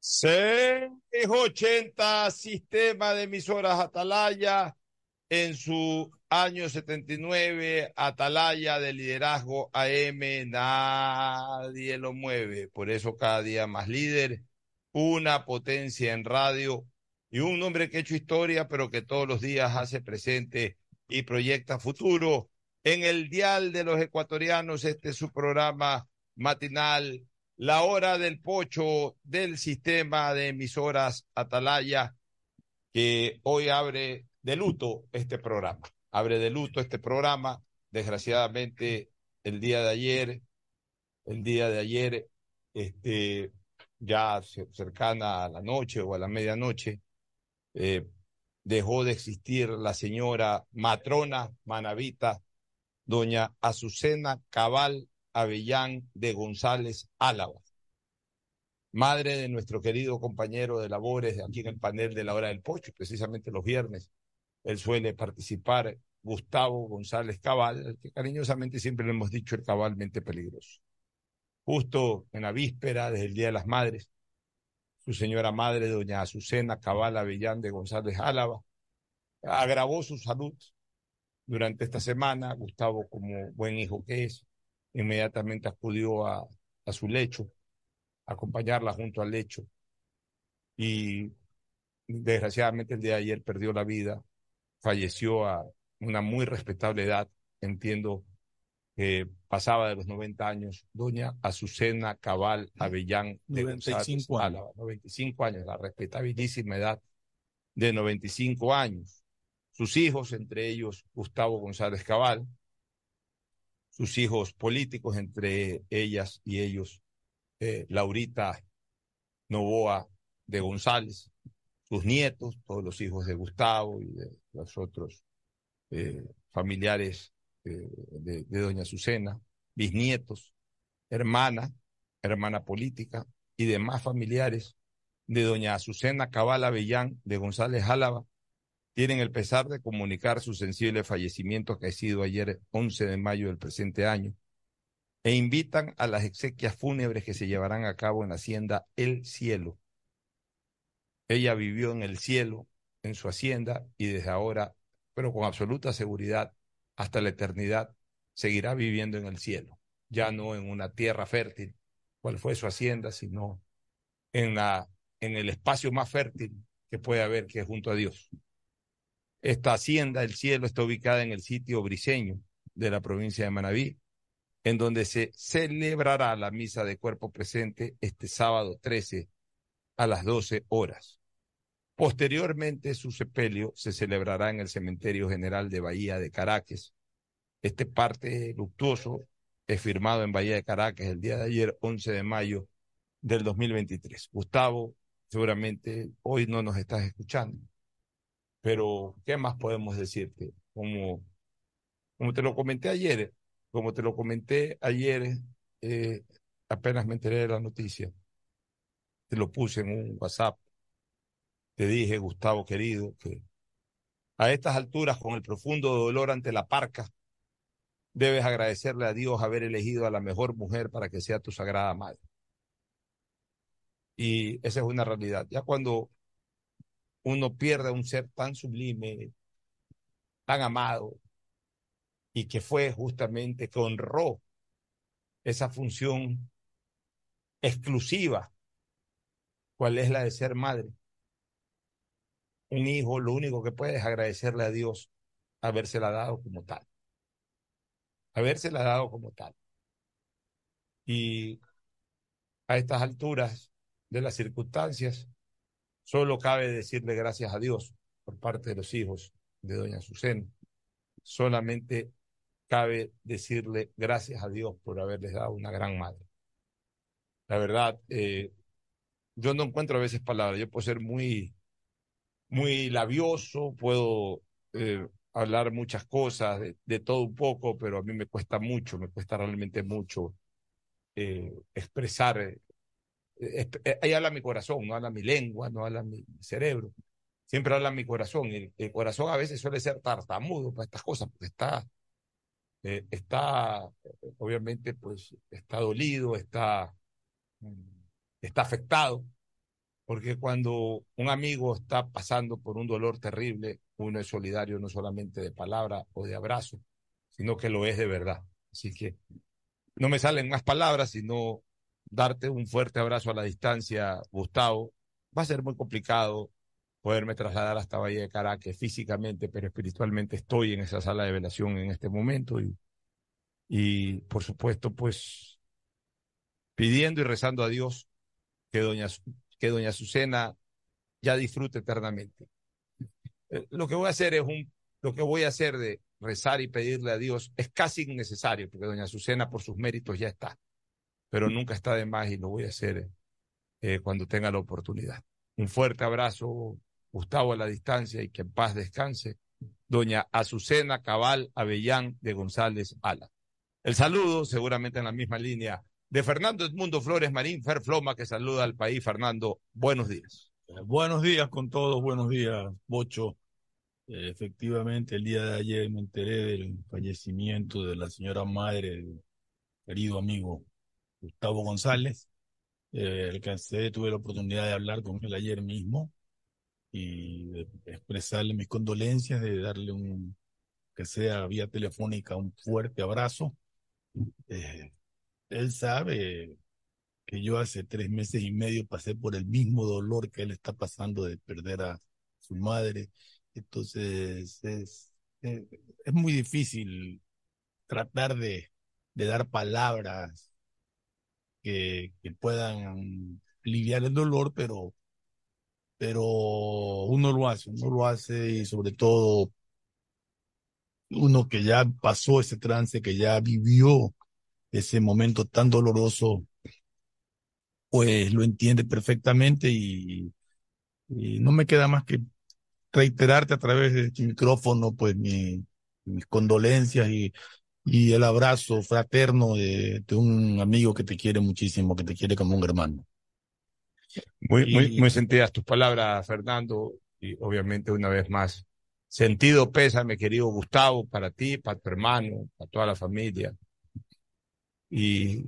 680 Sistema de Emisoras Atalaya en su año 79, Atalaya de liderazgo AM, nadie lo mueve, por eso cada día más líder, una potencia en radio y un hombre que ha hecho historia, pero que todos los días hace presente y proyecta futuro. En el dial de los ecuatorianos, este es su programa matinal, la hora del pocho del sistema de emisoras Atalaya, que hoy abre de luto este programa. Abre de luto este programa. Desgraciadamente, el día de ayer, el día de ayer, este, ya cercana a la noche o a la medianoche, eh, dejó de existir la señora matrona manavita, doña Azucena Cabal Avellán de González Álava, madre de nuestro querido compañero de labores aquí en el panel de la hora del pocho, precisamente los viernes. Él suele participar, Gustavo González Cabal, que cariñosamente siempre le hemos dicho el cabalmente peligroso. Justo en la víspera, desde el Día de las Madres, su señora madre, doña Azucena Cabal Avellán de González Álava, agravó su salud durante esta semana. Gustavo, como buen hijo que es, inmediatamente acudió a, a su lecho, a acompañarla junto al lecho. Y desgraciadamente el día de ayer perdió la vida, falleció a una muy respetable edad, entiendo que pasaba de los 90 años, doña Azucena Cabal Avellán de 95 años. 95 años, la respetabilísima edad de 95 años. Sus hijos, entre ellos Gustavo González Cabal, sus hijos políticos, entre ellas y ellos, eh, Laurita Novoa de González, sus nietos, todos los hijos de Gustavo y de los otros eh, familiares eh, de, de, doña Azucena, bisnietos, hermana, hermana política y demás familiares de doña Azucena Cabal Avellán de González Álava, tienen el pesar de comunicar su sensible fallecimiento que ha sido ayer 11 de mayo del presente año e invitan a las exequias fúnebres que se llevarán a cabo en la hacienda El Cielo. Ella vivió en el cielo, en su hacienda, y desde ahora, pero con absoluta seguridad, hasta la eternidad, seguirá viviendo en el cielo, ya no en una tierra fértil, cual fue su hacienda, sino en, la, en el espacio más fértil que puede haber, que es junto a Dios. Esta hacienda del cielo está ubicada en el sitio briseño de la provincia de Manabí, en donde se celebrará la misa de cuerpo presente este sábado 13 a las 12 horas. Posteriormente, su sepelio se celebrará en el Cementerio General de Bahía de Caracas. Este parte luctuoso es firmado en Bahía de Caracas el día de ayer, 11 de mayo del 2023. Gustavo, seguramente hoy no nos estás escuchando pero, ¿qué más podemos decirte? Como, como te lo comenté ayer, como te lo comenté ayer, eh, apenas me enteré de la noticia, te lo puse en un WhatsApp, te dije, Gustavo querido, que a estas alturas, con el profundo dolor ante la parca, debes agradecerle a Dios haber elegido a la mejor mujer para que sea tu sagrada madre. Y esa es una realidad. Ya cuando uno pierde a un ser tan sublime, tan amado, y que fue justamente que honró esa función exclusiva, cuál es la de ser madre. Un hijo lo único que puede es agradecerle a Dios habérsela dado como tal. Habérsela dado como tal. Y a estas alturas de las circunstancias, Solo cabe decirle gracias a Dios por parte de los hijos de doña Azucena. Solamente cabe decirle gracias a Dios por haberles dado una gran madre. La verdad, eh, yo no encuentro a veces palabras. Yo puedo ser muy, muy labioso, puedo eh, hablar muchas cosas, de, todo un poco, pero a mí me cuesta mucho, me cuesta realmente mucho eh, expresar ahí habla mi corazón, no habla mi lengua, no habla mi cerebro. Siempre habla mi corazón. El, corazón a veces suele ser tartamudo para estas cosas, porque está, eh, está obviamente, pues está dolido, está, está afectado, porque cuando un amigo está pasando por un dolor terrible, uno es solidario no solamente de palabra o de abrazo, sino que lo es de verdad. Así que no me salen más palabras, sino darte un fuerte abrazo a la distancia, Gustavo. Va a ser muy complicado poderme trasladar hasta Valle de Caracas físicamente, pero espiritualmente estoy en esa sala de velación en este momento y, y por supuesto, pues pidiendo y rezando a Dios que doña, que doña ya disfrute eternamente. Eh, lo que voy a hacer es un, lo que voy a hacer de rezar y pedirle a Dios es casi innecesario, porque doña Azucena por sus méritos ya está, pero nunca está de más y lo voy a hacer eh, cuando tenga la oportunidad. Un fuerte abrazo, Gustavo, a la distancia y que en paz descanse. Doña Azucena Cabal Avellán de González Ala. El saludo, seguramente en la misma línea, de Fernando Edmundo Flores Marín Ferfloma, que saluda al país. Fernando, buenos días. buenos días con todos, buenos días, Bocho. Eh, efectivamente, el día de ayer me enteré del fallecimiento de la señora madre del querido amigo Gustavo González. Eh, alcancé, tuve la oportunidad de hablar con él ayer mismo y de expresarle mis condolencias, de darle un, que sea vía telefónica, un fuerte abrazo. Eh, él sabe que yo hace tres meses y medio pasé por el mismo dolor que él está pasando de perder a su madre. Entonces es, es, muy difícil tratar de dar palabras que, puedan aliviar el dolor, pero, pero uno lo hace, uno lo hace y sobre todo uno que ya pasó ese trance, que ya vivió ese momento tan doloroso, pues lo entiende perfectamente y, no me queda más que reiterarte a través de este micrófono, pues mi, mis condolencias y, y el abrazo fraterno de, un amigo que te quiere muchísimo, que te quiere como un hermano. Muy, muy, muy sentidas tus palabras, Fernando, y obviamente una vez más, sentido pésame, querido Gustavo, para ti, para tu hermano, para toda la familia y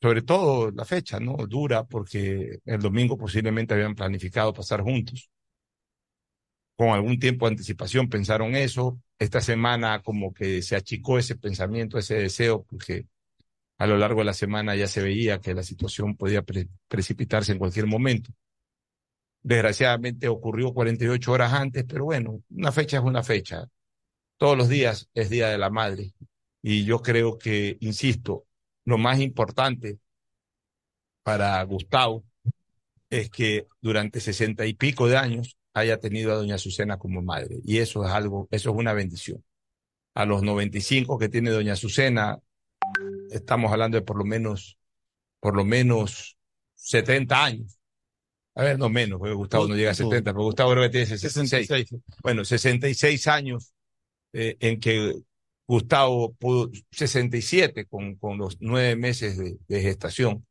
sobre todo la fecha, ¿no? Dura porque el domingo posiblemente habían planificado pasar juntos. Con algún tiempo de anticipación pensaron eso. Esta semana como que se achicó ese pensamiento, ese deseo, porque a lo largo de la semana ya se veía que la situación podía precipitarse en cualquier momento. Desgraciadamente ocurrió 48 horas antes, pero bueno, una fecha es una fecha. Todos los días es Día de la Madre y yo creo que, insisto, lo más importante para Gustavo es que durante sesenta y pico de años haya tenido a doña Azucena como madre. Y eso es algo, eso es una bendición. A los 95 que tiene doña Azucena, estamos hablando de por lo menos, por lo menos 70 años. A ver, no menos, porque Gustavo no llega a 70, pero Gustavo creo que tiene 66. 66. Bueno, 66 años eh, en que Gustavo pudo 67 con, con los nueve meses de, gestación.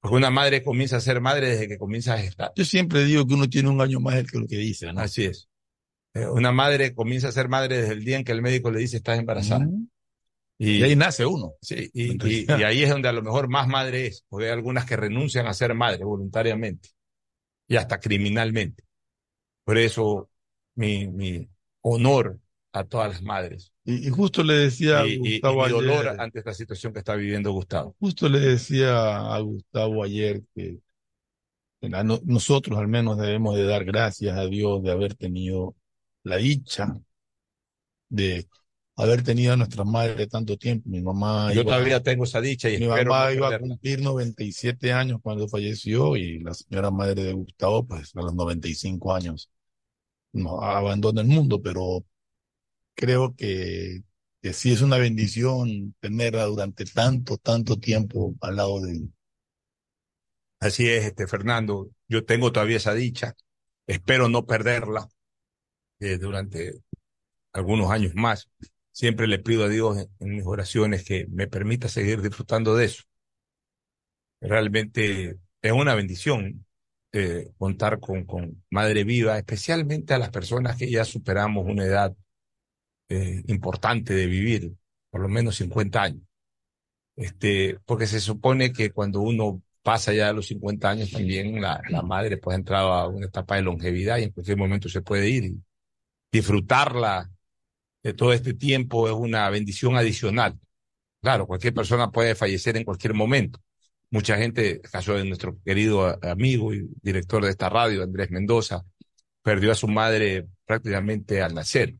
Porque una madre comienza a ser madre desde que comienza a gestar. Yo siempre digo que uno tiene un año más que lo que dice, ¿no? Así es. Eh, una madre comienza a ser madre desde el día en que el médico le dice estás embarazada. y, ahí nace uno. Sí, y, y, ahí es donde a lo mejor más madre es, porque hay algunas que renuncian a ser madre voluntariamente y hasta criminalmente. Por eso mi, mi honor a todas las madres. Y, justo le decía a Gustavo y, dolor ante esta situación que está viviendo Gustavo. Justo le decía a Gustavo ayer que nosotros al menos debemos de dar gracias a Dios de haber tenido la dicha de haber tenido a nuestra madre tanto tiempo. Mi mamá. Yo todavía tengo esa dicha y mi mamá iba a cumplir 97 años cuando falleció y la señora madre de Gustavo, pues a los 95 años, no abandona el mundo, pero creo que, sí es una bendición tenerla durante tanto, tanto tiempo al lado de él. Así es, este Fernando. Yo tengo todavía esa dicha. Espero no perderla eh, durante algunos años más. Siempre le pido a Dios en, mis oraciones que me permita seguir disfrutando de eso. Realmente es una bendición eh, contar con, con madre viva, especialmente a las personas que ya superamos una edad eh, importante de vivir, por lo menos 50 años. Este, porque se supone que cuando uno pasa ya a los 50 años, también la, la madre puede entrar a una etapa de longevidad y en cualquier momento se puede ir. Disfrutarla de todo este tiempo es una bendición adicional. Claro, cualquier persona puede fallecer en cualquier momento. Mucha gente, caso de nuestro querido amigo y director de esta radio, Andrés Mendoza, perdió a su madre prácticamente al nacer,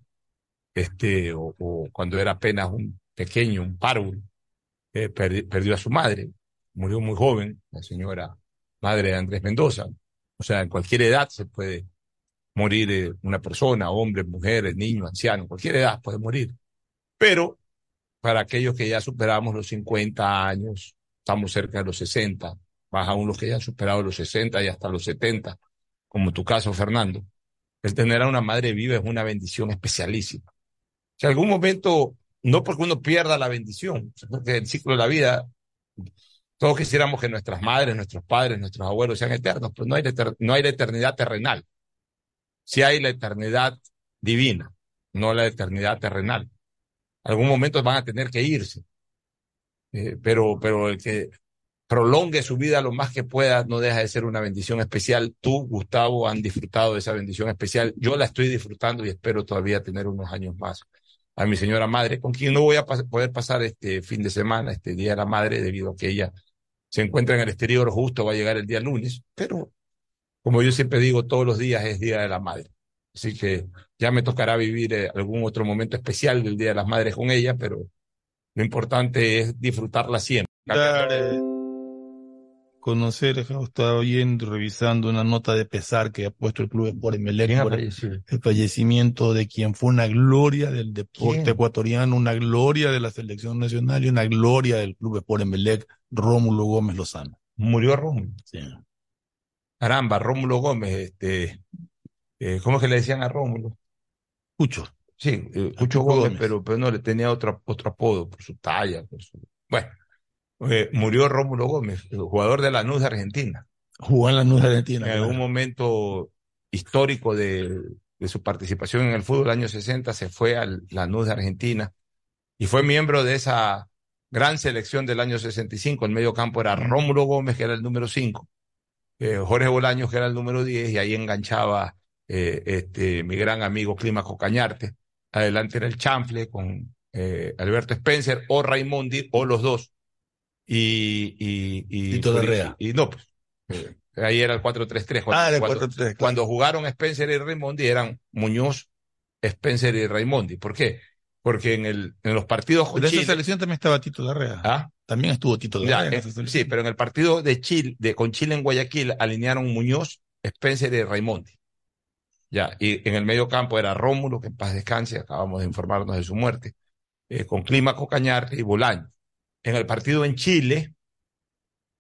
este, o, cuando era apenas un pequeño, un párvulo, eh, perdió a su madre, murió muy joven, la señora madre de Andrés Mendoza. O sea, en cualquier edad se puede morir eh, una persona, hombre, mujer, niño, anciano, cualquier edad puede morir. Pero para aquellos que ya superamos los 50 años, estamos cerca de los 60, más aún los que ya han superado los 60 y hasta los 70, como tu caso, Fernando, el tener a una madre viva es una bendición especialísima. Si algún momento, no porque uno pierda la bendición, porque el ciclo de la vida, todos quisiéramos que nuestras madres, nuestros padres, nuestros abuelos sean eternos, pero no hay, no hay la eternidad terrenal. Si hay la eternidad divina, no la eternidad terrenal. Algún momento van a tener que irse. Eh, pero, pero el que prolongue su vida lo más que pueda no deja de ser una bendición especial. Tú, Gustavo, han disfrutado de esa bendición especial. Yo la estoy disfrutando y espero todavía tener unos años más. A mi señora madre, con quien no voy a poder pasar este fin de semana, este Día de la Madre, debido a que ella se encuentra en el exterior, justo va a llegar el día lunes, pero como yo siempre digo, todos los días es Día de la Madre. Así que ya me tocará vivir eh, algún otro momento especial del Día de las Madres con ella, pero lo importante es disfrutarla siempre. Conocer, estaba oyendo, revisando una nota de pesar que ha puesto el Club por Emelec por el, fallecimiento de quien fue una gloria del deporte ecuatoriano, una gloria de la selección nacional y una gloria del Club por Emelec, Rómulo Gómez Lozano. Murió Rómulo. Sí. Caramba, Rómulo Gómez, este, eh, ¿cómo es que le decían a Rómulo? Cucho. Sí, eh, Cucho Gómez, Pero, pero no, le tenía otro, otro apodo por su talla, por su... Bueno, eh, murió Rómulo Gómez, jugador de la de Argentina. Jugó en la NUS de Argentina. En algún momento histórico de, de su participación en el fútbol, año 60, se fue a la NUS de Argentina y fue miembro de esa gran selección del año 65. El medio campo era Rómulo Gómez, que era el número 5, eh, Jorge Bolaños, que era el número 10, y ahí enganchaba eh, este, mi gran amigo Clímaco Cañarte. Adelante era el Chanfle con eh, Alberto Spencer o Raimondi o los dos. Y, y, y, y, y no, pues, ahí era el 4-3-3. Cuando, ah, cuando, jugaron Spencer y Raimondi eran Muñoz, Spencer y Raimondi. ¿Por qué? Porque en, el, en los partidos con esa selección también estaba Tito Larrea. ¿Ah? También estuvo Tito Larrea. sí, pero en el partido de Chile, de, con Chile en Guayaquil, alinearon Muñoz, Spencer y Raimondi. Ya, y en el medio campo era Rómulo, que en paz descanse, acabamos de informarnos de su muerte, eh, con Clímaco Cañarte y Bolaño. En el partido en Chile,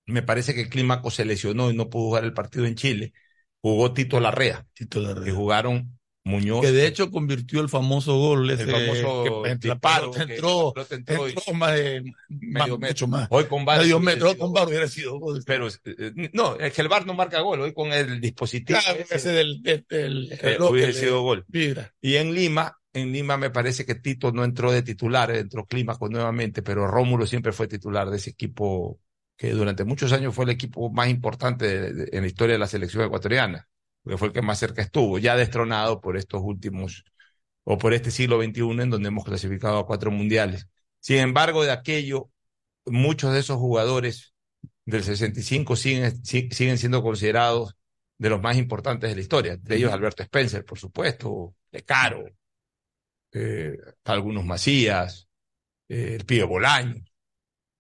me parece que Clímaco se lesionó y no pudo jugar el partido en Chile. Jugó Tito Larrea. Tito Larrea. Y jugaron Muñoz. Que de hecho convirtió el famoso gol. Ese, el famoso que, que entró, entró, entró más de medio más, metro. más. Hoy con VAR. Medio metro, con VAR hubiera sido gol. Pero eh, no, es que el VAR no marca gol. Hoy con el dispositivo. Claro, ese, ese del, del, del eh, hubiera sido gol. Mira. Y en Lima, en Lima me parece que Tito no entró de titular, entró Clímaco nuevamente, pero Rómulo siempre fue titular de ese equipo que durante muchos años fue el equipo más importante de, de, en la historia de la selección ecuatoriana porque fue el que más cerca estuvo, ya destronado por estos últimos, o por este siglo XXI en donde hemos clasificado a cuatro mundiales. Sin embargo, de aquello, muchos de esos jugadores del 65 siguen, siguen siendo considerados de los más importantes de la historia. De ellos Alberto Spencer, por supuesto, De Caro, eh, algunos Macías, eh, el Pío Bolaño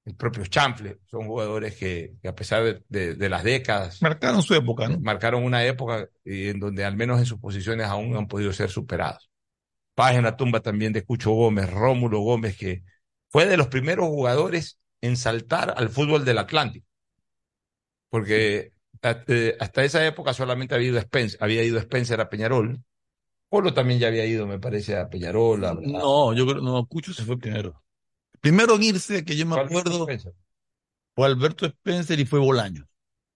el propio Chample, son jugadores que, que a pesar de, de, de, las décadas... Marcaron su época, ¿no? Marcaron una época y en donde al menos en sus posiciones aún han podido ser superados. Paz en la tumba también de Cucho Gómez, Rómulo Gómez, que fue de los primeros jugadores en saltar al fútbol del Atlántico. Porque hasta esa época solamente había ido Spencer, había ido Spencer a Peñarol. Polo también ya había ido, me parece, a Peñarol. A, a... No, yo creo, no, Cucho se fue primero. Primero en irse, que yo me acuerdo, fue Alberto Spencer y fue Bolaño.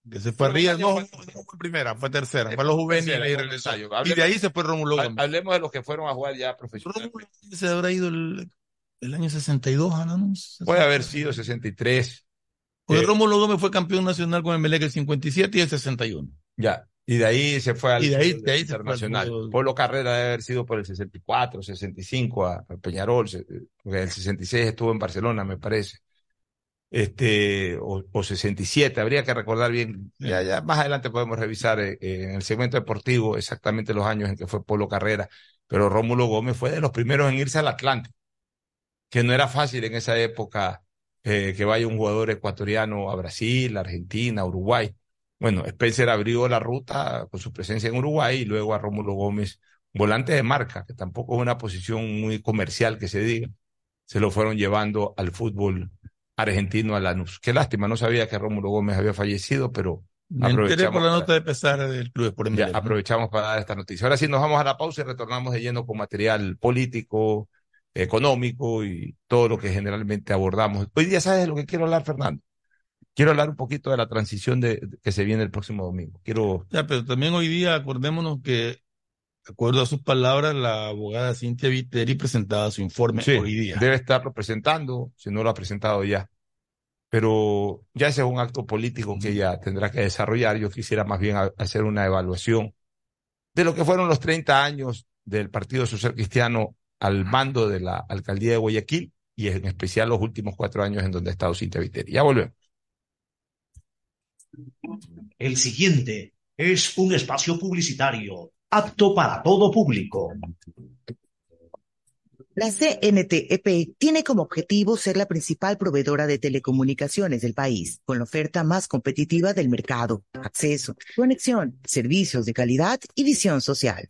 Que se fue arriba, no, no, fue primera, fue tercera, fue los juveniles y, y, de ahí se fue Rómulo Gómez. Hablemos de los que fueron a jugar ya profesionales. se habrá ido el, el año 62, ¿no? Puede haber sido 63. Porque eh, Rómulo Gómez fue campeón nacional con el Melec el 57 y el 61. Ya, y de ahí se fue al y de ahí, de ahí internacional. Polo Carrera debe haber sido por el 64, 65 a, Peñarol, porque el 66 estuvo en Barcelona, me parece. Este, o, 67, habría que recordar bien. Ya, ya, más adelante podemos revisar eh, eh, en el segmento deportivo exactamente los años en que fue Polo Carrera, pero Rómulo Gómez fue de los primeros en irse al Atlántico, que no era fácil en esa época eh, que vaya un jugador ecuatoriano a Brasil, Argentina, Uruguay bueno, Spencer abrió la ruta con su presencia en Uruguay y luego a Rómulo Gómez, volante de marca, que tampoco es una posición muy comercial que se diga, se lo fueron llevando al fútbol argentino a Lanús. Qué lástima, no sabía que Rómulo Gómez había fallecido, pero Me aprovechamos por la nota de pesar del club por ya, aprovechamos para dar esta noticia. Ahora sí nos vamos a la pausa y retornamos de lleno con material político, económico y todo lo que generalmente abordamos. Hoy día sabes de lo que quiero hablar, Fernando. Quiero hablar un poquito de la transición de, que se viene el próximo domingo. Quiero. Ya, pero también hoy día acordémonos que, de acuerdo a sus palabras, la abogada Cintia Viteri presentaba su informe hoy día. Debe estarlo presentando, si no lo ha presentado ya. Pero ya ese es un acto político que ella tendrá que desarrollar. Yo quisiera más bien hacer una evaluación de lo que fueron los 30 años del Partido Social Cristiano al mando de la alcaldía de Guayaquil y en especial los últimos cuatro años en donde ha estado Cintia Viteri. Ya volvemos. El siguiente es un espacio publicitario apto para todo público. La CNTEP tiene como objetivo ser la principal proveedora de telecomunicaciones del país, con la oferta más competitiva del mercado, acceso, conexión, servicios de calidad y visión social.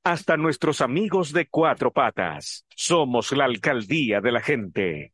hasta nuestros amigos de cuatro patas. Somos la alcaldía de la gente.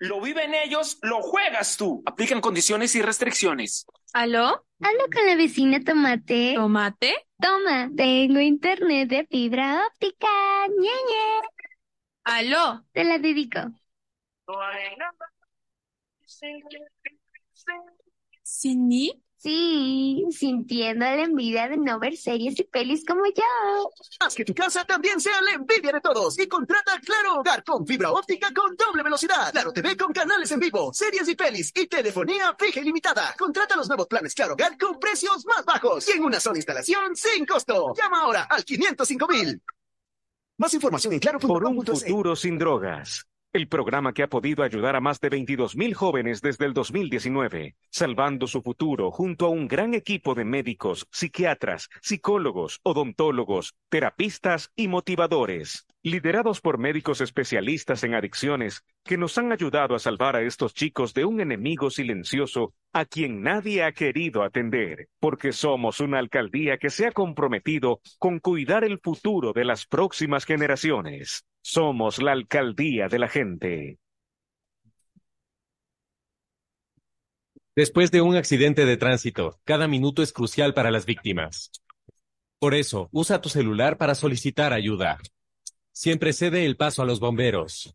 Lo viven ellos, lo juegas tú. Aplican condiciones y restricciones. ¿Aló? Hablo con la vecina Tomate. ¿Tomate? Toma, tengo internet de fibra óptica. ñe. ¿Aló? Te la dedico. ¿Sini? Sí, sintiendo la envidia de no ver series y pelis como yo. Haz que tu casa también sea la envidia de todos y contrata Claro Hogar con fibra óptica con doble velocidad. Claro TV con canales en vivo, series y pelis y telefonía fija ilimitada. Contrata los nuevos planes Claro Hogar con precios más bajos y en una sola instalación sin costo. Llama ahora al 505 mil. Más información en claro. Por un futuro sin drogas. El programa que ha podido ayudar a más de 22.000 jóvenes desde el 2019, salvando su futuro junto a un gran equipo de médicos, psiquiatras, psicólogos, odontólogos, terapistas y motivadores, liderados por médicos especialistas en adicciones que nos han ayudado a salvar a estos chicos de un enemigo silencioso a quien nadie ha querido atender, porque somos una alcaldía que se ha comprometido con cuidar el futuro de las próximas generaciones. Somos la alcaldía de la gente. Después de un accidente de tránsito, cada minuto es crucial para las víctimas. Por eso, usa tu celular para solicitar ayuda. Siempre cede el paso a los bomberos.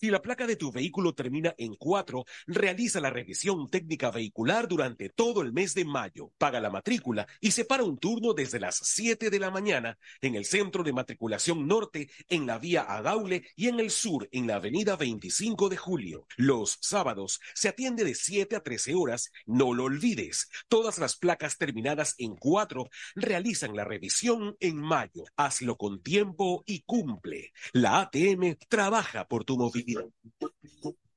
Si la placa de tu vehículo termina en 4, realiza la revisión técnica vehicular durante todo el mes de mayo. Paga la matrícula y separa un turno desde las 7 de la mañana en el Centro de Matriculación Norte, en la vía Adaule y en el sur, en la avenida 25 de Julio. Los sábados se atiende de 7 a 13 horas. No lo olvides. Todas las placas terminadas en 4 realizan la revisión en mayo. Hazlo con tiempo y cumple. La ATM trabaja por tu movilidad.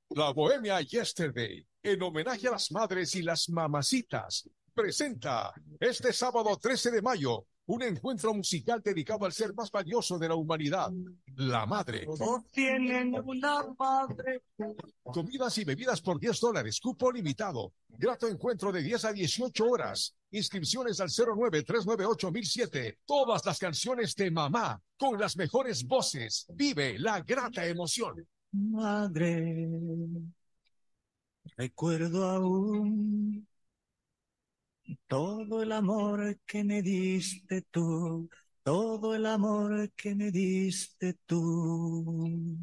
La Bohemia Yesterday, en homenaje a las madres y las mamacitas, presenta este sábado 13 de mayo un encuentro musical dedicado al ser más valioso de la humanidad, la madre. tienen una madre. Comidas y bebidas por 10 dólares, cupo limitado. Grato encuentro de 10 a 18 horas. Inscripciones al 09-398-1007. Todas las canciones de mamá, con las mejores voces. Vive la grata emoción. Madre, recuerdo aún todo el amor que me diste tú, todo el amor que me diste tú.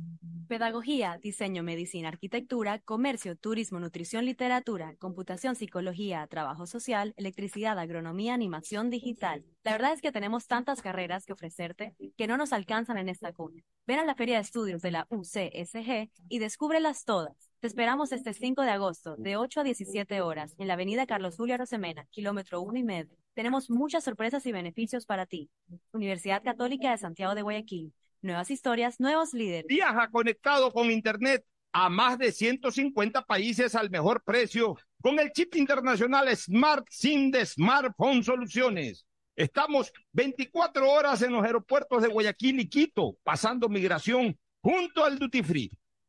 Pedagogía, diseño, medicina, arquitectura, comercio, turismo, nutrición, literatura, computación, psicología, trabajo social, electricidad, agronomía, animación digital. La verdad es que tenemos tantas carreras que ofrecerte que no nos alcanzan en esta cuna. Ven a la Feria de Estudios de la UCSG y descúbrelas todas. Te esperamos este 5 de agosto, de 8 a 17 horas, en la avenida Carlos Julio Rosemena, kilómetro 1 y medio. Tenemos muchas sorpresas y beneficios para ti. Universidad Católica de Santiago de Guayaquil. Nuevas historias, nuevos líderes. Viaja conectado con Internet a más de 150 países al mejor precio con el chip internacional Smart SIM de Smartphone Soluciones. Estamos 24 horas en los aeropuertos de Guayaquil y Quito, pasando migración junto al Duty Free.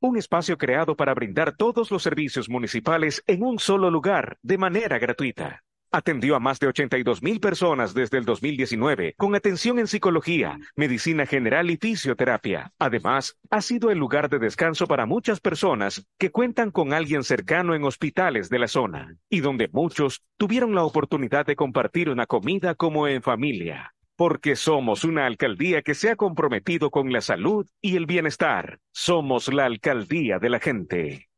un espacio creado para brindar todos los servicios municipales en un solo lugar, de manera gratuita. Atendió a más de 82 mil personas desde el 2019 con atención en psicología, medicina general y fisioterapia. Además, ha sido el lugar de descanso para muchas personas que cuentan con alguien cercano en hospitales de la zona y donde muchos tuvieron la oportunidad de compartir una comida como en familia. Porque somos una alcaldía que se ha comprometido con la salud y el bienestar. Somos la alcaldía de la gente.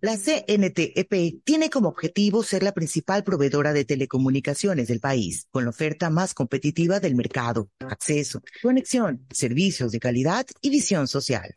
La CNTEP tiene como objetivo ser la principal proveedora de telecomunicaciones del país, con la oferta más competitiva del mercado, acceso, conexión, servicios de calidad y visión social.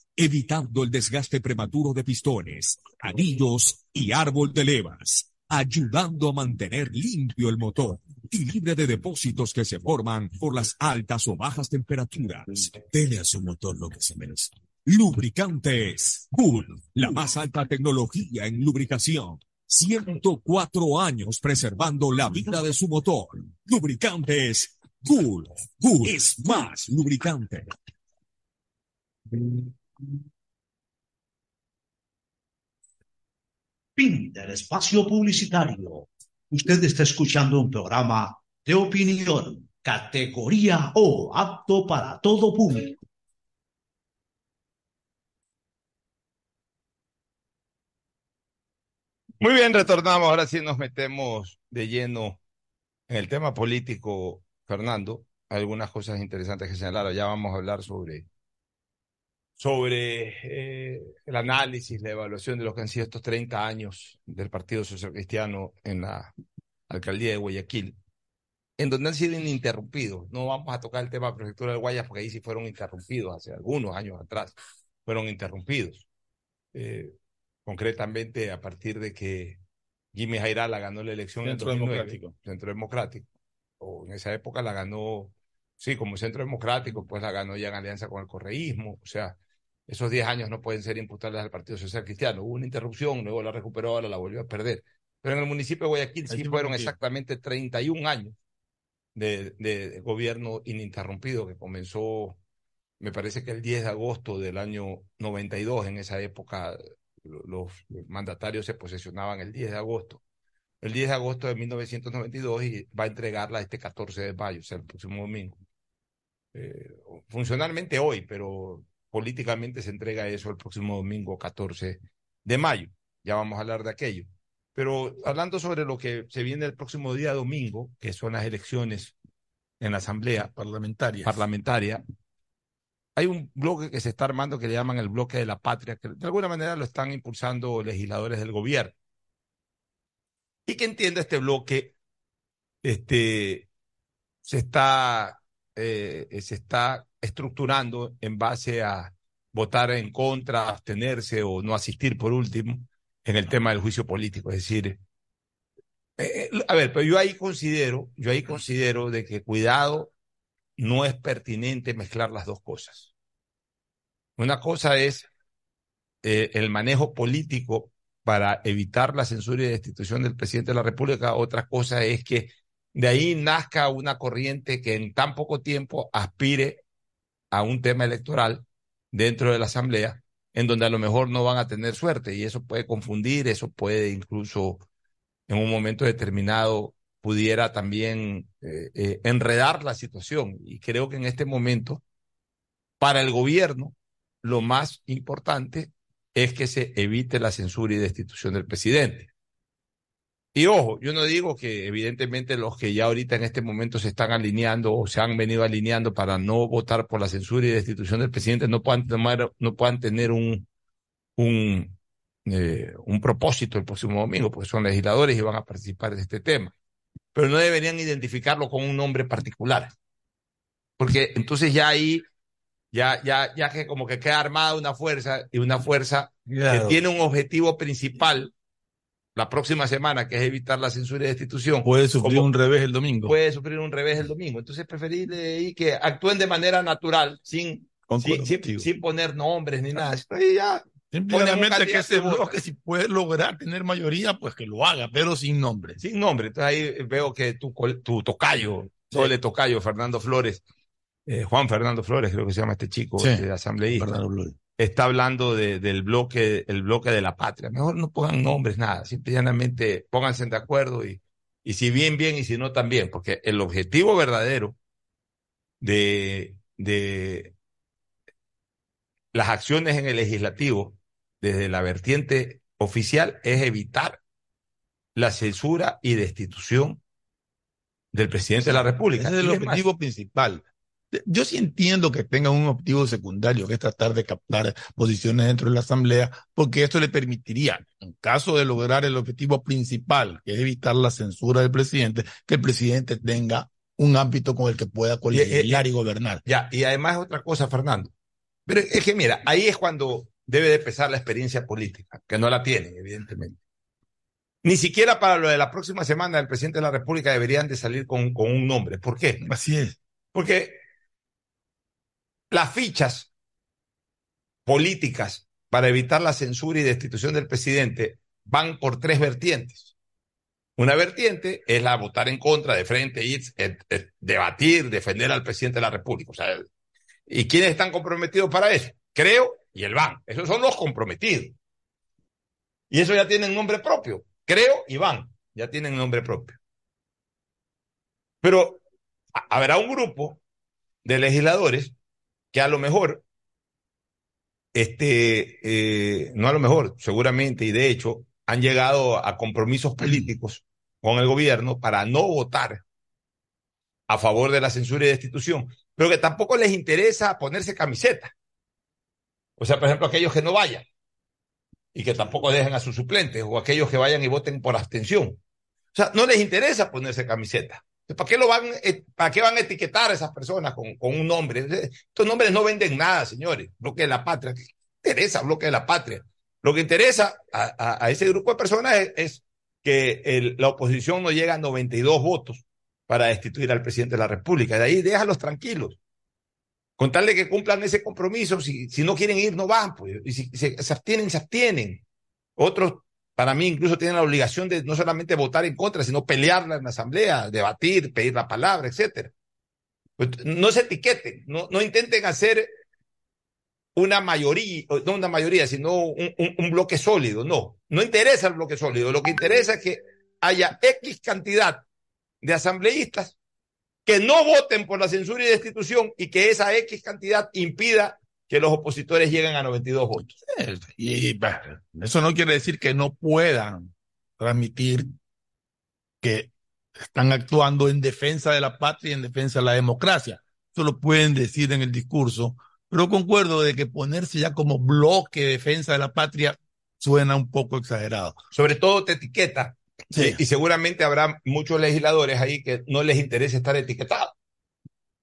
evitando el desgaste prematuro de pistones, anillos y árbol de levas, ayudando a mantener limpio el motor y libre de depósitos que se forman por las altas o bajas temperaturas. Dele a su motor lo que se merece. Lubricantes Bull, la más alta tecnología en lubricación. 104 años preservando la vida de su motor. Lubricantes Bull. Bull es más lubricante. Fin del espacio publicitario. Usted está escuchando un programa de opinión, categoría O, apto para todo público. Muy bien, retornamos. Ahora sí nos metemos de lleno en el tema político, Fernando. Algunas cosas interesantes que señalar. Ya vamos a hablar sobre, sobre eh, el análisis, la evaluación de lo que han sido estos 30 años del Partido Social Cristiano en la alcaldía de Guayaquil, en donde han sido ininterrumpidos. No vamos a tocar el tema de prefectura de Guayas porque ahí sí fueron interrumpidos hace algunos años atrás. Fueron interrumpidos. Eh, concretamente a partir de que Jimmy Jairala ganó la elección Centro en 2009, Democrático. Centro Democrático, o en esa época la ganó, sí, como Centro Democrático, pues la ganó ya en alianza con el correísmo, o sea, esos 10 años no pueden ser imputables al Partido Social Cristiano. Hubo una interrupción, luego la recuperó, ahora la volvió a perder. Pero en el municipio de Guayaquil sí fueron exactamente 31 años de, de gobierno ininterrumpido que comenzó, me parece que el 10 de agosto del año 92, en esa época lo- los mandatarios se posesionaban el 10 de agosto. El 10 de agosto de 1992 y va a entregarla este 14 de mayo, o sea, el próximo domingo. Eh, funcionalmente hoy, pero políticamente se entrega eso el próximo domingo 14 de mayo. Ya vamos a hablar de aquello. Pero hablando sobre lo que se viene el próximo día domingo, que son las elecciones en la Asamblea Parlamentarias. parlamentaria, hay un bloque que se está armando que le llaman el bloque de la patria, que de alguna manera lo están impulsando legisladores del gobierno. Y que entiende este bloque, este, se está, eh, se está estructurando en base a votar en contra, abstenerse o no asistir por último en el tema del juicio político. Es decir, eh, eh, a ver, pero yo ahí considero, yo ahí considero de que cuidado, no es pertinente mezclar las dos cosas. Una cosa es eh, el manejo político para evitar la censura y destitución del presidente de la República, otra cosa es que de ahí nazca una corriente que en tan poco tiempo aspire a un tema electoral dentro de la Asamblea, en donde a lo mejor no van a tener suerte y eso puede confundir, eso puede incluso en un momento determinado pudiera también eh, eh, enredar la situación. Y creo que en este momento, para el gobierno, lo más importante es que se evite la censura y destitución del presidente. Y ojo, yo no digo que evidentemente los que ya ahorita en este momento se están alineando o se han venido alineando para no votar por la censura y destitución del presidente no puedan tomar, no puedan tener un, un, eh, un propósito el próximo domingo, porque son legisladores y van a participar de este tema. Pero no deberían identificarlo con un nombre particular. Porque entonces ya ahí, ya, ya, ya que como que queda armada una fuerza y una fuerza Claro. que tiene un objetivo principal la próxima semana, que es evitar la censura y destitución. Puede sufrir como- un revés el domingo. puede sufrir un revés el domingo. Entonces, preferible ahí que actúen de manera natural, sin, sin, sin- sin poner nombres ni nada. Ya Simplemente que ese bloque, si puede lograr tener mayoría, pues que lo haga, pero sin nombre. Sin nombre. Entonces ahí veo que tu, tu tocayo, Sole Tocayo, Fernando Flores, eh, Juan Fernando Flores, creo que se llama este chico, Sí, este asambleísta, Fernando Flores. Está hablando de- del bloque, el bloque de la patria. Mejor no pongan nombres, nada. Simplemente pónganse de acuerdo y, y si bien, bien, y si no, también. Porque el objetivo verdadero de, de las acciones en el legislativo desde la vertiente oficial es evitar la censura y destitución del presidente de la República. Ese es el más, objetivo principal. Yo sí entiendo que tengan un objetivo secundario, que es tratar de captar posiciones dentro de la Asamblea, porque esto le permitiría, en caso de lograr el objetivo principal, que es evitar la censura del presidente, que el presidente tenga un ámbito con el que pueda colegislar y gobernar. Ya, y además otra cosa, Fernando. Pero es que mira, ahí es cuando debe de empezar la experiencia política, que no la tienen, evidentemente. Ni siquiera para lo de la próxima semana el presidente de la República deberían de salir con, con un nombre. ¿Por qué? Así es. Porque las fichas políticas para evitar la censura y destitución del presidente van por tres vertientes. Una vertiente es la votar en contra, de frente, ir, eh, eh, debatir, defender al presidente de la República. ¿y quiénes están comprometidos para eso? Creo y el BAN. Esos son los comprometidos. Y eso ya tienen nombre propio. Creo y BAN. Ya tienen nombre propio. Pero ha- habrá un grupo de legisladores que a lo mejor, este, eh, no a lo mejor, seguramente y de hecho, han llegado a compromisos políticos con el gobierno para no votar a favor de la censura y destitución, pero que tampoco les interesa ponerse camiseta. O sea, por ejemplo, aquellos que no vayan y que tampoco dejen a sus suplentes o aquellos que vayan y voten por abstención. O sea, no les interesa ponerse camiseta. ¿Para qué, lo van, eh, ¿Para qué van a etiquetar a esas personas con, un nombre? Estos nombres no venden nada, señores. Bloque de la patria. ¿Qué interesa bloque de la patria? Lo que interesa a, ese grupo de personas es, que la oposición no llega a 92 votos para destituir al presidente de la República. De ahí déjalos tranquilos. Con tal de que cumplan ese compromiso, si, si no quieren ir, no van. Pues. Y si se, se abstienen, se abstienen. Otros, para mí, incluso tienen la obligación de no solamente votar en contra, sino pelearla en la asamblea, debatir, pedir la palabra, etcétera. Pues, no se etiqueten, no, intenten hacer una mayoría, no una mayoría, sino un- un bloque sólido. No, no interesa el bloque sólido. Lo que interesa es que haya X cantidad de asambleístas que no voten por la censura y destitución y que esa X cantidad impida que los opositores lleguen a 92 votos. Y, eso no quiere decir que no puedan transmitir que están actuando en defensa de la patria y en defensa de la democracia. Eso lo pueden decir en el discurso, pero concuerdo de que ponerse ya como bloque de defensa de la patria suena un poco exagerado. Sobre todo te etiqueta. Sí. Y seguramente habrá muchos legisladores ahí que no les interesa estar etiquetados,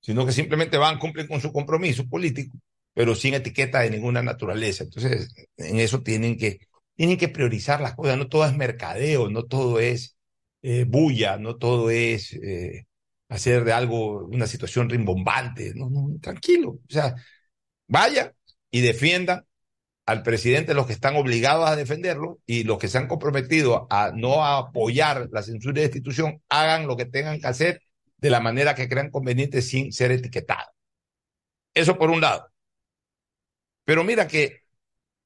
sino que simplemente van, cumplen con su compromiso político, pero sin etiqueta de ninguna naturaleza. Entonces, en eso tienen que, tienen que priorizar las cosas. No todo es mercadeo, no todo es eh, bulla, no todo es eh, hacer de algo una situación rimbombante. No, no, tranquilo. O sea, vaya y defiendan al presidente los que están obligados a defenderlo y los que se han comprometido a no apoyar la censura y destitución, hagan lo que tengan que hacer de la manera que crean conveniente sin ser etiquetados. Eso por un lado. Pero mira que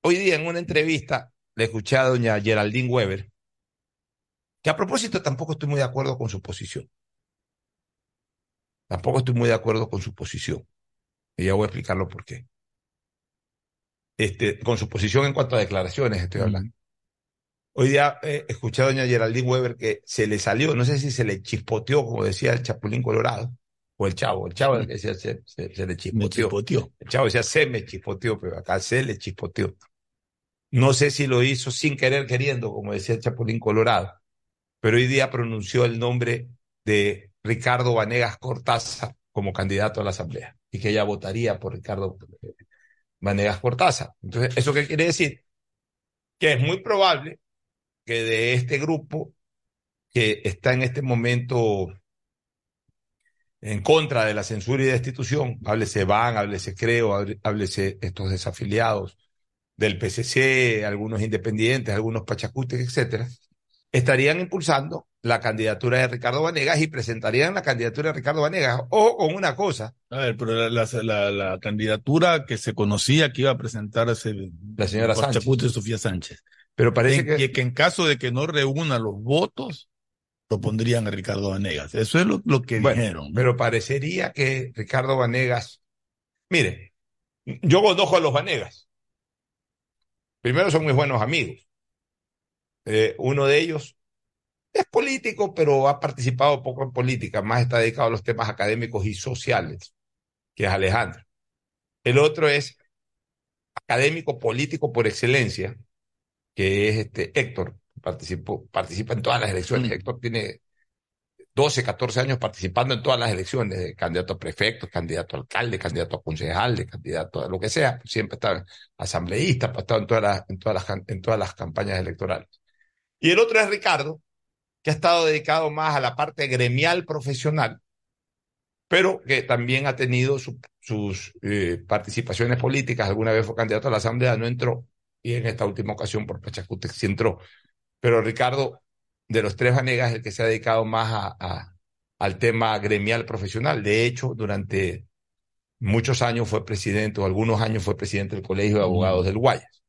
hoy día en una entrevista le escuché a doña Geraldine Weber, que a propósito tampoco estoy muy de acuerdo con su posición. Tampoco estoy muy de acuerdo con su posición. Y ya voy a explicarlo por qué. Este, con su posición en cuanto a declaraciones estoy hablando. Hoy día eh, escuché a doña Geraldine Weber que se le salió, no sé si se le chispoteó, como decía el Chapulín Colorado, o el Chavo, el Chavo el que decía se, se- se le chispoteó. chispoteó. El Chavo decía se me chispoteó, pero acá se le chispoteó. No sé si lo hizo sin querer queriendo, como decía el Chapulín Colorado, pero hoy día pronunció el nombre de Ricardo Vanegas Cortázar como candidato a la Asamblea y que ella votaría por Ricardo eh, Vanegas Cortázar. Entonces, ¿eso qué quiere decir? Que es muy probable que de este grupo que está en este momento en contra de la censura y destitución, háblese Van, háblese Creo, háblese estos desafiliados del PCC, algunos independientes, algunos pachacutes, etcétera, estarían impulsando la candidatura de Ricardo Vanegas y presentarían la candidatura de Ricardo Vanegas. O con una cosa. A ver, pero la, la, la, candidatura que se conocía que iba a presentarse la señora Sánchez. y Sofía Sánchez. Pero parece en, que... que en caso de que no reúna los votos, lo pondrían a Ricardo Vanegas. Eso es lo, lo que dijeron. Pero parecería que Ricardo Vanegas, mire, yo conozco a los Vanegas. Primero son muy buenos amigos. Eh, uno de ellos es político, pero ha participado poco en política, más está dedicado a los temas académicos y sociales, que es Alejandro. El otro es académico político por excelencia, que es este Héctor, participa en todas las elecciones. Héctor tiene 12, 14 años participando en todas las elecciones, candidato a prefecto, candidato a alcalde, candidato a concejal, candidato a lo que sea, siempre está asambleísta, ha estado en todas las, en todas las, en todas las campañas electorales. Y el otro es Ricardo, que ha estado dedicado más a la parte gremial profesional, pero que también ha tenido sus eh, participaciones políticas. Alguna vez fue candidato a la Asamblea, no entró, y en esta última ocasión por Pachacute sí entró. Pero Ricardo, de los tres Vanegas, el que se ha dedicado más al tema gremial profesional. De hecho, durante muchos años fue presidente, o algunos años fue presidente del Colegio de Abogados del Guayas.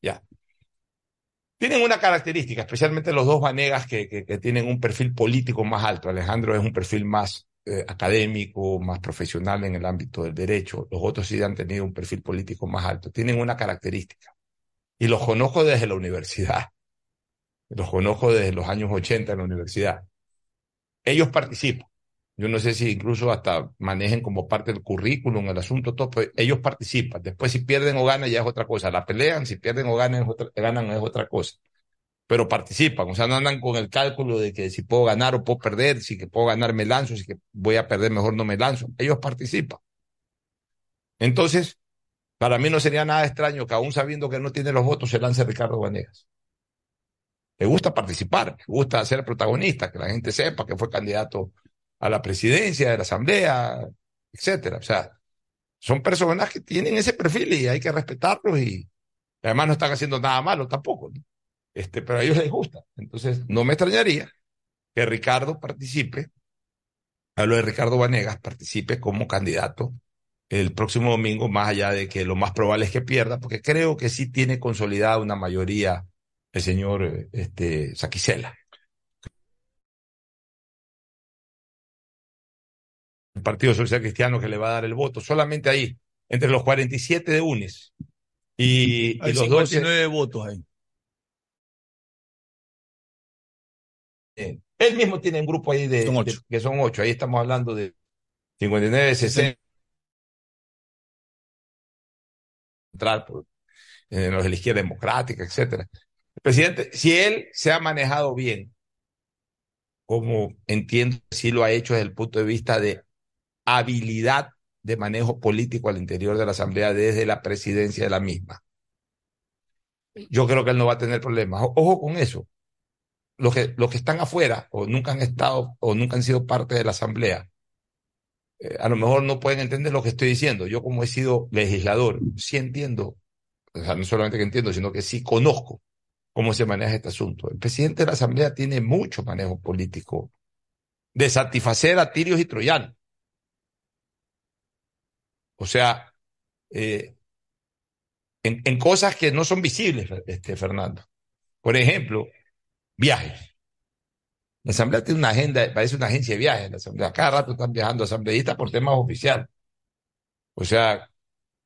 Ya. Tienen una característica, especialmente los dos Vanegas que, que, tienen un perfil político más alto. Alejandro es un perfil más eh, académico, más profesional en el ámbito del derecho. Los otros sí han tenido un perfil político más alto. Tienen una característica. Y los conozco desde la universidad. Los conozco desde los años 80 en la universidad. Ellos participan. Yo no sé si incluso hasta manejen como parte del currículum el asunto, todo, pero ellos participan. Después, si pierden o ganan, ya es otra cosa. La pelean, si pierden o ganan, es otra, ganan es otra cosa. Pero participan, o sea, no andan con el cálculo de que si puedo ganar o puedo perder, si que puedo ganar me lanzo, si que voy a perder mejor no me lanzo. Ellos participan. Entonces, para mí no sería nada extraño que aún sabiendo que no tiene los votos se lance Ricardo Vanegas. Le gusta participar, le gusta ser protagonista, que la gente sepa que fue candidato a la presidencia de la asamblea, etcétera. O sea, son personas que tienen ese perfil y hay que respetarlos y además no están haciendo nada malo tampoco. Este, pero a ellos les gusta. Entonces, no me extrañaría que Ricardo participe, hablo de Ricardo Vanegas, participe como candidato el próximo domingo, más allá de que lo más probable es que pierda, porque creo que sí tiene consolidada una mayoría el señor este, Saquicela. el Partido Social Cristiano que le va a dar el voto, solamente ahí, entre los 47 de UNES y, Hay y los 59 votos ahí. Eh, él mismo tiene un grupo ahí de, Son de- que son ocho, ahí estamos hablando de 59, 60. entrar por, en los de la izquierda democrática, etcétera. Presidente, si él se ha manejado bien, como entiendo sí lo ha hecho desde el punto de vista de habilidad de manejo político al interior de la Asamblea desde la presidencia de la misma. Yo creo que él no va a tener problemas. Ojo con eso. Los que, los que están afuera o nunca han estado o nunca han sido parte de la Asamblea, eh, a lo mejor no pueden entender lo que estoy diciendo. Yo como he sido legislador, sí entiendo, o sea, no solamente que entiendo, sino que sí conozco cómo se maneja este asunto. El presidente de la Asamblea tiene mucho manejo político de satisfacer a tirios y troyanos. O sea, eh, en, cosas que no son visibles, este, Fernando. Por ejemplo, viajes. La Asamblea tiene una agenda, parece una agencia de viajes. La Asamblea, cada rato están viajando asambleístas por temas oficiales. O sea,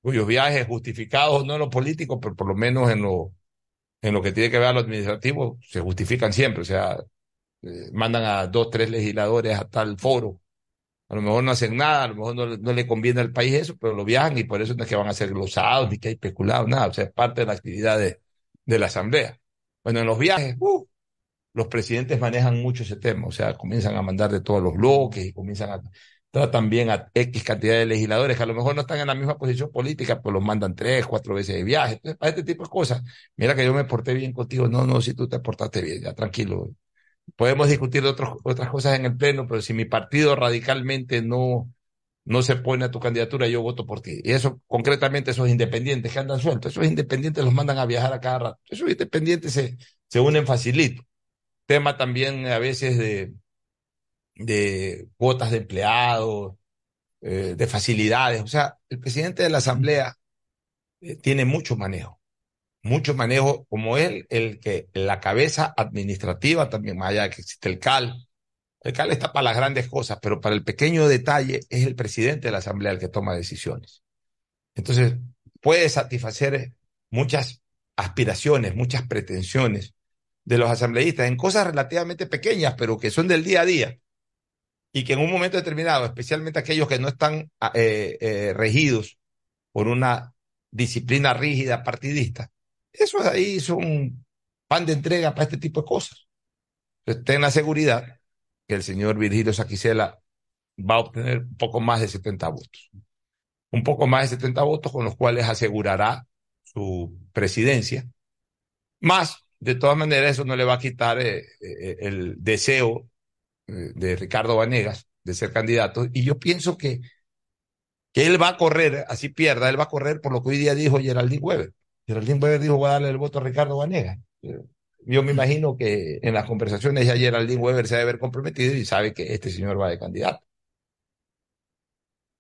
cuyos viajes justificados, no en lo político, pero por lo menos en lo, en lo que tiene que ver a lo administrativo, se justifican siempre. O sea, eh, mandan a dos, tres legisladores a tal foro. A lo mejor no hacen nada, a lo mejor no, no le conviene al país eso, pero lo viajan y por eso no es que van a ser glosados ni que hay especulado, nada. O sea, es parte de la actividad de, de la Asamblea. Bueno, en los viajes, uh, los presidentes manejan mucho ese tema, o sea, comienzan a mandar de todos los bloques y comienzan a tratan bien a X cantidad de legisladores que a lo mejor no están en la misma posición política, pues los mandan tres, cuatro veces de viaje. Para este tipo de cosas, mira que yo me porté bien contigo. No, no, si tú te portaste bien, ya tranquilo. Podemos discutir otros, otras cosas en el Pleno, pero si mi partido radicalmente no, no se pone a tu candidatura, yo voto por ti. Y eso, concretamente, esos independientes que andan sueltos, esos independientes los mandan a viajar a cada rato. Esos independientes se, se unen facilito. Tema también a veces de, de cuotas de empleados, eh, de facilidades. O sea, el presidente de la Asamblea eh, tiene mucho manejo, mucho manejo, como él, el que la cabeza administrativa también, más allá de que existe el CAL. El CAL está para las grandes cosas, pero para el pequeño detalle es el presidente de la Asamblea el que toma decisiones. Entonces, puede satisfacer muchas aspiraciones, muchas pretensiones de los asambleístas en cosas relativamente pequeñas, pero que son del día a día y que en un momento determinado, especialmente aquellos que no están ah, eh, eh, regidos por una disciplina rígida partidista, eso ahí son pan de entrega para este tipo de cosas. Entonces, ten la seguridad que el señor Virgilio Saquicela va a obtener un poco más de 70 votos. Un poco más de 70 votos con los cuales asegurará su presidencia. Más, de todas maneras, eso no le va a quitar eh, el deseo de Ricardo Vanegas de ser candidato, y yo pienso que, que él va a correr, así pierda, él va a correr por lo que hoy día dijo Geraldine Weber. Geraldine Weber dijo, voy a darle el voto a Ricardo Vanegas. Yo me imagino que en las conversaciones ya Geraldine Weber se debe haber comprometido y sabe que este señor va de candidato.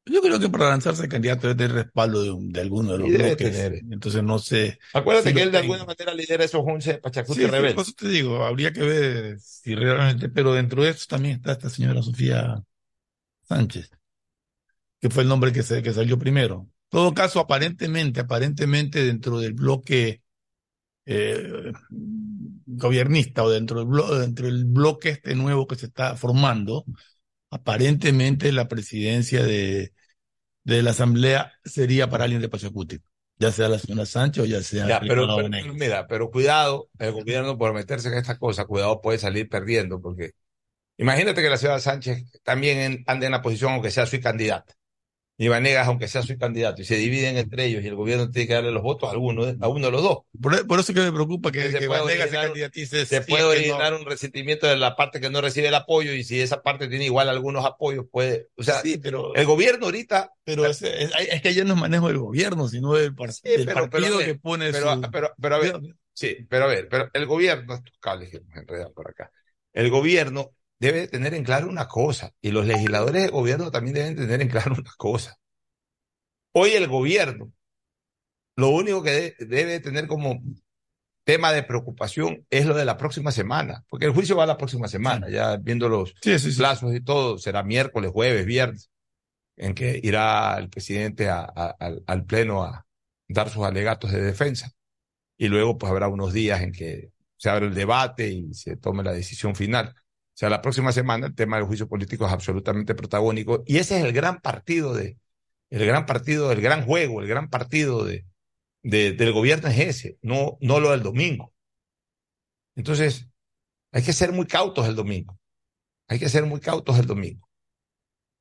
Yo creo que para lanzarse candidato debe tener respaldo de, de alguno de los bloques. Entonces no sé. Acuérdate que él de alguna manera lidera esos 11 Pachacuti sí, rebeldes. Por eso te digo, habría que ver si realmente, pero dentro de eso también está esta señora Sofía Sánchez, que fue el nombre que, se, que salió primero. En todo caso, aparentemente, aparentemente dentro del bloque eh, gobernista o dentro del, blo dentro del bloque este nuevo que se está formando, aparentemente la presidencia de, de la Asamblea sería para alguien de Pachacuti, ya sea la señora Sánchez o ya sea ya, pero, pero, mira, pero cuidado, el gobierno por meterse en esta cosa, cuidado puede salir perdiendo, porque imagínate que la señora Sánchez también ande en la posición aunque sea su candidata. Y Vanegas, aunque sea su candidato, y se dividen entre ellos y el gobierno tiene que darle los votos a alguno, a uno de los dos. Por, por eso que me preocupa que, se que puede Vanegas se candidatice. Se puede que originar no. un resentimiento de la parte que no recibe el apoyo y si esa parte tiene igual algunos apoyos, puede, o sea, Sí, pero, el gobierno ahorita, pero es, es, es que ya no es manejo del gobierno, sino del, par- Sí, del pero- pero partido ver, que pone pero, su... pero, pero a ver, sí, pero a ver, pero el gobierno, estos cables que hemos enredado por acá, el gobierno debe tener en claro una cosa y los legisladores del gobierno también deben tener en claro una cosa. Hoy el gobierno, lo único que de- debe tener como tema de preocupación es lo de la próxima semana, porque el juicio va la próxima semana, ya viendo los Sí, sí, sí. plazos y todo, será miércoles, jueves, viernes, en que irá el presidente a- a- al, al pleno a dar sus alegatos de defensa. Y luego pues habrá unos días en que se abre el debate y se tome la decisión final. O sea, la próxima semana el tema del juicio político es absolutamente protagónico y ese es el gran partido de, el gran partido, el gran juego, el gran partido de, de- del gobierno es ese, no, no lo del domingo. Entonces, hay que ser muy cautos el domingo. Hay que ser muy cautos el domingo.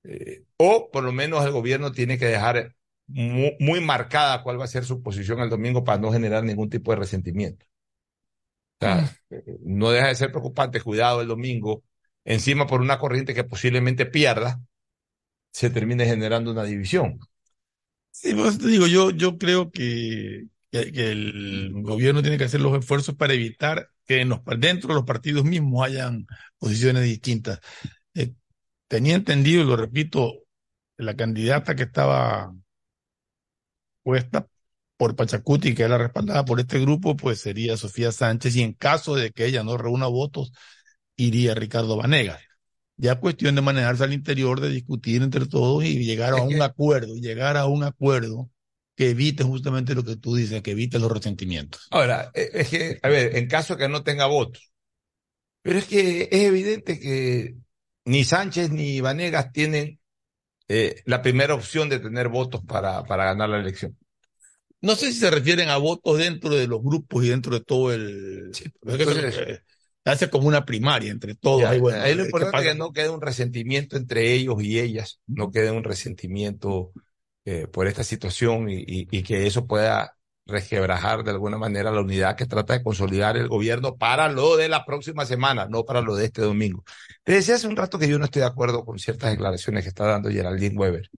Eh, o por lo menos el gobierno tiene que dejar muy marcada cuál va a ser su posición el domingo para no generar ningún tipo de resentimiento. Sea, eh, no deja de ser preocupante, cuidado el domingo, encima por una corriente que posiblemente pierda, se termine generando una división. Sí, pues te digo, yo, yo creo que, que, que el gobierno tiene que hacer los esfuerzos para evitar que en los, dentro de los partidos mismos hayan posiciones distintas. Eh, tenía entendido, y lo repito, la candidata que estaba puesta por Pachacuti, que era respaldada por este grupo, pues sería Sofía Sánchez, y en caso de que ella no reúna votos, iría Ricardo Vanegas. Ya cuestión de manejarse al interior, de discutir entre todos y llegar a Es un acuerdo, llegar a un acuerdo que evite justamente lo que tú dices, que evite los resentimientos. Ahora, eh, es que, a ver, en caso que no tenga votos, pero es que es evidente que ni Sánchez ni Vanegas tienen eh, la primera opción de tener votos para, para ganar la elección. No sé si se refieren a votos dentro de los grupos y dentro de todo el. entonces- se- eh, hace como una primaria entre todos. Ya, ahí, bueno, ahí lo ¿qué importante es que no quede un resentimiento entre ellos y ellas, no quede un resentimiento eh, por esta situación y, y- y que eso pueda resquebrajar de alguna manera la unidad que trata de consolidar el gobierno para lo de la próxima semana, no para lo de este domingo. Te decía hace un rato que yo no estoy de acuerdo con ciertas declaraciones que está dando Geraldine Weber.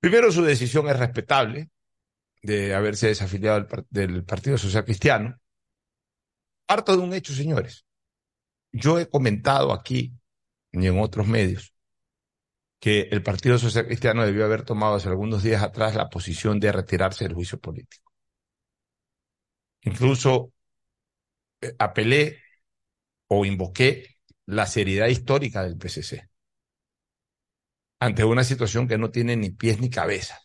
Primero, su decisión es respetable de haberse desafiliado del, par- del Partido Social Cristiano. Parto de un hecho, señores. Yo he comentado aquí y en otros medios que el Partido Social Cristiano debió haber tomado hace algunos días atrás la posición de retirarse del juicio político. Incluso eh, apelé o invoqué la seriedad histórica del PCC ante una situación que no tiene ni pies ni cabeza,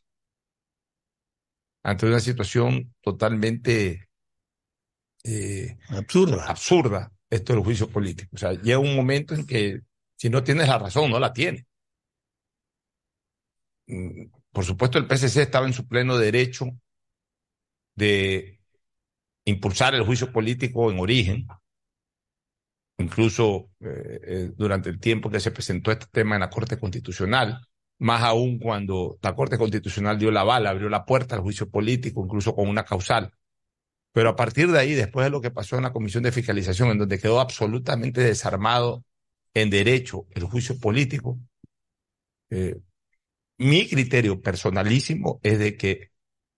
ante una situación totalmente eh, absurda. absurda esto del juicio político. O sea, llega un momento en que si no tienes la razón, no la tienes. Mm, Por supuesto, el PSC estaba en su pleno derecho de impulsar el juicio político en origen, incluso eh, eh, durante el tiempo que se presentó este tema en la Corte Constitucional, más aún cuando la Corte Constitucional dio la bala, abrió la puerta al juicio político, incluso con una causal. Pero a partir de ahí, después de lo que pasó en la Comisión de Fiscalización, en donde quedó absolutamente desarmado en derecho el juicio político, eh, mi criterio personalísimo es de que,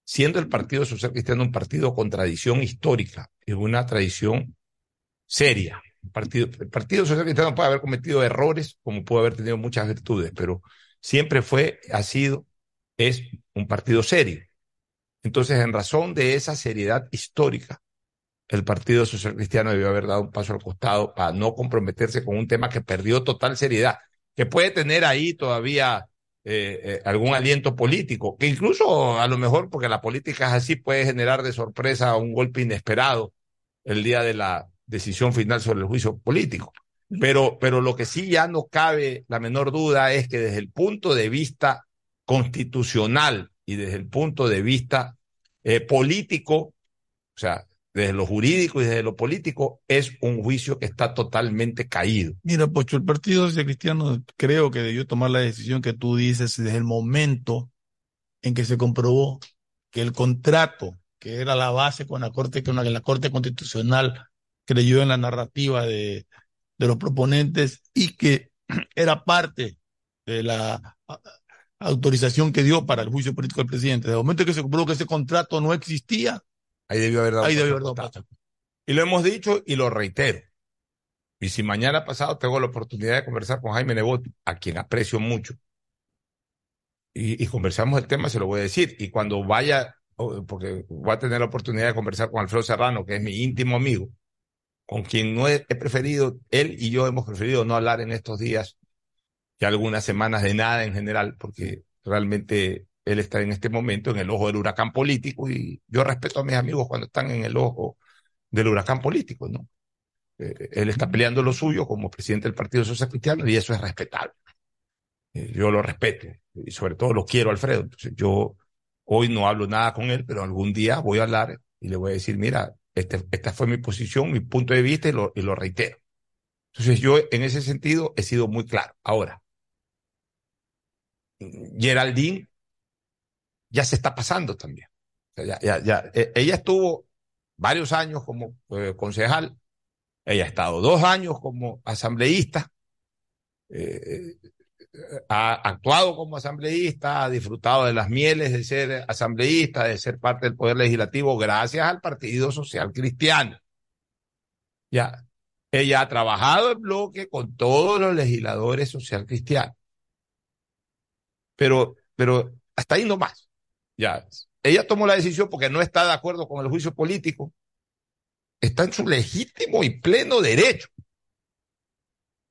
siendo el Partido Social Cristiano un partido con tradición histórica y una tradición seria, el partido, el partido Social Cristiano puede haber cometido errores, como puede haber tenido muchas virtudes, pero siempre fue, ha sido, es un partido serio. Entonces, en razón de esa seriedad histórica, el Partido Social Cristiano debió haber dado un paso al costado para no comprometerse con un tema que perdió total seriedad, que puede tener ahí todavía eh, eh, algún aliento político, que incluso a lo mejor, porque la política es así, puede generar de sorpresa un golpe inesperado el día de la decisión final sobre el juicio político. Pero, pero lo que sí ya no cabe la menor duda es que desde el punto de vista constitucional y desde el punto de vista eh, político, o sea, desde lo jurídico y desde lo político, es un juicio que está totalmente caído. Mira, Pocho, el Partido Social Cristiano creo que debió tomar la decisión que tú dices desde el momento en que se comprobó que el contrato, que era la base con la Corte, que la Corte Constitucional creyó en la narrativa de, de los proponentes y que era parte de la autorización que dio para el juicio político del presidente. Desde el momento en que se comprobó que ese contrato no existía, Ahí debió haber dado ahí debió haber dado costado. paso. Y lo hemos dicho y lo reitero. Y si mañana pasado tengo la oportunidad de conversar con Jaime Nebot, a quien aprecio mucho, y, y conversamos el tema, se lo voy a decir. Y cuando vaya, porque voy a tener la oportunidad de conversar con Alfredo Serrano, que es mi íntimo amigo, con quien no he, he preferido, él y yo hemos preferido no hablar en estos días, ya algunas semanas de nada en general, porque realmente él está en este momento en el ojo del huracán político y yo respeto a mis amigos cuando están en el ojo del huracán político, ¿no? Eh, él está peleando lo suyo como presidente del Partido Social Cristiano y eso es respetable. Eh, yo lo respeto y sobre todo lo quiero, Alfredo. Entonces, yo hoy no hablo nada con él, pero algún día voy a hablar y le voy a decir, mira, este- esta fue mi posición, mi punto de vista y lo, reitero. Entonces yo en ese sentido he sido muy claro. Ahora, Geraldine ya se está pasando también. Ya, ya, ya. Eh, Ella estuvo varios años como eh, concejal, ella ha estado dos años como asambleísta, eh, eh, ha actuado como asambleísta, ha disfrutado de las mieles de ser asambleísta, de ser parte del Poder Legislativo, gracias al Partido Social Cristiano. Ya, ella ha trabajado en bloque con todos los legisladores social cristianos. Pero, pero hasta ahí no más. Ya, ella tomó la decisión porque no está de acuerdo con el juicio político. Está en su legítimo y pleno derecho.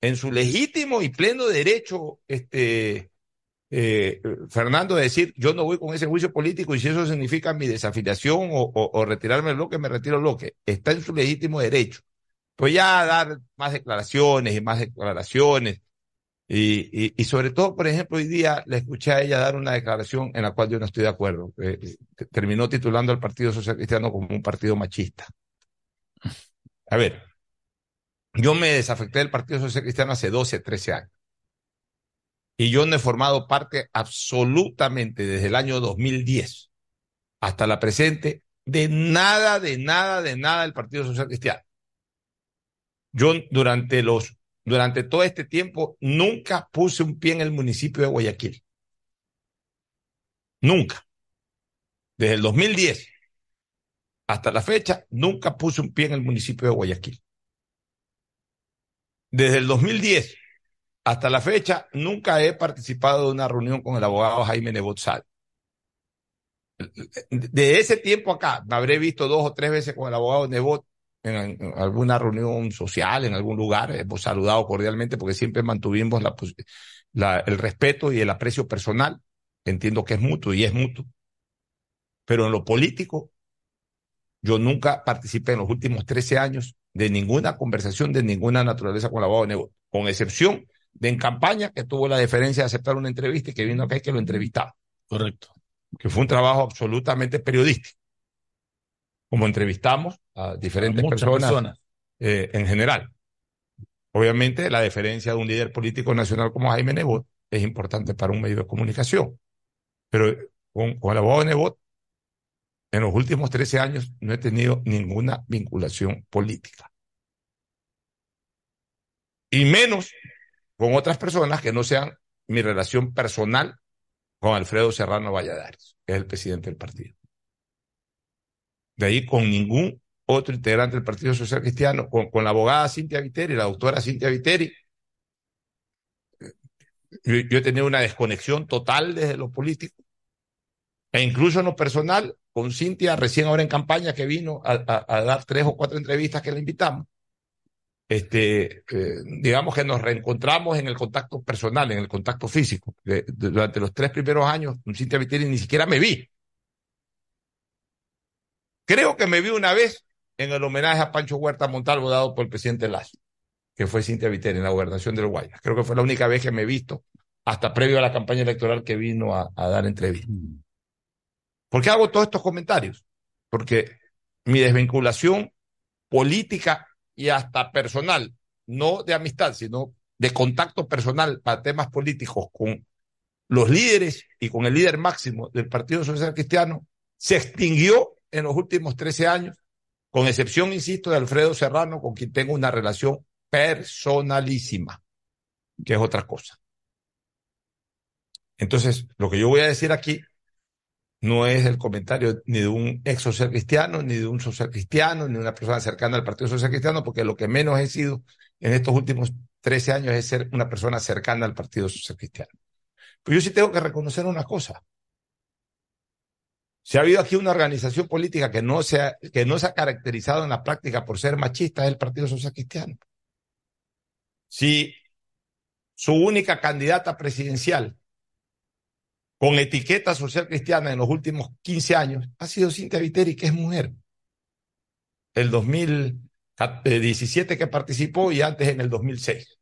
En su legítimo y pleno derecho, este, eh, Fernando, de decir, yo no voy con ese juicio político y si eso significa mi desafiliación o, retirarme del bloque, me retiro del bloque. Está en su legítimo derecho. Pues ya dar más declaraciones y más declaraciones Y, sobre todo, por ejemplo, hoy día le escuché a ella dar una declaración en la cual yo no estoy de acuerdo. Eh, terminó titulando al Partido Social Cristiano como un partido machista. A ver, yo me desafecté del Partido Social Cristiano hace 12, 13 años. Y yo no he formado parte absolutamente desde el año 2010 hasta la presente de nada, de nada, de nada del Partido Social Cristiano. Yo durante los durante todo este tiempo nunca puse un pie en el municipio de Guayaquil. Nunca. Desde el 2010 hasta la fecha, nunca puse un pie en el municipio de Guayaquil. Desde el 2010 hasta la fecha, nunca he participado de una reunión con el abogado Jaime Nebotzal. De ese tiempo acá, me habré visto dos o tres veces con el abogado Nebot en, alguna reunión social, en algún lugar, hemos saludado cordialmente porque siempre mantuvimos la, la, el respeto y el aprecio personal. Entiendo que es mutuo y es mutuo. Pero en lo político, yo nunca participé en los últimos 13 años de ninguna conversación de ninguna naturaleza con el abogado Nebot, con excepción de en campaña que tuvo la deferencia de aceptar una entrevista y que vino acá y que lo entrevistaba. Correcto. Que fue un trabajo absolutamente periodístico. Como entrevistamos a diferentes personas, personas. Eh, en general. Obviamente, la deferencia de un líder político nacional como Jaime Nebot es importante para un medio de comunicación. Pero con, con el abogado Nebot, en los últimos 13 años no he tenido ninguna vinculación política. Y menos con otras personas que no sean mi relación personal con Alfredo Serrano Valladares, que es el presidente del partido. De ahí con ningún otro integrante del Partido Social Cristiano, con, la abogada Cintia Viteri, la doctora Cintia Viteri. Yo, yo, he tenido una desconexión total desde lo político. E incluso en lo personal, con Cintia, recién ahora en campaña, que vino a, dar tres o cuatro entrevistas que le invitamos este, eh, digamos que nos reencontramos en el contacto personal, en el contacto físico. Durante los tres primeros años, Cintia Viteri ni siquiera me vi. Creo que me vi una vez en el homenaje a Pancho Huerta Montalvo dado por el presidente Lazo, que fue Cintia Viteri en la gobernación del Guayas. Creo que fue la única vez que me he visto, hasta previo a la campaña electoral que vino a, a dar entrevistas. ¿Por qué hago todos estos comentarios? Porque mi desvinculación política y hasta personal, no de amistad, sino de contacto personal para temas políticos con los líderes y con el líder máximo del Partido Social Cristiano, se extinguió en los últimos 13 años, con excepción, insisto, de Alfredo Serrano, con quien tengo una relación personalísima, que es otra cosa. Entonces, lo que yo voy a decir aquí no es el comentario ni de un ex social cristiano, ni de un social cristiano, ni de una persona cercana al Partido Social Cristiano, porque lo que menos he sido en estos últimos 13 años es ser una persona cercana al Partido Social Cristiano. Pero yo sí tengo que reconocer una cosa. Si ha habido aquí una organización política que no, se ha, que no se ha caracterizado en la práctica por ser machista, es el Partido Social Cristiano. Si su única candidata presidencial con etiqueta social cristiana en los últimos 15 años ha sido Cintia Viteri, que es mujer. El 2017 que participó y antes en el 2006.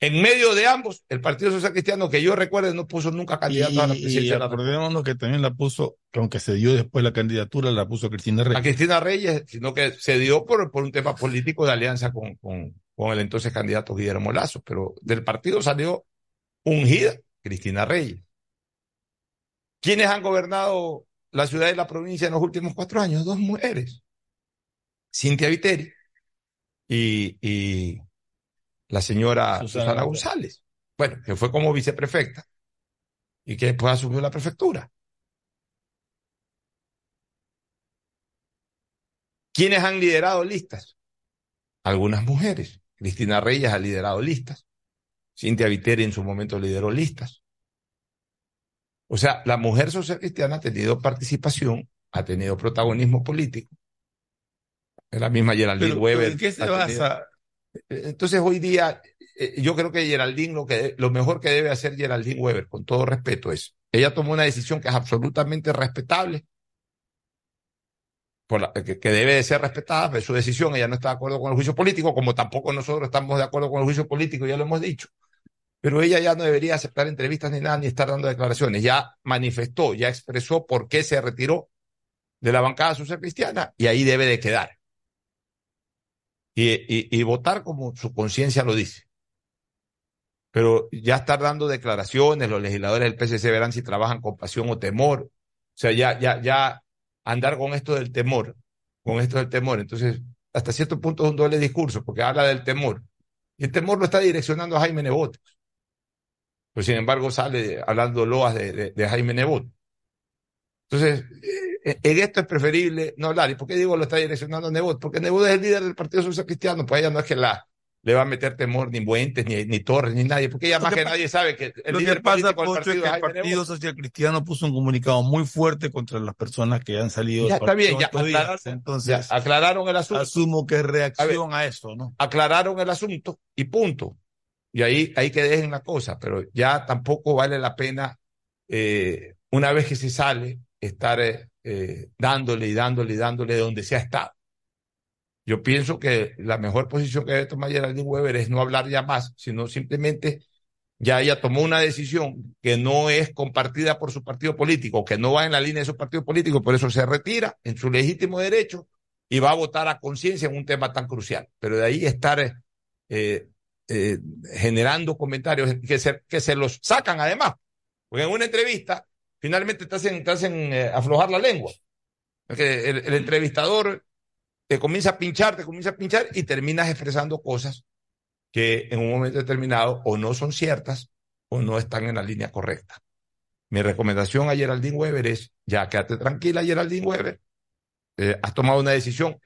En medio de ambos, el Partido Social Cristiano, que yo recuerde, no puso nunca candidato y, a la presidencia. Y recordémonos que también la puso, que aunque se dio después la candidatura, la puso Cristina Reyes. A Cristina Reyes, sino que se dio por, por un tema político de alianza con, con, con el entonces candidato Guillermo Lazo, pero del partido salió ungida Cristina Reyes. ¿Quiénes han gobernado la ciudad y la provincia en los últimos cuatro años? Dos mujeres. Cintia Viteri y, y la señora Susana, Susana González. Bueno, que fue como viceprefecta y que después asumió la prefectura. ¿Quiénes han liderado listas? Algunas mujeres. Cristina Reyes ha liderado listas. Cintia Viteri en su momento lideró listas. O sea, la mujer social cristiana ha tenido participación, ha tenido protagonismo político. Es la misma Geraldine pero, Weber. ¿En qué se basa? Entonces, hoy día, yo creo que Geraldine, lo, que, lo mejor que debe hacer Geraldine Weber, con todo respeto, es, ella tomó una decisión que es absolutamente respetable, por la, que, que, debe de ser respetada, es su decisión, ella no está de acuerdo con el juicio político, como tampoco nosotros estamos de acuerdo con el juicio político, ya lo hemos dicho. Pero ella ya no debería aceptar entrevistas ni nada, ni estar dando declaraciones. Ya manifestó, ya expresó por qué se retiró de la bancada social cristiana y ahí debe de quedar. Y, y, votar como su conciencia lo dice. Pero ya estar dando declaraciones, los legisladores del PCC verán si trabajan con pasión o temor. O sea, ya, ya, ya andar con esto del temor, con esto del temor. Entonces, hasta cierto punto es un doble discurso, porque habla del temor. Y el temor lo está direccionando a Jaime Nebot. Pues sin embargo sale hablando loas de, de, de Jaime Nebot. Entonces, eh, en esto es preferible no hablar. ¿Y por qué digo lo está direccionando Nebot? Porque Nebot es el líder del Partido Social Cristiano, pues ella no es que la le va a meter temor ni Buentes, ni, ni Torres, ni nadie, porque ella Lo más que que nadie sabe que el Lo que líder pasa, Pocho, es partido que es el Jaime Partido. Social Cristiano puso un comunicado muy fuerte contra las personas que han salido Ya del está bien, ya Entonces, ya aclararon el asunto. asumo que es reacción a, eso, ¿no? aclararon el asunto y punto. Y ahí hay que dejen la cosa, pero ya tampoco vale la pena, eh, una vez que se sale, estar eh, eh, dándole y dándole y dándole de donde se ha estado. Yo pienso que la mejor posición que debe tomar Geraldine Weber es no hablar ya más, sino simplemente ya ella tomó una decisión que no es compartida por su partido político, que no va en la línea de su partido político, por eso se retira en su legítimo derecho y va a votar a conciencia en un tema tan crucial. Pero de ahí estar eh, generando comentarios que se, que se los sacan además, porque en una entrevista finalmente te hacen, te hacen eh, aflojar la lengua. Porque el, entrevistador te comienza a pinchar, te comienza a pinchar y terminas expresando cosas que en un momento determinado o no son ciertas o no están en la línea correcta. Mi recomendación a Geraldine Weber es, ya quédate tranquila, Geraldine Weber, eh, has tomado una decisión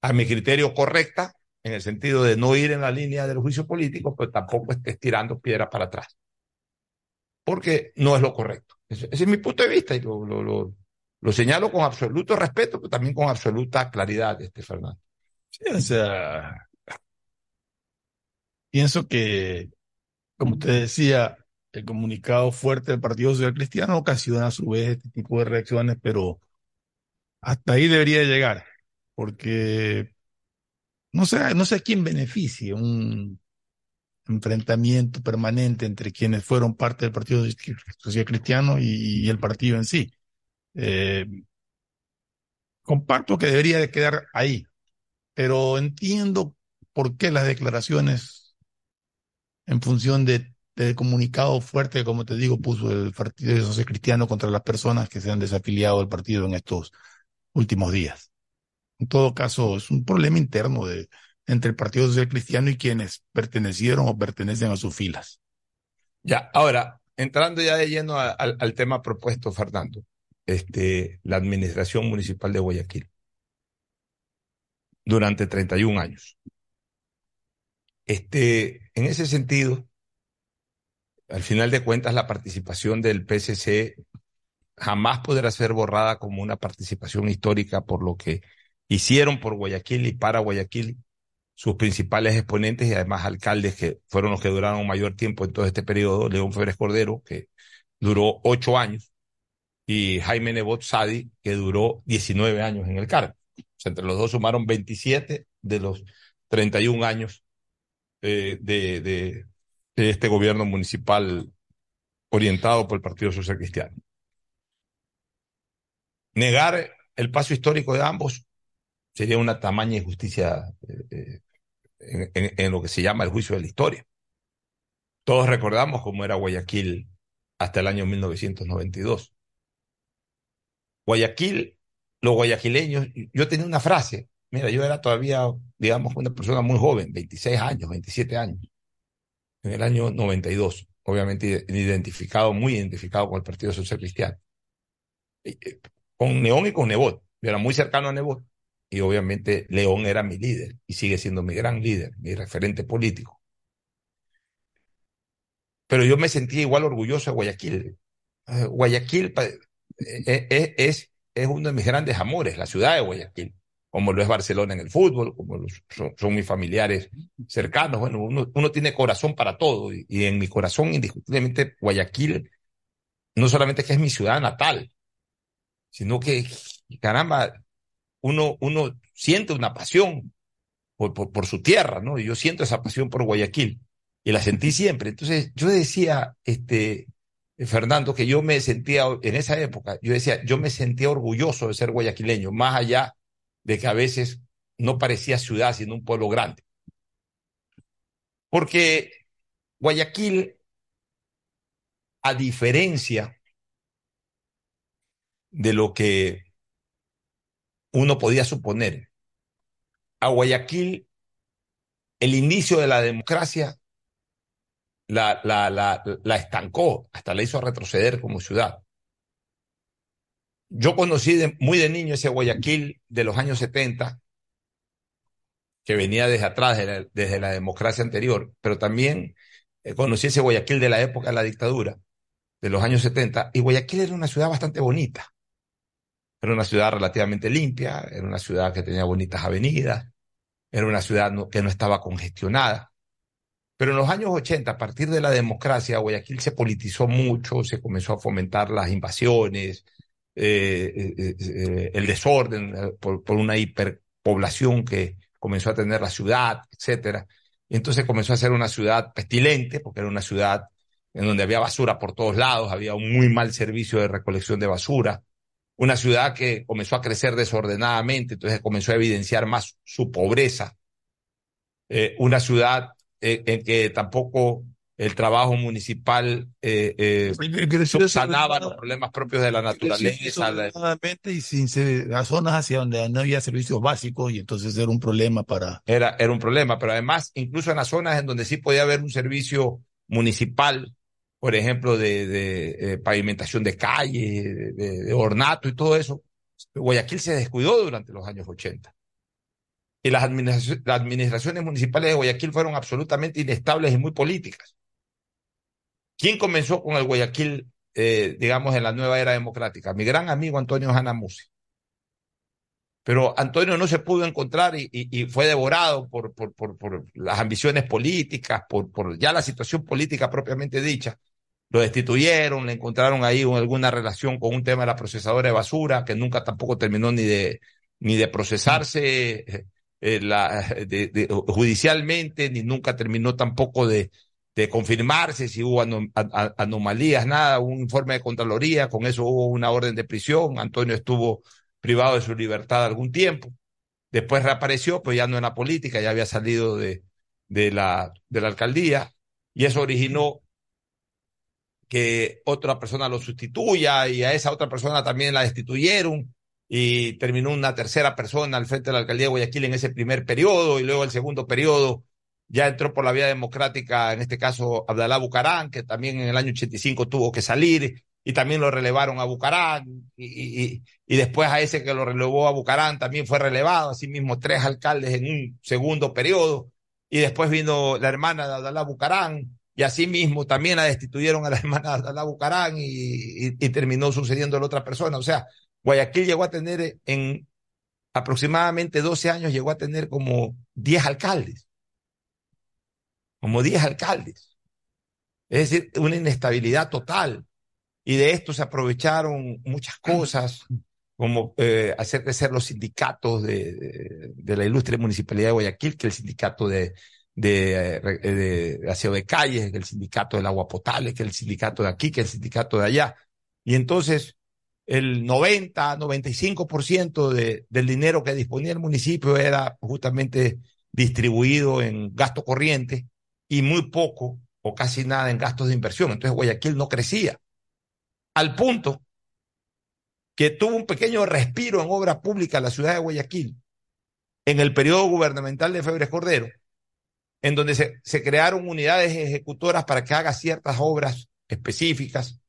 a mi criterio correcta, en el sentido de no ir en la línea del juicio político, pero tampoco estés tirando piedras para atrás. Porque no es lo correcto. Ese, es mi punto de vista y lo, lo, lo, lo señalo con absoluto respeto, pero también con absoluta claridad, este Fernando. Sí, o sea, pienso que, como usted decía, el comunicado fuerte del Partido Social Cristiano ocasiona a su vez este tipo de reacciones, pero hasta ahí debería llegar, porque no sé, no sé a quién beneficia un enfrentamiento permanente entre quienes fueron parte del Partido Social Cristiano y, el partido en sí. Eh, comparto que debería de quedar ahí, pero entiendo por qué las declaraciones en función de, comunicado fuerte, como te digo, puso el Partido Social Cristiano contra las personas que se han desafiliado del partido en estos últimos días. En todo caso, es un problema interno de, entre el Partido Social Cristiano y quienes pertenecieron o pertenecen a sus filas. Ya, ahora, entrando ya de lleno al tema propuesto, Fernando, este, la administración municipal de Guayaquil, durante 31 años. Este, en ese sentido, al final de cuentas, la participación del PSC jamás podrá ser borrada como una participación histórica por lo que hicieron por Guayaquil y para Guayaquil sus principales exponentes y además alcaldes que fueron los que duraron mayor tiempo en todo este periodo, León Febres Cordero, que duró ocho años, y Jaime Nebot Sadi, que duró 19 años en el cargo. O sea, entre los dos sumaron 27 de los 31 años eh, de, de, de este gobierno municipal orientado por el Partido Social Cristiano. Negar el paso histórico de ambos sería una tamaña injusticia eh, eh, en, lo que se llama el juicio de la historia. Todos recordamos cómo era Guayaquil hasta el año 1992. Guayaquil, los guayaquileños, yo tenía una frase, mira, yo era todavía, digamos, una persona muy joven, 26 años, 27 años, en el año 92, obviamente identificado, muy identificado con el Partido Social Cristiano, eh, con León y con Nebot, yo era muy cercano a Nebot, y obviamente León era mi líder, y sigue siendo mi gran líder, mi referente político. Pero yo me sentía igual orgulloso de Guayaquil. Eh, Guayaquil pa- eh, eh, es, es uno de mis grandes amores, la ciudad de Guayaquil, como lo es Barcelona en el fútbol, como son, son mis familiares cercanos. Bueno, uno, uno tiene corazón para todo y, y en mi corazón indiscutiblemente Guayaquil no solamente que es mi ciudad natal, sino que, caramba, uno, uno siente una pasión por, por, por su tierra, ¿no? Y yo siento esa pasión por Guayaquil. y la sentí siempre. Entonces yo decía, este, Fernando, que yo me sentía, en esa época, yo decía, yo me sentía orgulloso de ser guayaquileño, más allá de que a veces no parecía ciudad, sino un pueblo grande. Porque Guayaquil, a diferencia de lo que uno podía suponer, a Guayaquil el inicio de la democracia la, la, la, estancó, hasta la hizo retroceder como ciudad. Yo conocí de, muy de niño ese Guayaquil de los años 70, que venía desde atrás, la, desde la democracia anterior, pero también eh, conocí ese Guayaquil de la época de la dictadura, de los años 70, y Guayaquil era una ciudad bastante bonita. Era una ciudad relativamente limpia, era una ciudad que tenía bonitas avenidas, era una ciudad que no estaba congestionada. Pero en los años 80, a partir de la democracia, Guayaquil se politizó mucho, se comenzó a fomentar las invasiones, eh, eh, eh, el desorden por, por, una hiperpoblación que comenzó a tener la ciudad. Y entonces comenzó a ser una ciudad pestilente, porque era una ciudad en donde había basura por todos lados, había un muy mal servicio de recolección de basura, una ciudad que comenzó a crecer desordenadamente, entonces comenzó a evidenciar más su pobreza, eh, una ciudad eh, en que tampoco el trabajo municipal eh, eh, sanaba los problemas propios de la naturaleza. y sin a zonas hacia donde no había servicios básicos y entonces era un problema para... Era, era un problema, pero además incluso en las zonas en donde sí podía haber un servicio municipal, por ejemplo, de, de pavimentación de calles, de, ornato y todo eso, Guayaquil se descuidó durante los años 80. Y las, administraciones, municipales de Guayaquil fueron absolutamente inestables y muy políticas. ¿Quién comenzó con el Guayaquil, eh, digamos, en la nueva era democrática? Mi gran amigo Antonio Janamusi. Pero Antonio no se pudo encontrar y, fue devorado por, las ambiciones políticas, por ya la situación política propiamente dicha. Lo destituyeron, le encontraron ahí alguna relación con un tema de la procesadora de basura que nunca tampoco terminó ni de, ni de procesarse eh, de, judicialmente, ni nunca terminó tampoco de, de confirmarse si hubo anom anomalías, nada, un informe de Contraloría, con eso hubo una orden de prisión, Antonio estuvo privado de su libertad algún tiempo, después reapareció, pues ya no en la política, ya había salido de, de, la, de la alcaldía, y eso originó que otra persona lo sustituya y a esa otra persona también la destituyeron y terminó una tercera persona al frente de la alcaldía de Guayaquil en ese primer periodo y luego el segundo periodo ya entró por la vía democrática, en este caso Abdalá Bucarán, que también en el año 85 tuvo que salir y también lo relevaron a Bucarán y, y, y después a ese que lo relevó a Bucarán también fue relevado, asimismo tres alcaldes en un segundo periodo y después vino la hermana de Abdalá Bucarán y asimismo también la destituyeron a la hermana de Abdalá Bucarán y, y, y terminó sucediendo a la otra persona. O sea, Guayaquil llegó a tener en aproximadamente 12 años, llegó a tener como 10 alcaldes como 10 alcaldes. Es decir, una inestabilidad total. Y de esto se aprovecharon muchas cosas, como eh, hacer crecer los sindicatos de, de, de, la ilustre municipalidad de Guayaquil, que el sindicato de, de, de, de aseo de calles, que el sindicato del agua potable, que el sindicato de aquí, que el sindicato de allá. Y entonces el 90, 95% de, del dinero que disponía el municipio era justamente distribuido en gasto corriente y muy poco o casi nada en gastos de inversión. Entonces Guayaquil no crecía. Al punto que tuvo un pequeño respiro en obra pública la ciudad de Guayaquil en el periodo gubernamental de Febres Cordero, en donde se, se crearon unidades ejecutoras para que haga ciertas obras específicas,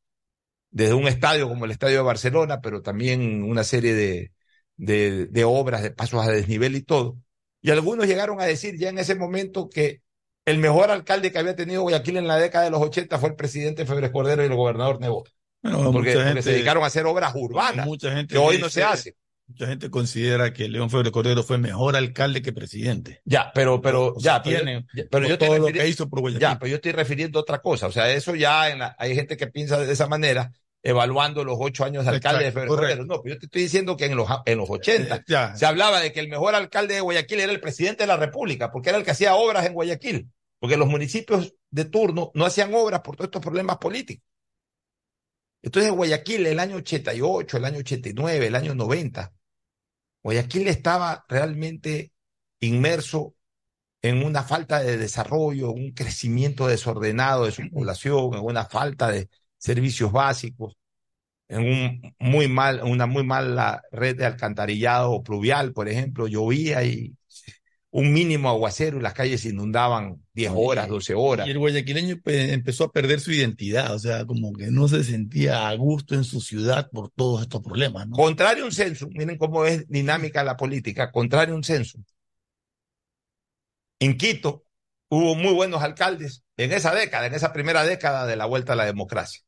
desde un estadio como el Estadio de Barcelona, pero también una serie de, de, de obras, de pasos a desnivel y todo. Y algunos llegaron a decir ya en ese momento que el mejor alcalde que había tenido Guayaquil en la década de los 80 fue el presidente Febres Cordero y el gobernador Nebo. Bueno, porque, gente, porque, se dedicaron a hacer obras urbanas mucha gente que hoy no se hace. Mucha gente considera que León Febres Cordero fue mejor alcalde que presidente. Ya, pero, pero, o sea, ya, tiene, pero, pero yo todo lo que hizo por Guayaquil. Ya, pero yo estoy refiriendo a otra cosa. O sea, eso ya en la, hay gente que piensa de esa manera, evaluando los ocho años de alcalde Exacto, de Febres Cordero. No, pero yo te estoy diciendo que en los, en los 80 eh, se hablaba de que el mejor alcalde de Guayaquil era el presidente de la República, porque era el que hacía obras en Guayaquil porque los municipios de turno no hacían obras por todos estos problemas políticos. Entonces Guayaquil, el año 88, el año 89, el año 90, Guayaquil estaba realmente inmerso en una falta de desarrollo, un crecimiento desordenado de su población, en una falta de servicios básicos, en un muy mal, una muy mala red de alcantarillado pluvial, por ejemplo, llovía y un mínimo aguacero y las calles se inundaban 10 horas, 12 horas. Y el guayaquileño pues, empezó a perder su identidad, o sea, como que no se sentía a gusto en su ciudad por todos estos problemas. ¿no? Contrario a un censo, miren cómo es dinámica la política, contrario a un censo. En Quito hubo muy buenos alcaldes en esa década, en esa primera década de la vuelta a la democracia.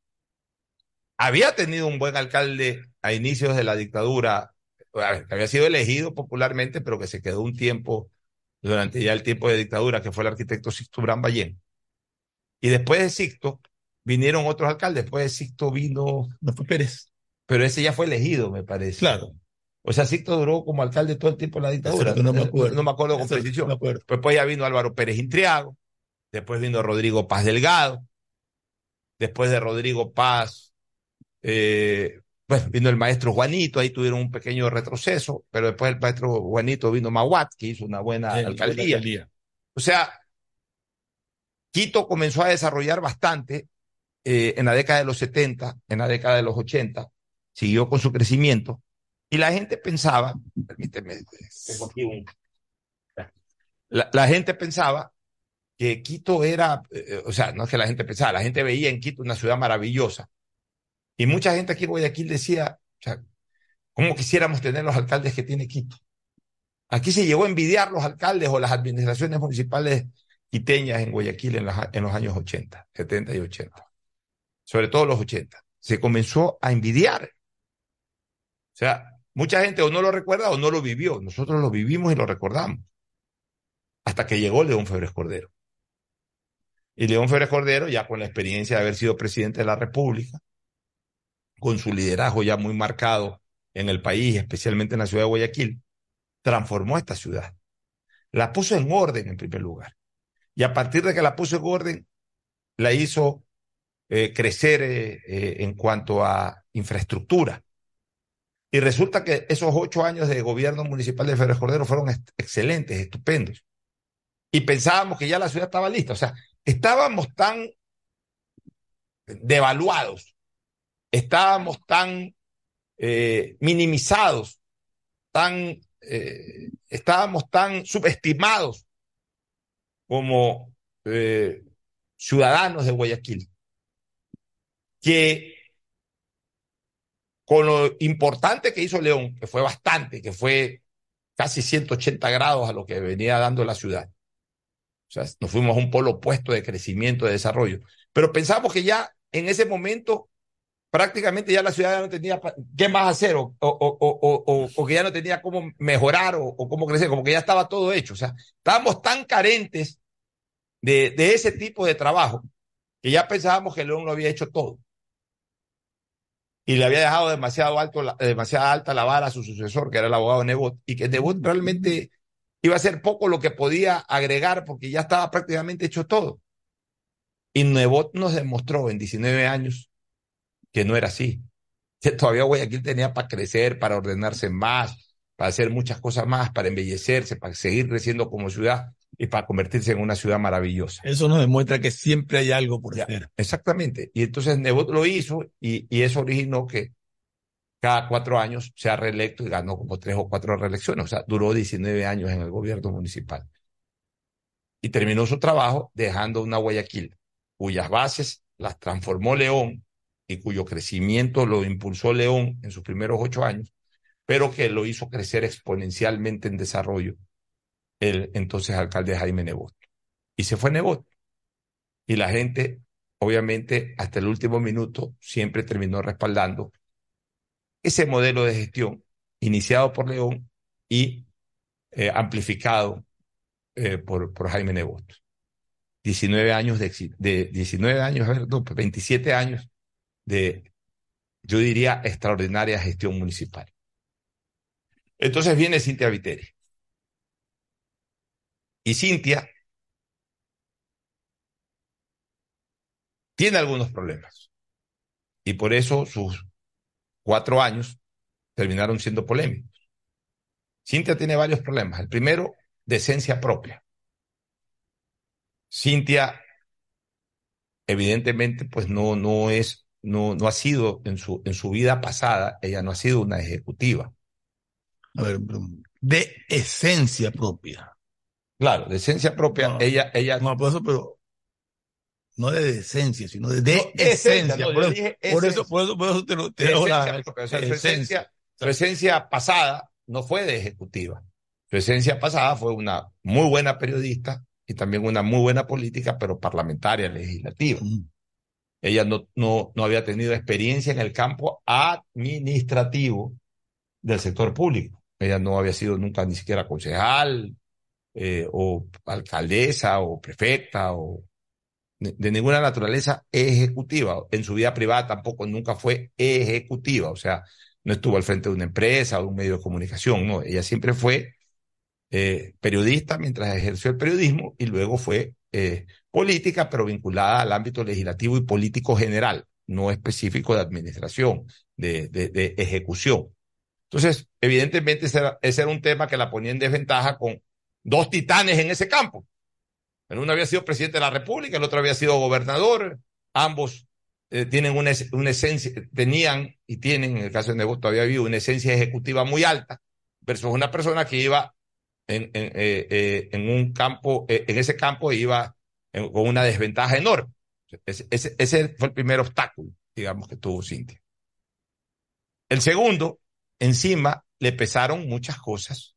Había tenido un buen alcalde a inicios de la dictadura, que había sido elegido popularmente, pero que se quedó un tiempo durante ya el tiempo de dictadura, que fue el arquitecto Sixto Brán Ballén. Y después de Sixto vinieron otros alcaldes, después de Sixto vino... No fue Pérez. Pero ese ya fue elegido, me parece. Claro. O sea, Sixto duró como alcalde todo el tiempo en la dictadura. No me acuerdo. No me acuerdo con precisión. no. Después ya vino Álvaro Pérez Intriago, después vino Rodrigo Paz Delgado, después de Rodrigo Paz, eh, pues vino el maestro Juanito, ahí tuvieron un pequeño retroceso, pero después el maestro Juanito vino Mahuat, que hizo una buena Sí, alcaldía. alcaldía. O sea, Quito comenzó a desarrollar bastante eh, en la década de los 70, en la década de los 80, siguió con su crecimiento, y la gente pensaba, permíteme, tengo aquí un- la, la gente pensaba que Quito era, eh, o sea, no es que la gente pensaba, la gente veía en Quito una ciudad maravillosa. Y mucha gente aquí en Guayaquil decía, ¿cómo quisiéramos tener los alcaldes que tiene Quito? Aquí se llegó a envidiar los alcaldes o las administraciones municipales quiteñas en Guayaquil en, en los años 80, 70 y 80. Sobre todo los 80. Se comenzó a envidiar. O sea, mucha gente o no lo recuerda o no lo vivió. Nosotros lo vivimos y lo recordamos. Hasta que llegó León Febres Cordero. Y León Febres Cordero, ya con la experiencia de haber sido presidente de la República, con su liderazgo ya muy marcado en el país, especialmente en la ciudad de Guayaquil, transformó esta ciudad. La puso en orden en primer lugar. Y a partir de que la puso en orden, la hizo eh, crecer eh, eh, en cuanto a infraestructura. Y resulta que esos ocho años de gobierno municipal de Febres Cordero fueron excelentes, estupendos. Y pensábamos que ya la ciudad estaba lista. O sea, estábamos tan devaluados, estábamos tan eh, minimizados, tan, eh, estábamos tan subestimados como eh, ciudadanos de Guayaquil, que con lo importante que hizo León, que fue bastante, que fue casi 180 grados a lo que venía dando la ciudad. O sea, nos fuimos a un polo opuesto de crecimiento, de desarrollo. Pero pensamos que ya en ese momento prácticamente ya la ciudad ya no tenía qué más hacer o, o, o, o, que ya no tenía cómo mejorar o, cómo crecer, como que ya estaba todo hecho. O sea, estábamos tan carentes de, de ese tipo de trabajo que ya pensábamos que León lo había hecho todo. Y le había dejado demasiado, alto, demasiado alta la vara a su sucesor, que era el abogado Nebot, y que Nebot realmente iba a ser poco lo que podía agregar porque ya estaba prácticamente hecho todo. Y Nebot nos demostró en 19 años que no era así. Que todavía Guayaquil tenía para crecer, para ordenarse más, para hacer muchas cosas más, para embellecerse, para seguir creciendo como ciudad y para convertirse en una ciudad maravillosa. Eso nos demuestra que siempre hay algo por hacer. Exactamente. Y entonces Nebot lo hizo y, y eso originó que cada cuatro años sea reelecto y ganó como tres o cuatro reelecciones. O sea, duró 19 años en el gobierno municipal. Y terminó su trabajo dejando una Guayaquil cuyas bases las transformó León y cuyo crecimiento lo impulsó León en sus primeros ocho años, pero que lo hizo crecer exponencialmente en desarrollo el entonces alcalde Jaime Nebot. Y se fue Nebot. Y la gente, obviamente, hasta el último minuto, siempre terminó respaldando ese modelo de gestión iniciado por León y eh, amplificado eh, por, por Jaime Nebot. 19 años de, de 19 años, a ver, no, 27 años de, yo diría, extraordinaria gestión municipal. Entonces viene Cintia Viteri. Y Cintia tiene algunos problemas. Y por eso sus cuatro años terminaron siendo polémicos. Cintia tiene varios problemas. El primero, de esencia propia. Cintia, evidentemente, pues no, no es, no, no ha sido en su, en su vida pasada, ella no ha sido una ejecutiva. A ver, de esencia propia. Claro, de esencia propia, No, ella, ella. No, por eso, pero no de decencia, sino de, de No, esencia, esencia. no, por, eso, por eso, por eso, por eso te lo te dejo la-. O sea, esencia. su esencia pasada no fue de ejecutiva. Su esencia pasada fue una muy buena periodista y también una muy buena política, pero parlamentaria, legislativa. Ella no, no, no había tenido experiencia en el campo administrativo del sector público. Ella no había sido nunca ni siquiera concejal, eh, o alcaldesa, o prefecta, o de, ninguna naturaleza ejecutiva. En su vida privada tampoco nunca fue ejecutiva, o sea, no estuvo al frente de una empresa o de un medio de comunicación, no, ella siempre fue eh, periodista mientras ejerció el periodismo y luego fue eh, política, pero vinculada al ámbito legislativo y político general, no específico de administración, de, de, ejecución. Entonces, evidentemente ese era, un tema que la ponía en desventaja con dos titanes en ese campo. El uno había sido presidente de la República, el otro había sido gobernador, ambos eh, tienen una, una esencia, tenían y tienen, en el caso de Nebo todavía vive, una esencia ejecutiva muy alta, versus una persona que iba en, en, eh, eh, en un campo, en ese campo iba con una desventaja enorme. Ese, fue el primer obstáculo, digamos, que tuvo Cintia. El segundo, encima, le pesaron muchas cosas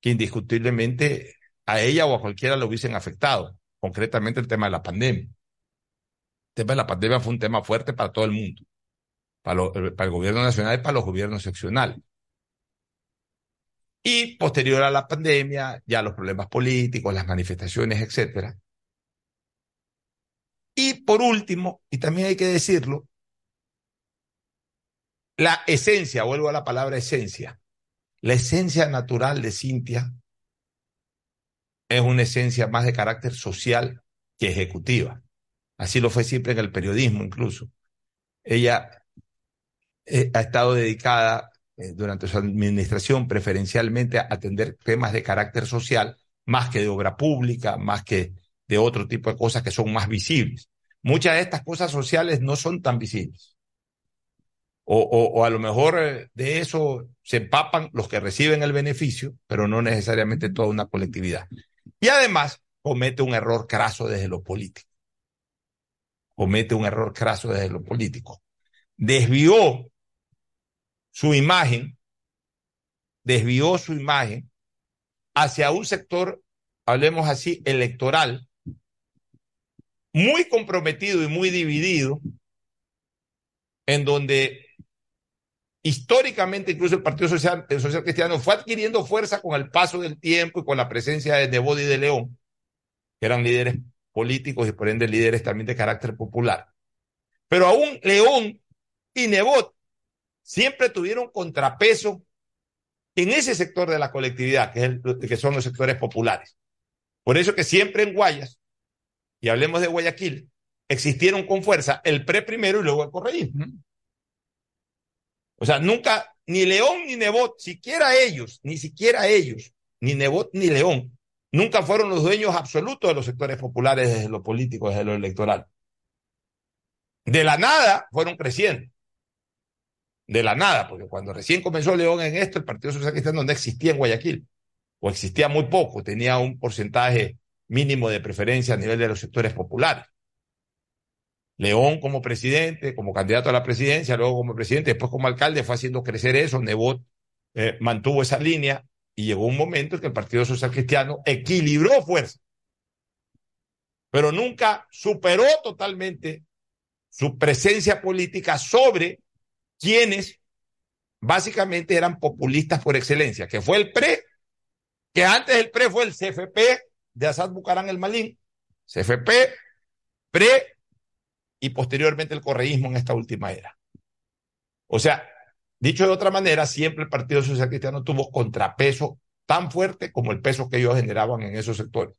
que indiscutiblemente a ella o a cualquiera le hubiesen afectado, concretamente el tema de la pandemia. El tema de la pandemia fue un tema fuerte para todo el mundo, para, lo- para el gobierno nacional y para los gobiernos seccionales. Y posterior a la pandemia, ya los problemas políticos, las manifestaciones, etcétera. Y por último, y también hay que decirlo, la esencia, vuelvo a la palabra esencia, la esencia natural de Cintia es una esencia más de carácter social que ejecutiva. Así lo fue siempre en el periodismo incluso. Ella eh, ha estado dedicada eh, durante su administración preferencialmente a atender temas de carácter social más que de obra pública, más que de otro tipo de cosas que son más visibles. Muchas de estas cosas sociales no son tan visibles. O, o, a lo mejor eh, de eso se empapan los que reciben el beneficio, pero no necesariamente toda una colectividad. Y además comete un error craso desde lo político. Comete un error craso desde lo político. Desvió su imagen, desvió su imagen hacia un sector, hablemos así, electoral, muy comprometido y muy dividido, en donde históricamente incluso el Partido Social, Social Cristiano fue adquiriendo fuerza con el paso del tiempo y con la presencia de Nebot y de León, que eran líderes políticos y por ende líderes también de carácter popular. Pero aún León y Nebot siempre tuvieron contrapeso en ese sector de la colectividad, que, que son los sectores populares. Por eso que siempre en Guayas, y hablemos de Guayaquil, existieron con fuerza el pre primero y luego el correísmo. O sea, nunca, ni León ni Nebot, siquiera ellos, ni siquiera ellos, ni Nebot ni León, nunca fueron los dueños absolutos de los sectores populares desde lo político, desde lo electoral. De la nada fueron creciendo. De la nada, porque cuando recién comenzó León en esto, el Partido Social Cristiano no existía en Guayaquil, o existía muy poco, tenía un porcentaje mínimo de preferencia a nivel de los sectores populares. León como presidente, como candidato a la presidencia, luego como presidente, después como alcalde, fue haciendo crecer eso. Nebot eh, mantuvo esa línea y llegó un momento en que el Partido Social Cristiano equilibró fuerza, pero nunca superó totalmente su presencia política sobre quienes básicamente eran populistas por excelencia, que fue el PRE, que antes el PRE fue el CFP de Asad Bucarán el Malín, CFP, PRE y posteriormente el correísmo en esta última era. O sea, dicho de otra manera, siempre el Partido Social Cristiano tuvo contrapeso tan fuerte como el peso que ellos generaban en esos sectores.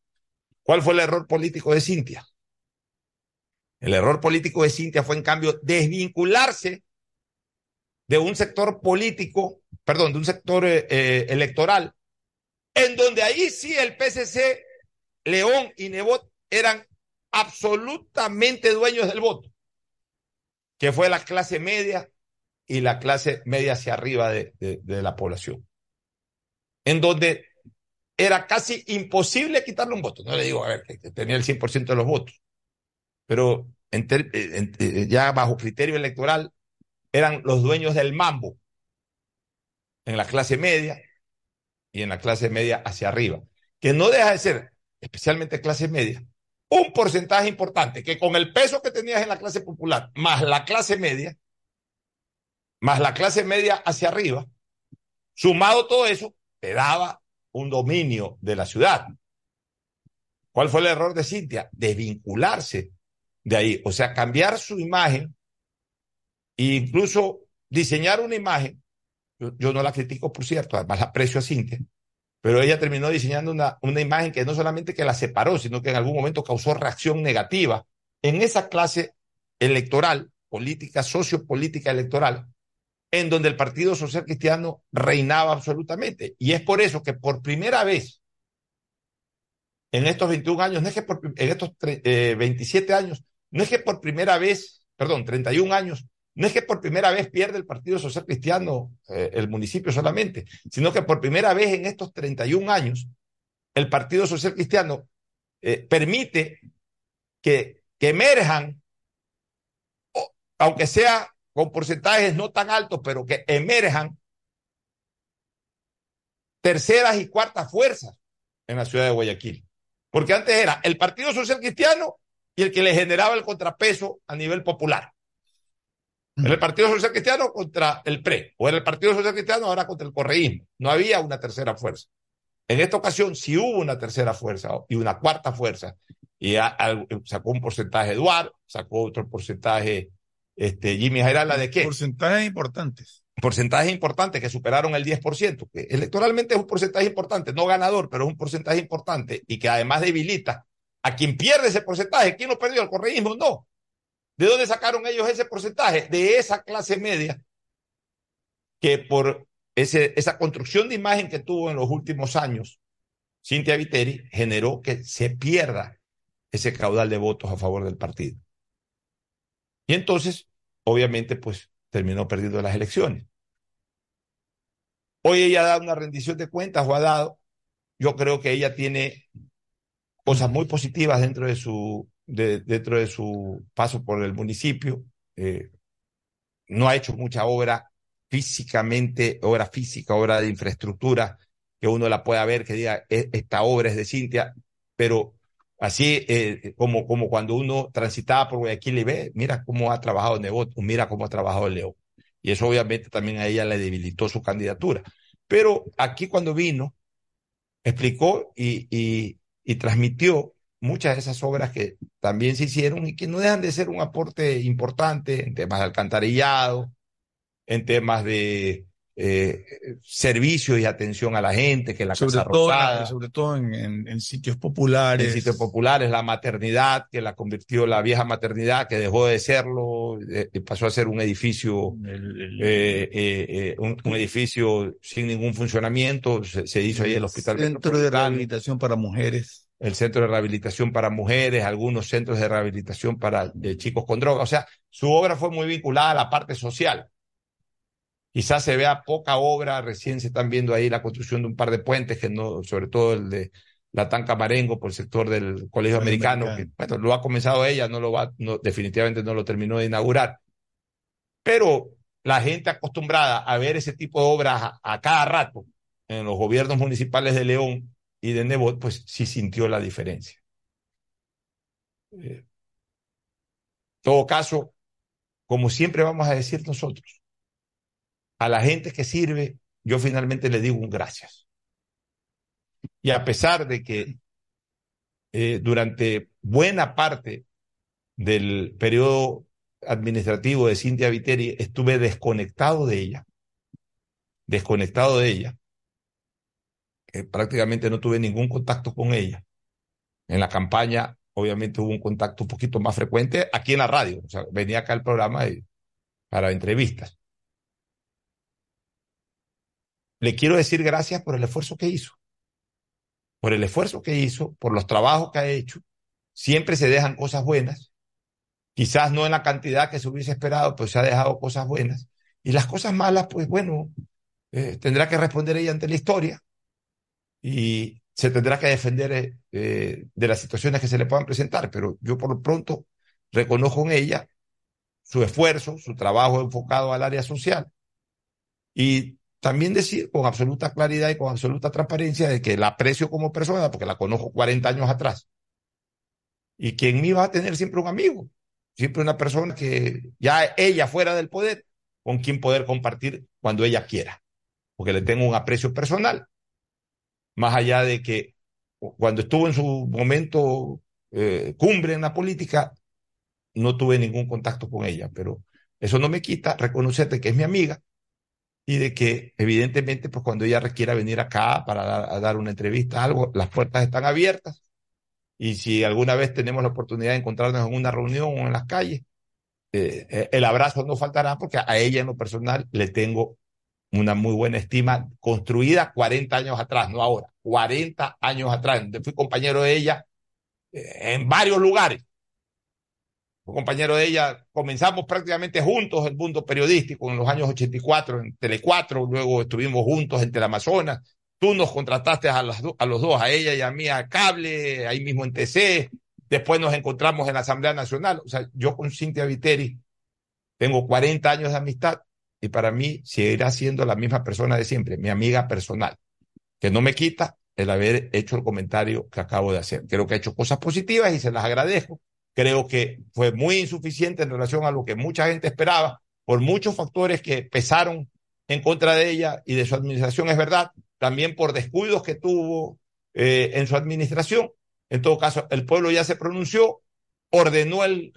¿Cuál fue el error político de Cintia? El error político de Cintia fue, en cambio, desvincularse de un sector político, perdón, de un sector eh, eh, electoral, en donde ahí sí el PCC, León y Nebot eran absolutamente dueños del voto, que fue la clase media y la clase media hacia arriba de, la población, en donde era casi imposible quitarle un voto. No le digo, a ver, que, tenía el 100% de los votos, pero en, en, ya bajo criterio electoral eran los dueños del mambo en la clase media y en la clase media hacia arriba, que no deja de ser, especialmente clase media, un porcentaje importante que con el peso que tenías en la clase popular, más la clase media, más la clase media hacia arriba, sumado todo eso, te daba un dominio de la ciudad. ¿Cuál fue el error de Cintia? Desvincularse de ahí, o sea, cambiar su imagen e incluso diseñar una imagen. Yo, yo, no la critico, por cierto, además la aprecio a Cintia, pero ella terminó diseñando una, una imagen que no solamente que la separó, sino que en algún momento causó reacción negativa en esa clase electoral, política, sociopolítica electoral, en donde el Partido Social Cristiano reinaba absolutamente. Y es por eso que por primera vez en estos 21 años, no es que por, en estos eh, 27 años, no es que por primera vez, perdón, 31 años, no es que por primera vez pierde el Partido Social Cristiano eh, el municipio solamente, sino que por primera vez en estos 31 años, el Partido Social Cristiano eh, permite que, que emerjan, aunque sea con porcentajes no tan altos, pero que emerjan terceras y cuartas fuerzas en la ciudad de Guayaquil. Porque antes era el Partido Social Cristiano y el que le generaba el contrapeso a nivel popular. Era el Partido Social Cristiano contra el PRE, o era el Partido Social Cristiano ahora contra el correísmo. No había una tercera fuerza. En esta ocasión sí hubo una tercera fuerza y una cuarta fuerza. Y a, a, sacó un porcentaje Eduardo, sacó otro porcentaje este, Jimmy Jairala, ¿de qué? Porcentajes importantes. Porcentajes importantes que superaron el 10%, que electoralmente es un porcentaje importante, no ganador, pero es un porcentaje importante y que además debilita a quien pierde ese porcentaje. ¿Quién lo perdió? ¿El correísmo? No. ¿De dónde sacaron ellos ese porcentaje? De esa clase media que por ese, esa construcción de imagen que tuvo en los últimos años, Cintia Viteri generó que se pierda ese caudal de votos a favor del partido. Y entonces, obviamente, pues terminó perdiendo las elecciones. Hoy ella da una rendición de cuentas o ha dado. Yo creo que ella tiene cosas muy positivas dentro de su, de, dentro de su paso por el municipio. Eh, no ha hecho mucha obra físicamente, obra física, obra de infraestructura, que uno la pueda ver, que diga, esta obra es de Cintia, pero así eh, como, como cuando uno transitaba por Guayaquil y ve, mira cómo ha trabajado Nebot, mira cómo ha trabajado León. Y eso obviamente también a ella le debilitó su candidatura. Pero aquí cuando vino, explicó y, y, y transmitió muchas de esas obras que también se hicieron y que no dejan de ser un aporte importante en temas de alcantarillado, en temas de eh, servicios y atención a la gente, que la sobre casa todo, rosada, sobre todo en, en, en, sitios populares. En sitios populares, la maternidad, que la convirtió la vieja maternidad, que dejó de serlo, eh, pasó a ser un edificio, el, el, eh, eh, un, un, edificio sin ningún funcionamiento, se, se hizo ahí el hospital. Centro de rehabilitación para mujeres el centro de rehabilitación para mujeres, algunos centros de rehabilitación para de chicos con droga. O sea, su obra fue muy vinculada a la parte social. Quizás se vea poca obra, recién se están viendo ahí la construcción de un par de puentes, que no, sobre todo el de la Tanca Marengo por el sector del Colegio el Americano, americano, que bueno, lo ha comenzado ella, no lo va, no, definitivamente no lo terminó de inaugurar. Pero la gente acostumbrada a ver ese tipo de obras a, a cada rato en los gobiernos municipales de León y de Nebot, pues sí sintió la diferencia. Eh, todo caso, como siempre vamos a decir nosotros, a la gente que sirve, yo finalmente le digo un gracias. Y a pesar de que eh, durante buena parte del periodo administrativo de Cintia Viteri estuve desconectado de ella, desconectado de ella, eh, prácticamente no tuve ningún contacto con ella en la campaña obviamente hubo un contacto un poquito más frecuente aquí en la radio. O sea, venía acá al programa y, para entrevistas. Le quiero decir gracias por el esfuerzo que hizo. Por el esfuerzo que hizo, por los trabajos que ha hecho. Siempre se dejan cosas buenas. Quizás no en la cantidad que se hubiese esperado, pero se ha dejado cosas buenas. Y las cosas malas, pues bueno, eh, tendrá que responder ella ante la historia. Y se tendrá que defender eh, de las situaciones que se le puedan presentar. Pero yo por lo pronto reconozco en ella su esfuerzo, su trabajo enfocado al área social. Y también decir con absoluta claridad y con absoluta transparencia de que la aprecio como persona, porque la conozco 40 años atrás. Y que en mí va a tener siempre un amigo, siempre una persona que ya ella fuera del poder, con quien poder compartir cuando ella quiera, porque le tengo un aprecio personal, más allá de que cuando estuvo en su momento eh, cumbre en la política, no tuve ningún contacto con ella, pero eso no me quita reconocerte que es mi amiga y de que evidentemente pues cuando ella requiera venir acá para dar, una entrevista, algo, las puertas están abiertas y si alguna vez tenemos la oportunidad de encontrarnos en una reunión o en las calles, eh, eh, el abrazo no faltará porque a ella en lo personal le tengo una muy buena estima construida 40 años atrás, no ahora, 40 años atrás, fui compañero de ella eh, en varios lugares. Fui compañero de ella, comenzamos prácticamente juntos el mundo periodístico en los años 84 en Tele4, luego estuvimos juntos en Teleamazonas, tú nos contrataste a, las a los dos, a ella y a mí a cable, ahí mismo en TC, después nos encontramos en la Asamblea Nacional, o sea, yo con Cintia Viteri tengo 40 años de amistad y para mí seguirá siendo la misma persona de siempre, mi amiga personal, que no me quita el haber hecho el comentario que acabo de hacer. Creo que ha hecho cosas positivas y se las agradezco. Creo que fue muy insuficiente en relación a lo que mucha gente esperaba, por muchos factores que pesaron en contra de ella y de su administración, es verdad, también por descuidos que tuvo eh, en su administración. En todo caso, el pueblo ya se pronunció, ordenó el,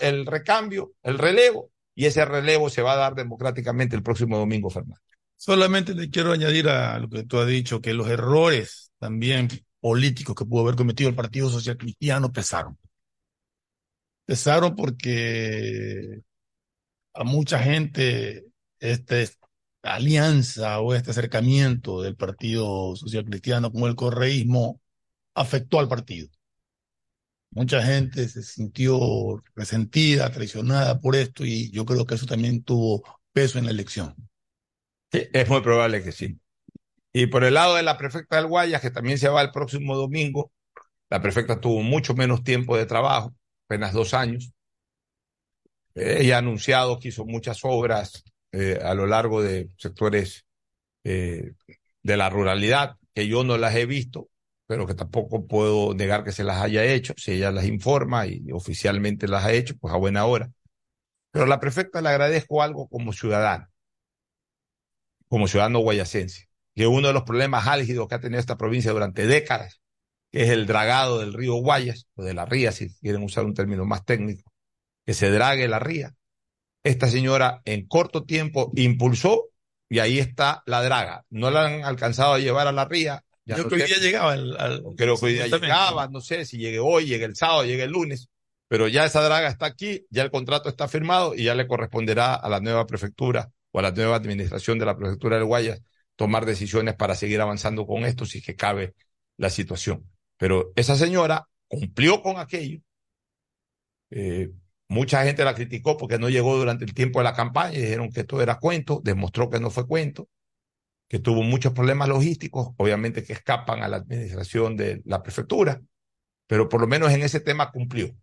el recambio, el relevo, y ese relevo se va a dar democráticamente el próximo domingo, Fernando. Solamente le quiero añadir a lo que tú has dicho, que los errores también políticos que pudo haber cometido el Partido Social Cristiano pesaron. Pesaron porque a mucha gente esta alianza o este acercamiento del Partido Social Cristiano con el correísmo afectó al partido. Mucha gente se sintió resentida, traicionada por esto y yo creo que eso también tuvo peso en la elección. Sí, es muy probable que sí. Y por el lado de la prefecta del Guayas, que también se va el próximo domingo, la prefecta tuvo mucho menos tiempo de trabajo, apenas dos años. ella ha anunciado que hizo muchas obras eh, a lo largo de sectores eh, de la ruralidad, que yo no las he visto, pero que tampoco puedo negar que se las haya hecho. Si ella las informa y oficialmente las ha hecho, pues a buena hora. Pero a la prefecta le agradezco algo como ciudadano, como ciudadano guayasense, que uno de los problemas álgidos que ha tenido esta provincia durante décadas, que es el dragado del río Guayas, o de la ría, si quieren usar un término más técnico, que se drague la ría. Esta señora en corto tiempo impulsó y ahí está la draga. No la han alcanzado a llevar a la ría, ya Yo no creo que hoy día llegaba. al- al- Creo que hoy día llegaba, no sé si llegue hoy, llegue el sábado, llegue el lunes, pero ya esa draga está aquí, ya el contrato está firmado y ya le corresponderá a la nueva prefectura o a la nueva administración de la prefectura del Guayas tomar decisiones para seguir avanzando con esto si es que cabe la situación. Pero esa señora cumplió con aquello. Eh, mucha gente la criticó porque no llegó durante el tiempo de la campaña y dijeron que todo era cuento, demostró que no fue cuento que tuvo muchos problemas logísticos, obviamente que escapan a la administración de la prefectura, pero por lo menos en ese tema cumplió.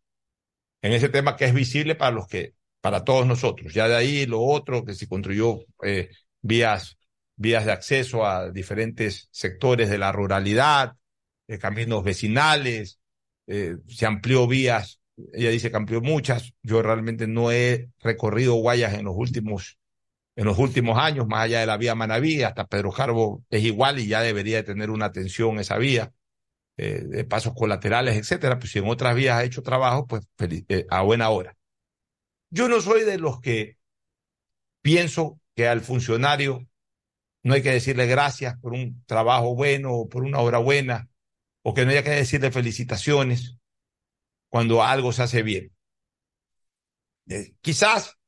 En ese tema que es visible para los que, para todos nosotros. Ya de ahí lo otro, que se construyó eh, vías, vías de acceso a diferentes sectores de la ruralidad, eh, caminos vecinales, eh, se amplió vías, ella dice que amplió muchas, yo realmente no he recorrido Guayas en los últimos en los últimos años, más allá de la vía Manaví, hasta Pedro Jarbo es igual y ya debería de tener una atención esa vía, eh, de pasos colaterales, etcétera. Pues si en otras vías ha hecho trabajo, pues eh, a buena hora. Yo no soy de los que pienso que al funcionario no hay que decirle gracias por un trabajo bueno o por una obra buena, o que no haya que decirle felicitaciones. cuando algo se hace bien. Eh, quizás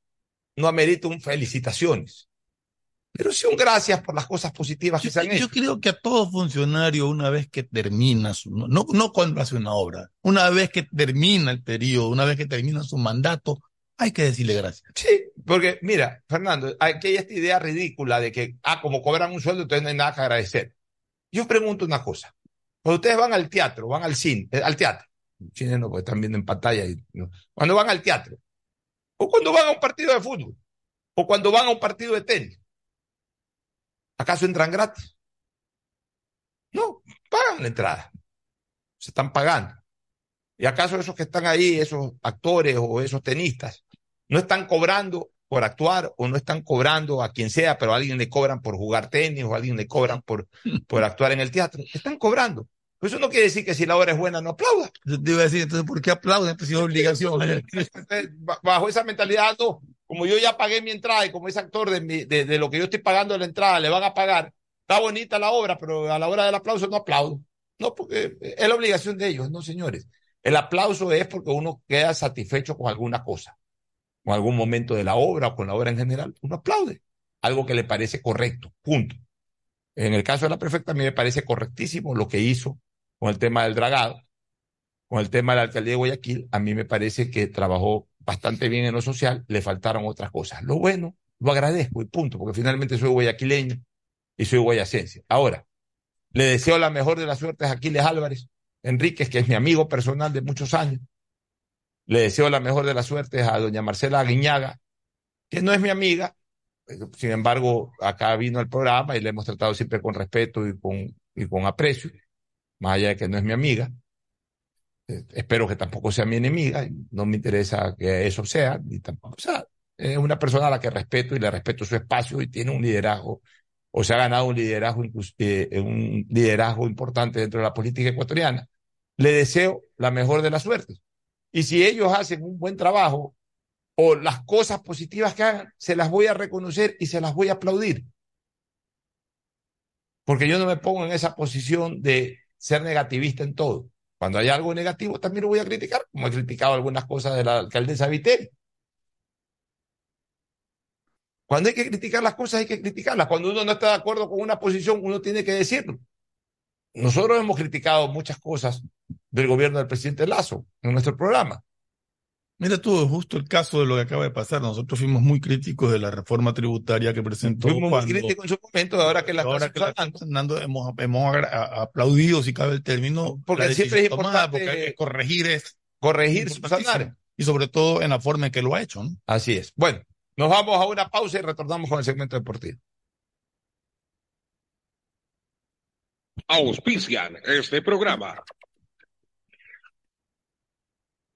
no amerita un felicitaciones, pero sí un gracias por las cosas positivas que Yo, se han yo hecho. creo que a todo funcionario, una vez que termina su, no, no, no cuando hace una obra, una vez que termina el periodo, una vez que termina su mandato, hay que decirle gracias. Sí, porque mira, Fernando, aquí hay esta idea ridícula de que, ah, como cobran un sueldo, entonces no hay nada que agradecer. Yo pregunto una cosa. Cuando ustedes van al teatro, van al cine, eh, al teatro, cine no, porque están viendo en pantalla, y, no. cuando van al teatro, o cuando van a un partido de fútbol, o cuando van a un partido de tenis, ¿acaso entran gratis? No, pagan la entrada. Se están pagando. ¿Y acaso esos que están ahí, esos actores o esos tenistas, no están cobrando por actuar o no están cobrando a quien sea, pero a alguien le cobran por jugar tenis o a alguien le cobran por, por actuar en el teatro? Están cobrando. Eso no quiere decir que si la obra es buena no aplauda. Te iba a decir, entonces, ¿por qué aplauden? Pues si es obligación. Bajo esa mentalidad, no. Como yo ya pagué mi entrada y como es actor de, mi- de, de lo que yo estoy pagando de la entrada, le van a pagar. Está bonita la obra, pero a la hora del aplauso no aplaudo. No, porque es la obligación de ellos, no, señores. El aplauso es porque uno queda satisfecho con alguna cosa, con algún momento de la obra o con la obra en general. Uno aplaude. Algo que le parece correcto. Punto. En el caso de la prefecta, a mí me parece correctísimo lo que hizo con el tema del dragado, con el tema de la alcaldía de Guayaquil. A mí me parece que trabajó bastante bien en lo social, le faltaron otras cosas. Lo bueno, lo agradezco y punto, porque finalmente soy guayaquileño y soy guayacense. Ahora, le deseo la mejor de las suertes a Aquiles Álvarez Enríquez, que es mi amigo personal de muchos años. Le deseo la mejor de las suertes a doña Marcela Aguiñaga, que no es mi amiga, sin embargo, acá vino al programa y le hemos tratado siempre con respeto y con, y con aprecio, más allá de que no es mi amiga. Eh, espero que tampoco sea mi enemiga, no me interesa que eso sea, ni tampoco, o sea, es una persona a la que respeto y le respeto su espacio y tiene un liderazgo, o se ha ganado un liderazgo, eh, un liderazgo importante dentro de la política ecuatoriana. Le deseo la mejor de las suertes. Y si ellos hacen un buen trabajo o las cosas positivas que hagan, se las voy a reconocer y se las voy a aplaudir. Porque yo no me pongo en esa posición de ser negativista en todo. Cuando hay algo negativo, también lo voy a criticar, como he criticado algunas cosas de la alcaldesa Viteri. Cuando hay que criticar las cosas, hay que criticarlas. Cuando uno no está de acuerdo con una posición, uno tiene que decirlo. Nosotros hemos criticado muchas cosas del gobierno del presidente Lazo en nuestro programa. Mira tú, justo el caso de lo que acaba de pasar. Nosotros fuimos muy críticos de la reforma tributaria que presentó Fuimos muy críticos en su momento, ahora que la ahora está que la hemos, hemos aplaudido, si cabe el término, Porque la siempre es tomada, importante porque hay que corregir es corregir, subsanar. Y sobre todo en la forma en que lo ha hecho, ¿no? Así es. Bueno, nos vamos a una pausa y retornamos con el segmento deportivo. Auspician este programa.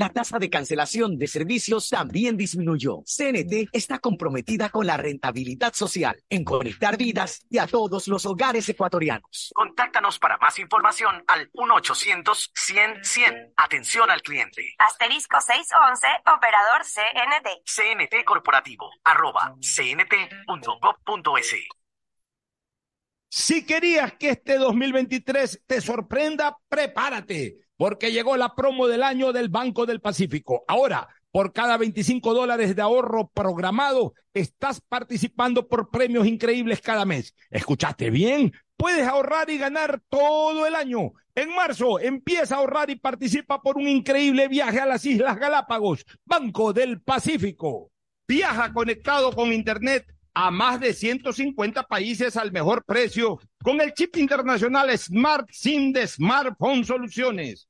la tasa de cancelación de servicios también disminuyó. CNT está comprometida con la rentabilidad social en conectar vidas y a todos los hogares ecuatorianos. Contáctanos para más información al 1-800-100-100. Atención al cliente. Asterisco 611, operador CNT. CNT Corporativo, arroba cnt.gov.es. Si querías que este 2023 te sorprenda, prepárate, porque llegó la promo del año del Banco del Pacífico. Ahora, por cada 25 dólares de ahorro programado, estás participando por premios increíbles cada mes. ¿Escuchaste bien? Puedes ahorrar y ganar todo el año. En marzo, empieza a ahorrar y participa por un increíble viaje a las Islas Galápagos, Banco del Pacífico. Viaja conectado con Internet a más de 150 países al mejor precio con el chip internacional Smart SIM de Smartphone Soluciones.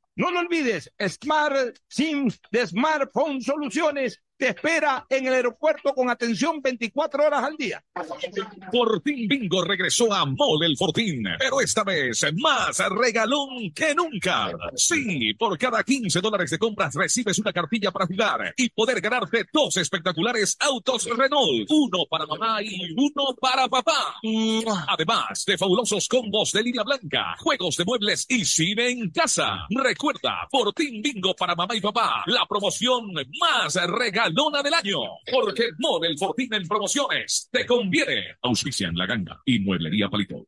No lo olvides, Smart SIM de Smartphone Soluciones te espera en el aeropuerto con atención 24 horas al día. Fortín Bingo regresó a Mall El Fortín, pero esta vez más regalón que nunca. Sí, por cada 15 dólares de compras recibes una cartilla para jugar y poder ganarte dos espectaculares autos Renault, uno para mamá y uno para papá. Además de fabulosos combos de línea blanca, juegos de muebles y cine en casa. Recuerda, Fortín Bingo para mamá y papá, la promoción más regalón Lona del año. Porque Model Fortín en promociones te conviene. Auspician La Ganga y Mueblería Palito.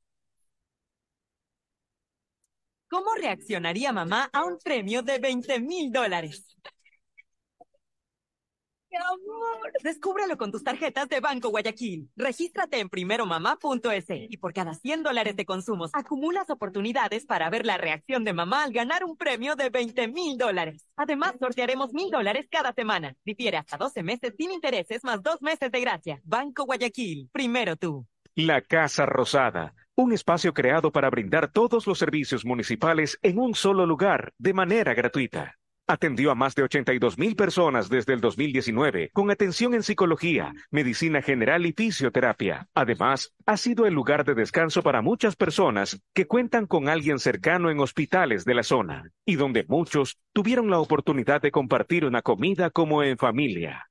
¿Cómo reaccionaría mamá a un premio de 20 mil dólares? Mi amor, descúbrelo con tus tarjetas de Banco Guayaquil. Regístrate en primeromamá.es y por cada 100 dólares de consumos acumulas oportunidades para ver la reacción de mamá al ganar un premio de 20 mil dólares. Además, sortearemos mil dólares cada semana. Difiere hasta 12 meses sin intereses más dos meses de gracia. Banco Guayaquil, primero tú. La Casa Rosada, un espacio creado para brindar todos los servicios municipales en un solo lugar, de manera gratuita. Atendió a más de 82 mil personas desde el 2019, con atención en psicología, medicina general y fisioterapia. Además, ha sido el lugar de descanso para muchas personas que cuentan con alguien cercano en hospitales de la zona, y donde muchos tuvieron la oportunidad de compartir una comida como en familia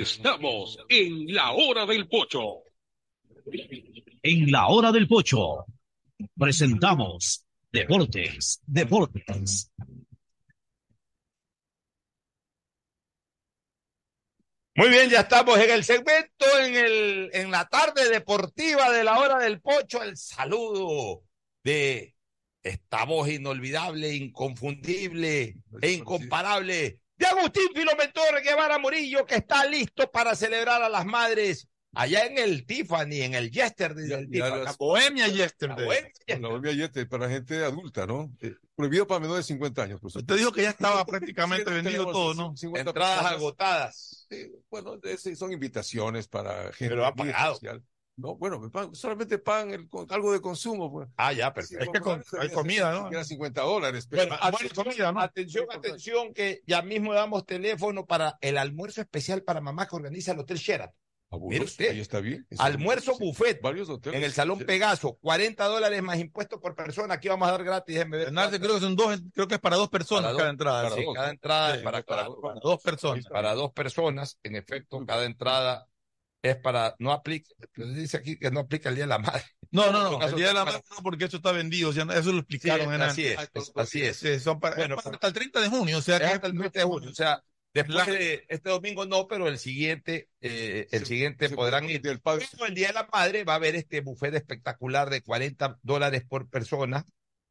Estamos en la hora del pocho. En la hora del pocho presentamos Deportes, Deportes. Muy bien, ya estamos en el segmento, en, el, en la tarde deportiva de la hora del pocho, el saludo de esta voz inolvidable, inconfundible e incomparable de Agustín Filomentor Guevara Murillo, que está listo para celebrar a las madres allá en el Tiffany, en el Yesterday del Tiffany. La Bohemia Yesterday. La Bohemia La Bohemia Yesterday para gente adulta, ¿no? Eh, prohibido para menores de 50 años. Por Usted dijo que ya estaba prácticamente vendido todo, ¿no? 50 Entradas personas. agotadas. Sí, bueno, son invitaciones para gente. Pero ha pagado. especial. No, bueno, me pagan- solamente pagan el- algo de consumo. Pues. Ah, ya, perfecto. Es que con- hay comida, ¿no? Era 50 dólares. pero- Bueno, Ah, atención, comida, ¿no? atención, atención, que ya mismo damos teléfono para el almuerzo especial para mamá que organiza el Hotel Sheraton. Fabuloso, Mire usted. Ahí está bien. Eso- Almuerzo buffet Varios hoteles. en el Salón. Pegaso, 40 dólares más impuestos por persona. Aquí vamos a dar gratis. Bernardo, creo que son dos, creo que es para dos personas Para cada dos, entrada. para sí. dos, cada entrada Sí, es para, para, para- para dos personas. para dos personas. En efecto, cada entrada es para, no aplica, dice aquí que no aplica el Día de la Madre. No, no, no. El día de la para- madre no, porque eso está vendido. ya no- eso lo explicaron. Sí, era- así es, es- así es. Sí, son para, Bueno, es para pero- hasta el 30 de junio. O sea, que hasta el 30 de junio. O sea, después de este domingo no, pero el siguiente, eh, el siguiente podrán ir. el padre- Pero el Día de la Madre va a haber este buffet espectacular de 40 dólares por persona,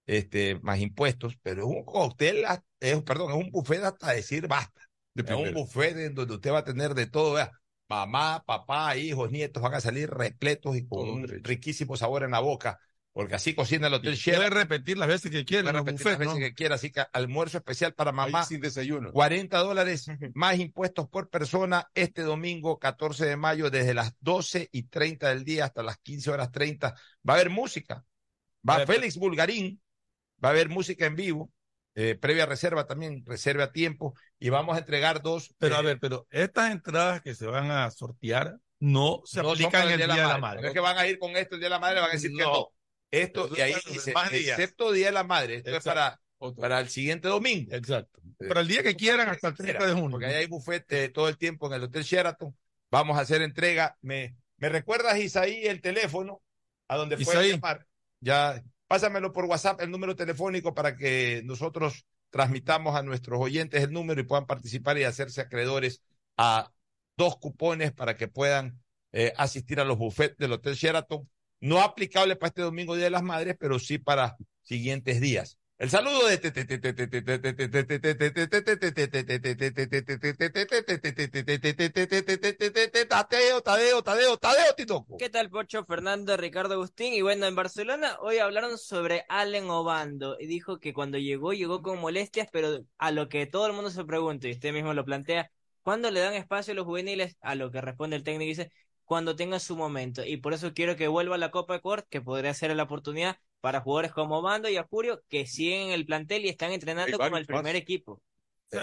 este, más impuestos, pero es un cóctel, es, perdón, es un buffet hasta decir basta. De Es un buffet en donde usted va a tener de todo, vea. Mamá, papá, hijos, nietos van a salir repletos y con un riquísimo sabor en la boca, porque así cocina el Hotel puede Sheraton. repetir las veces que quiera. Puede repetir las veces ¿no? que quiera, así que almuerzo especial para Ahí mamá. sin desayuno. 40 dólares más impuestos por persona este domingo 14 de mayo desde las 12 y 30 del día hasta las 15 horas 30. Va a haber música. Va Félix Bulgarín, va a haber música en vivo, eh, previa reserva también, reserve a tiempo y vamos a entregar dos. Pero a eh, ver, pero estas entradas que se van a sortear no se no aplican el Día de la No Madre. es que van a ir con esto el Día de la Madre, van a decir que No. no. Esto, Pero y ahí dice, excepto Día de la Madre, esto es para, Otro. para el siguiente domingo. Exacto. Para el día que quieran, hasta el 30 de junio. Porque ahí hay bufete todo el tiempo en el Hotel Sheraton. Vamos a hacer entrega. ¿Me, me recuerdas, Isaí, el teléfono a donde pueden Isaí. llamar? Ya, pásamelo por WhatsApp, el número telefónico para que nosotros transmitamos a nuestros oyentes el número y puedan participar y hacerse acreedores a dos cupones para que puedan eh, asistir a los buffets del Hotel Sheraton. No aplicable para este domingo Día de las Madres, pero sí para siguientes días. El saludo de Tadeo, Tadeo, Tadeo, Tadeo, Titoco. ¿Qué tal, Pocho? Fernando, Ricardo Agustín. Y bueno, en Barcelona hoy hablaron sobre Allen Obando y dijo que cuando llegó, llegó con molestias, pero a lo que todo el mundo se pregunta, y usted mismo lo plantea, ¿cuándo le dan espacio a los juveniles? A lo que responde el técnico dice, cuando tenga su momento. Y por eso quiero que vuelva a la Copa Ecuador, que podría ser la oportunidad para jugadores como Obando y Acurio, que siguen en el plantel y están entrenando como el primer equipo.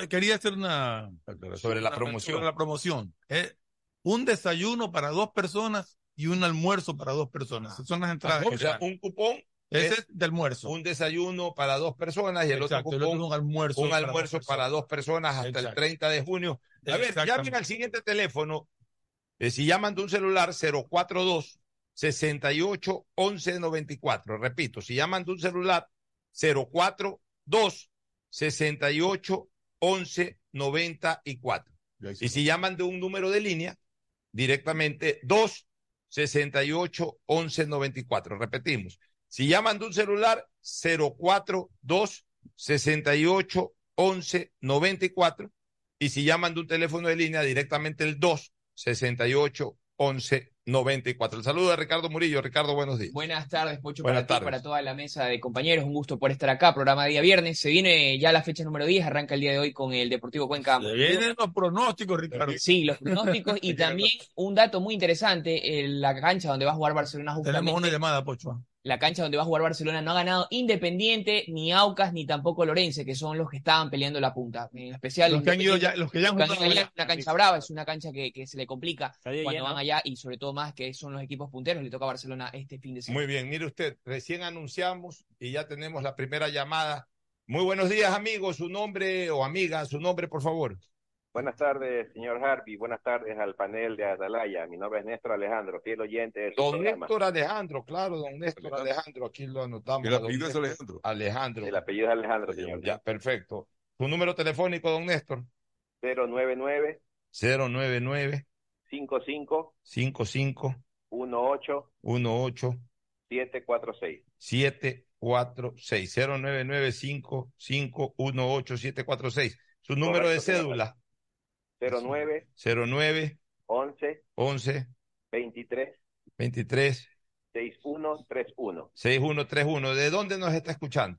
Quería hacer una Sobre la una- promoción. sobre la promoción. Eh, un desayuno para dos personas y un almuerzo para dos personas. Esas son las entradas. O sea, un cupón Ese es es de almuerzo. un desayuno para dos personas y el Exacto, otro el otro cupón es un almuerzo. un para almuerzo dos para dos personas hasta el Exacto. 30 de junio. A ver, llamen al siguiente teléfono. eh, si llaman de un celular 042 68 11 94. Repito, si llaman de un celular 042 68 11 94. Y si llaman de un número de línea, directamente 2 68 11 94. Repetimos. Si llaman de un celular 042 68 11 94 y si llaman de un teléfono de línea directamente el 2 68 11 94. El saludo de Ricardo Murillo. Ricardo, buenos días. Buenas tardes, Pocho, Buenas para ti, tardes. para toda la mesa de compañeros. Un gusto por estar acá. Programa día viernes. Se viene ya la fecha número 10. Arranca el día de hoy con el Deportivo Cuenca. Se vienen los pronósticos, Ricardo. Sí, los pronósticos y también un dato muy interesante, en la cancha donde va a jugar Barcelona justamente. Tenemos una llamada, Pocho. La cancha donde va a jugar Barcelona no ha ganado Independiente, ni Aucas, ni tampoco Lorense, que son los que estaban peleando la punta. En especial Los que han ido ya, los que ya han jugado es una cancha brava, es una cancha que, que se le complica cuando lleno. van allá y sobre todo más que son los equipos punteros, le toca a Barcelona este fin de semana. Muy bien, mire usted, recién anunciamos y ya tenemos la primera llamada. Muy buenos días, amigos. Su nombre o amiga, su nombre, por favor. Buenas tardes, señor Harvey. Buenas tardes al panel de Atalaya. Mi nombre es Néstor Alejandro, fiel oyente de su Don programa. Néstor Alejandro, claro, don Néstor Alejandro, aquí lo anotamos. El apellido es Alejandro. Alejandro. El apellido es Alejandro, señor. Ya, perfecto. ¿Tu número telefónico, don Néstor? 099 099 55 55 18 18 746. 746 099 55 18 746. Su número de Correcto, cédula 09 09 11 11 23 23 6131. 6131. ¿De dónde nos está escuchando?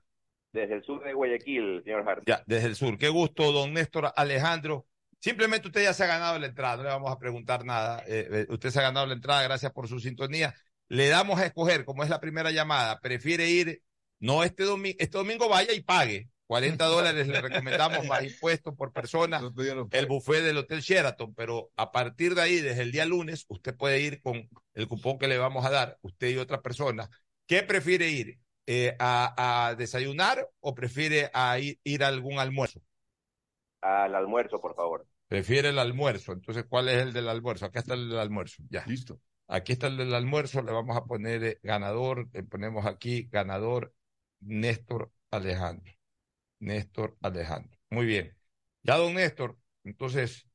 Desde el sur de Guayaquil, señor Harvey. Ya, desde el sur. Qué gusto, don Néstor Alejandro. Simplemente usted ya se ha ganado la entrada, no le vamos a preguntar nada. Eh, eh, usted se ha ganado la entrada, gracias por su sintonía. Le damos a escoger, como es la primera llamada, prefiere ir, no este domingo, este domingo vaya y pague. 40 dólares le recomendamos más impuestos por persona, el buffet del Hotel Sheraton, pero a partir de ahí, desde el día lunes, usted puede ir con el cupón que le vamos a dar, usted y otra persona. ¿Qué prefiere ir? Eh, a, a desayunar o prefiere a ir, ir a algún almuerzo? Al almuerzo, por favor. Prefiere el almuerzo. Entonces, ¿cuál es el del almuerzo? Acá está el del almuerzo. Ya. Listo. Aquí está el del almuerzo. Le vamos a poner eh, ganador. Le ponemos aquí ganador Néstor Alejandro. Néstor Alejandro. Muy bien. Ya, don Néstor. Entonces,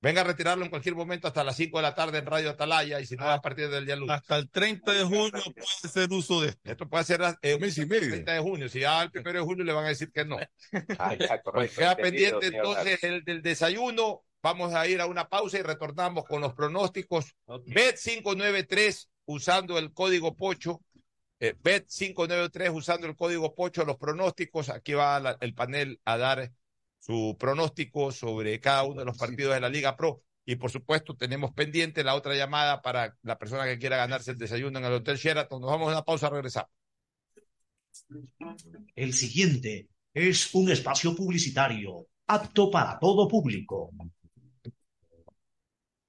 venga a retirarlo en cualquier momento hasta las 5 de la tarde en Radio Atalaya y si no, a partir del día lunes. Hasta el 30 de junio puede hacer uso de esto. Esto puede ser eh, mes y medio. 30 de junio. Si ya al 1 de junio le van a decir que no. Ah, ya, correcto. Pues queda pendiente señor entonces el del desayuno. Vamos a ir a una pausa y retornamos con los pronósticos. Bet 593 usando el código Pocho. Eh, Bet 593 usando el código Pocho, los pronósticos. Aquí va la- el panel a dar su pronóstico sobre cada uno de los partidos de la Liga Pro. Y por supuesto, tenemos pendiente la otra llamada para la persona que quiera ganarse el desayuno en el Hotel Sheraton. Nos vamos a una pausa, regresamos. El siguiente es un espacio publicitario apto para todo público.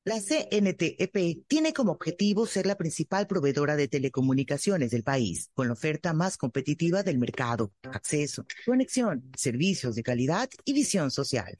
La CNTEP tiene como objetivo ser la principal proveedora de telecomunicaciones del país, con la oferta más competitiva del mercado, acceso, conexión, servicios de calidad y visión social.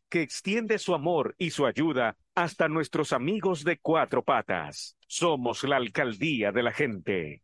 que extiende su amor y su ayuda hasta nuestros amigos de cuatro patas. Somos la alcaldía de la gente.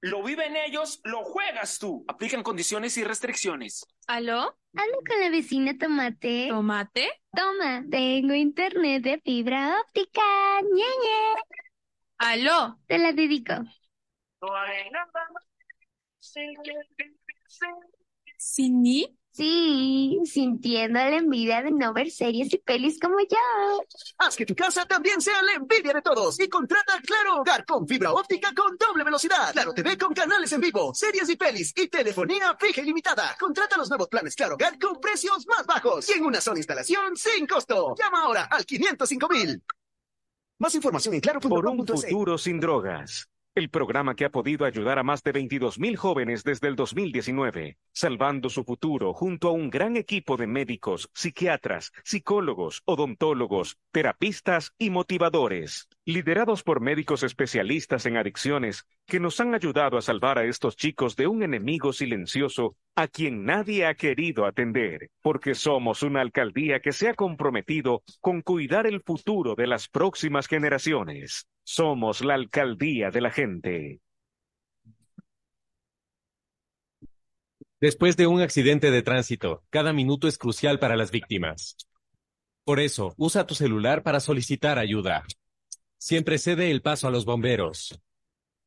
Lo viven ellos, lo juegas tú. Aplican condiciones y restricciones. ¿Aló? Hablo con la vecina Tomate. ¿Tomate? Toma, tengo internet de fibra óptica. Ñeñe. ¿Aló? Te la dedico. ¿Sin mí? Sí, sintiendo la envidia de no ver series y pelis como yo. Haz que tu casa también sea la envidia de todos y contrata Claro Hogar con fibra óptica con doble velocidad. Claro TV con canales en vivo, series y pelis y telefonía fija y limitada. Contrata los nuevos planes Claro Hogar con precios más bajos y en una sola instalación sin costo. Llama ahora al 505 mil. Más información en claro.com.es. Por un futuro sin drogas. El programa que ha podido ayudar a más de 22.000 jóvenes desde el 2019, salvando su futuro junto a un gran equipo de médicos, psiquiatras, psicólogos, odontólogos, terapistas y motivadores, liderados por médicos especialistas en adicciones que nos han ayudado a salvar a estos chicos de un enemigo silencioso a quien nadie ha querido atender, porque somos una alcaldía que se ha comprometido con cuidar el futuro de las próximas generaciones. Somos la alcaldía de la gente. Después de un accidente de tránsito, cada minuto es crucial para las víctimas. Por eso, usa tu celular para solicitar ayuda. Siempre cede el paso a los bomberos.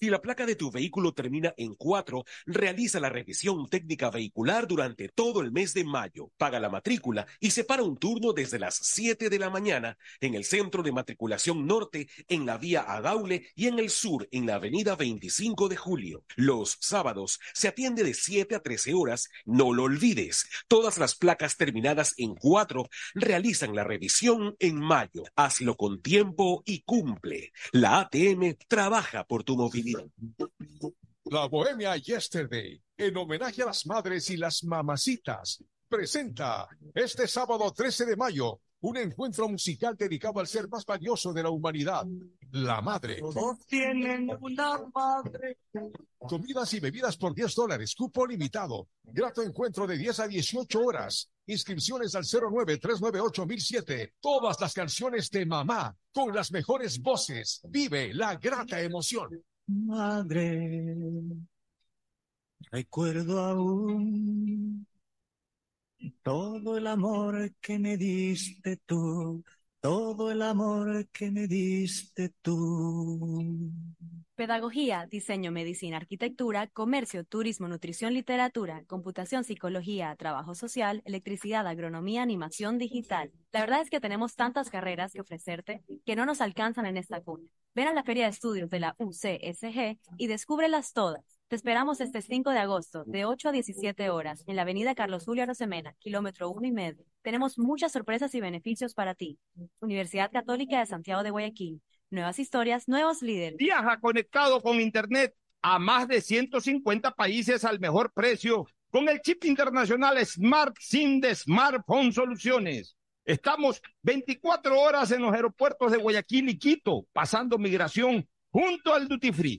Si la placa de tu vehículo termina en 4, realiza la revisión técnica vehicular durante todo el mes de mayo. Paga la matrícula y separa un turno desde las 7 de la mañana en el Centro de Matriculación Norte, en la vía Adaule y en el sur, en la avenida 25 de Julio. Los sábados se atiende de 7 a 13 horas. No lo olvides. Todas las placas terminadas en 4 realizan la revisión en mayo. Hazlo con tiempo y cumple. La ATM trabaja por tu movilidad. La Bohemia Yesterday, en homenaje a las madres y las mamacitas, presenta este sábado 13 de mayo un encuentro musical dedicado al ser más valioso de la humanidad, la madre. Todos tienen una madre. Comidas y bebidas por 10 dólares, cupo limitado. Grato encuentro de 10 a 18 horas. Inscripciones al 09-398-1007. Todas las canciones de mamá, con las mejores voces. Vive la grata emoción. Madre, recuerdo aún todo el amor que me diste tú, todo el amor que me diste tú. Pedagogía, diseño, medicina, arquitectura, comercio, turismo, nutrición, literatura, computación, psicología, trabajo social, electricidad, agronomía, animación digital. La verdad es que tenemos tantas carreras que ofrecerte que no nos alcanzan en esta cuna. Ven a la Feria de Estudios de la UCSG y descúbrelas todas. Te esperamos este 5 de agosto, de 8 a 17 horas, en la avenida Carlos Julio Arosemena, kilómetro 1 y medio. Tenemos muchas sorpresas y beneficios para ti. Universidad Católica de Santiago de Guayaquil. Nuevas historias, nuevos líderes. Viaja conectado con Internet a más de 150 países al mejor precio con el chip internacional Smart SIM de Smartphone Soluciones. Estamos 24 horas en los aeropuertos de Guayaquil y Quito, pasando migración junto al Duty Free.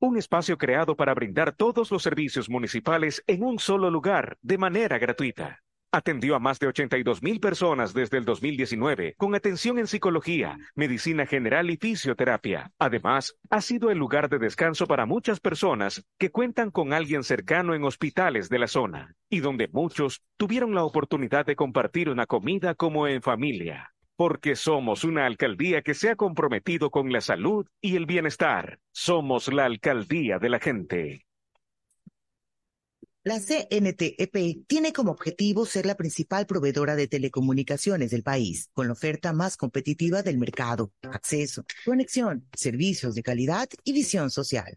un espacio creado para brindar todos los servicios municipales en un solo lugar, de manera gratuita. Atendió a más de 82 mil personas desde el 2019 con atención en psicología, medicina general y fisioterapia. Además, ha sido el lugar de descanso para muchas personas que cuentan con alguien cercano en hospitales de la zona y donde muchos tuvieron la oportunidad de compartir una comida como en familia. Porque somos una alcaldía que se ha comprometido con la salud y el bienestar. Somos la alcaldía de la gente. La CNTEP tiene como objetivo ser la principal proveedora de telecomunicaciones del país, con la oferta más competitiva del mercado, acceso, conexión, servicios de calidad y visión social.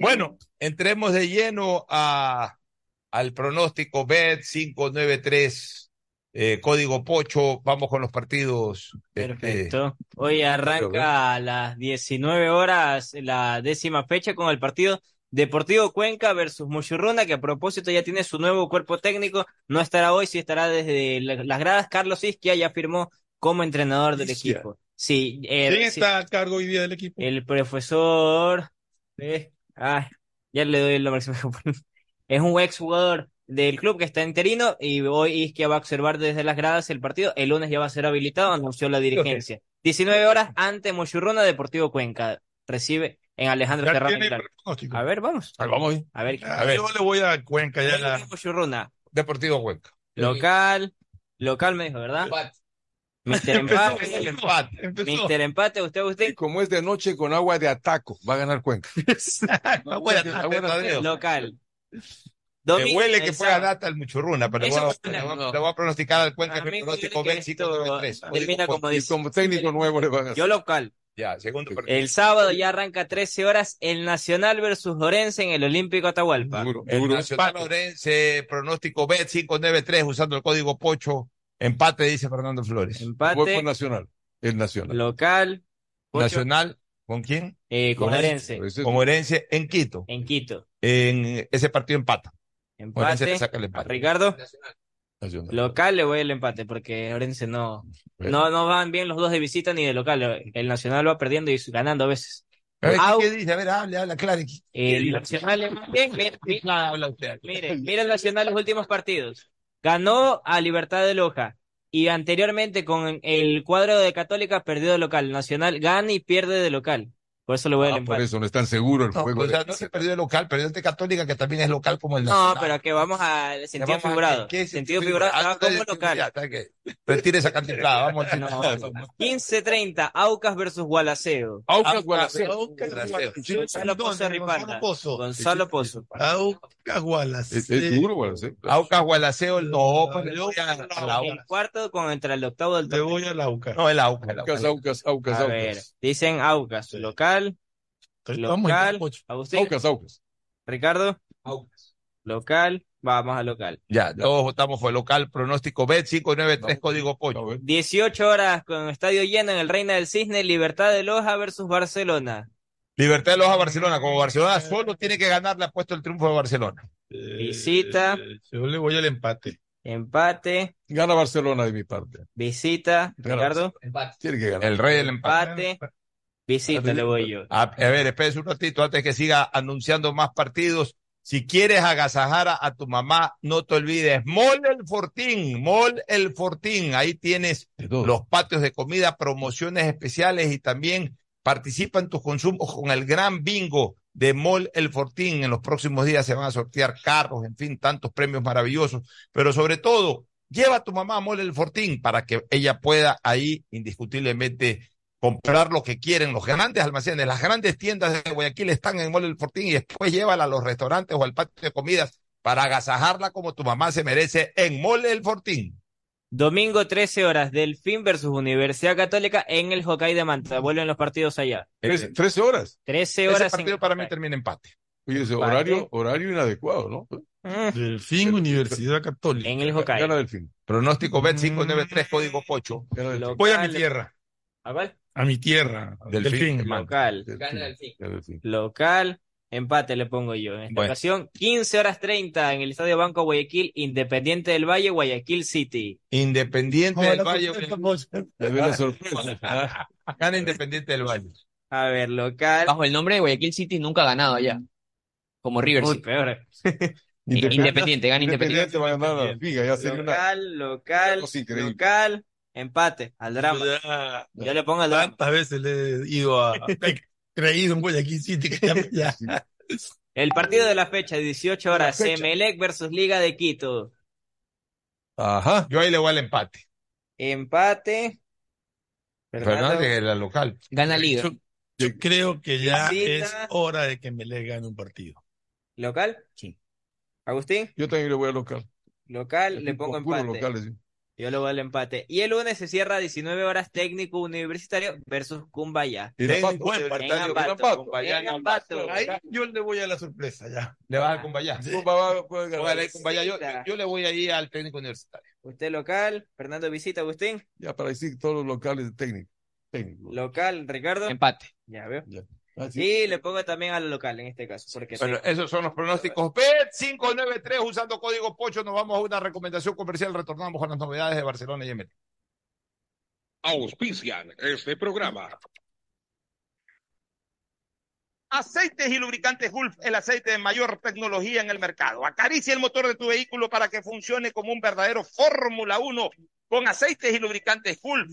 Bueno, entremos de lleno a, al pronóstico BED 593, eh, código Pocho. Vamos con los partidos. este, Perfecto. Hoy arranca a las 19 horas la décima fecha con el partido Deportivo Cuenca versus Muchurruna, que a propósito ya tiene su nuevo cuerpo técnico. No estará hoy, sí estará desde la- las gradas. Carlos Isquia ya firmó como entrenador del Isquia. equipo. Sí, eh, ¿Quién sí. está a cargo hoy día del equipo? El profesor. eh, ay, ya le doy el nombre. se me fue. Es un ex jugador del club que está interino y hoy Isquia va a observar desde las gradas el partido. El lunes ya va a ser habilitado, anunció la dirigencia. 19 horas ante Mochurruna Deportivo Cuenca. Recibe en Alejandro pronóstico. A ver, vamos. Ahí vamos ahí. A ver. A ver. Yo le voy a Cuenca ya la... Mochurruna. Deportivo Cuenca. Local. Local me dijo, ¿verdad? Mister Empate. El empate, empezó. Mister Empate, usted, usted. Y como es de noche con agua de ataco, va a ganar Cuenca. Agua de ataco, Tadeo. Local. Me Domingo, huele que el pueda sábado. data el Muchurruna, pero voy, a, fue le voy a- voy a pronosticar al Cuenca que pronóstico esto 593. termina como Y dice. como técnico nuevo le van a Yo local. Ya, segundo partido. El sábado ya arranca 13 horas el Nacional versus Orense en el Olímpico Atahualpa. El Nacional Orense, pronóstico BED 593, usando el código Pocho. Empate, dice Fernando Flores. Empate. Por Nacional. El Nacional. Local. Nacional, ¿con quién? Eh, con Orense. Con Orense en Quito. En Quito. En ese partido empata. Orense le Empate. saca el empate. Ricardo. Nacional. Local le voy el empate porque Orense no, no, no van bien los dos de visita ni de local. El Nacional va perdiendo y ganando a veces. A ver, Au. ¿qué dice? A ver, hable, habla, claro. El Nacional es bien, bien, bien. Mire, mire el Nacional los últimos partidos. Ganó a Libertad de Loja, Y anteriormente con el cuadro de Católica perdió de local. Nacional gana y pierde de local. Por eso le voy al Ah, empate. por eso no es tan seguro el No, juego. o sea, no se perdió el local, perdió ante Católica, que también es local como el No, Nacional. pero que vamos al sentido vamos a- figurado. ¿qué sentido sentido figurado figurado? ah, Ah, como local. Retire esa cantiflada, vamos al No, 15-30, Aucas versus Gualaceo. Aucas, Gualaceo. Gonzalo Pozo Ripalda. Gonzalo Pozo. Aucas Wallace. Es, duro, Gualaceo. Aucas Gualaceo, no, pues le a, a la El cuarto con entre el octavo del Le torneo. voy al Aucas. No, el Aucas. el Aucas, Aucas. Aucas, Aucas, A ver, Aucas. dicen Aucas, local, Local. Agustín, Aucas, Aucas. Ricardo, local, vamos a local. Ya, todos votamos por el local, pronóstico B, 593, código Pocho. 18 horas con estadio lleno en el Reina del Cisne, Libertad de Loja versus Barcelona. Libertad de Loja, Barcelona. Como Barcelona solo tiene que ganar, le ha puesto el triunfo de Barcelona. Visita, Eh, Yo le voy al empate. empate, Gana Barcelona de mi parte. visita, Ricardo, Tiene que ganar. El rey del empate. empate, visita le voy yo. A, a ver, espérese un ratito antes que siga anunciando más partidos. Si quieres agasajar a, a tu mamá, no te olvides, Mall El Fortín, Mall El Fortín, ahí tienes los patios de comida, promociones especiales y también participa en tus consumos con el gran bingo de Mall El Fortín. En los próximos días se van a sortear carros, en fin, tantos premios maravillosos, pero sobre todo, lleva a tu mamá a Mall El Fortín para que ella pueda ahí indiscutiblemente comprar lo que quieren. Los grandes almacenes, las grandes tiendas de Guayaquil están en Mall El Fortín y después llévala a los restaurantes o al patio de comidas para agasajarla como tu mamá se merece en Mall El Fortín. Domingo 13 horas, Delfín versus Universidad Católica en el Hokkaido de Manta. Vuelven los partidos allá. Trece- 13 horas. 13 Ese horas. partido en- para mí termina empate. Oye, ese Empate. horario, horario inadecuado, ¿no? Mm, Delfín Universidad Católica. en el Gana Hokkaido. Delfín. Pronóstico Bet 593, código Pocho. Gana. Voy a mi tierra. ¿A cuál? A mi tierra. Delfín, Delfín. Local. Gana Delfín. Local. Empate le pongo yo. En esta Bueno. ocasión, 15 horas 30 en el Estadio Banco Guayaquil, Independiente del Valle, Guayaquil City. Independiente del Valle. Me dio la sorpresa. Gana Independiente del Valle. A ver, local. Bajo el nombre de Guayaquil City nunca ha ganado allá. Como River Uy, City. peor. Independiente, gana Independiente. Independiente va a ganar la liga, ya una Local, local, local. Empate, al drama. Ya, Yo le pongo al drama. tantas veces le he ido a. he creído en Guayaquil City que ya. ya. El partido de la fecha, 18 horas, La fecha. Emelec versus Liga de Quito. Ajá. Yo ahí le voy al empate. Empate. Fernández es la local. Gana Liga. Yo, yo creo que ya Visita. es hora de que me le gane un partido. ¿Local? Sí. Agustín, Yo también le voy a local. local, le pongo empate. locales, sí. Yo le voy al empate. Y el lunes se cierra a 19 horas técnico universitario versus Cumbaya. Y buen En partido. Ambato. Ahí yo le voy a la sorpresa ya. Le vas al Cumbayá. Cumba va- puede ganar. Póngale ahí Cumbayá. Yo, yo, yo le voy ahí al técnico universitario. Usted local, Fernando visita, Agustín. Ya para decir todos los locales de técnico. técnico. Local, Ricardo. Empate. Ya veo. Ya. Ah, sí. Y le pongo también al local en este caso. Porque Bueno, esos son los pronósticos. Bet 593 usando código Pocho. Nos vamos a una recomendación comercial. Retornamos con las novedades de Barcelona y Emelec. Auspician este programa. Aceites y lubricantes Gulf, el aceite de mayor tecnología en el mercado. Acaricia el motor de tu vehículo para que funcione como un verdadero Fórmula 1 con aceites y lubricantes Gulf.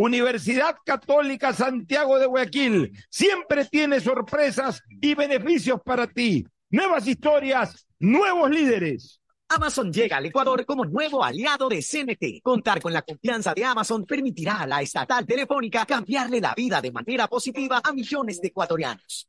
Universidad Católica Santiago de Guayaquil siempre tiene sorpresas y beneficios para ti. Nuevas historias, nuevos líderes. Amazon llega al Ecuador como nuevo aliado de CNT. Contar con la confianza de Amazon permitirá a la estatal telefónica cambiarle la vida de manera positiva a millones de ecuatorianos.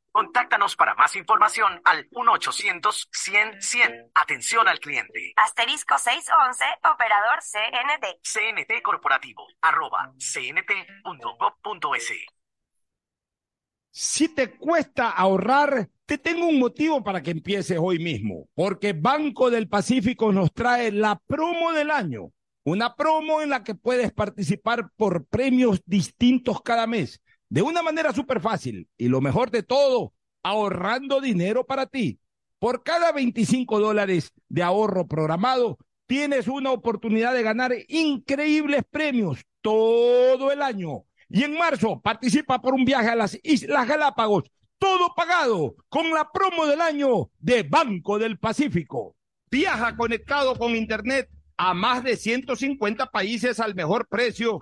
Contáctanos para más información al 1-800-100-100. Atención al cliente. Asterisco 611, operador CNT. CNT Corporativo, arroba cnt.gov.es. Si te cuesta ahorrar, te tengo un motivo para que empieces hoy mismo, porque Banco del Pacífico nos trae la promo del año, una promo en la que puedes participar por premios distintos cada mes de una manera súper fácil y lo mejor de todo, ahorrando dinero para ti. Por cada 25 dólares de ahorro programado, tienes una oportunidad de ganar increíbles premios todo el año. Y en marzo participa por un viaje a las Islas Galápagos, todo pagado con la promo del año de Banco del Pacífico. Viaja conectado con Internet a más de 150 países al mejor precio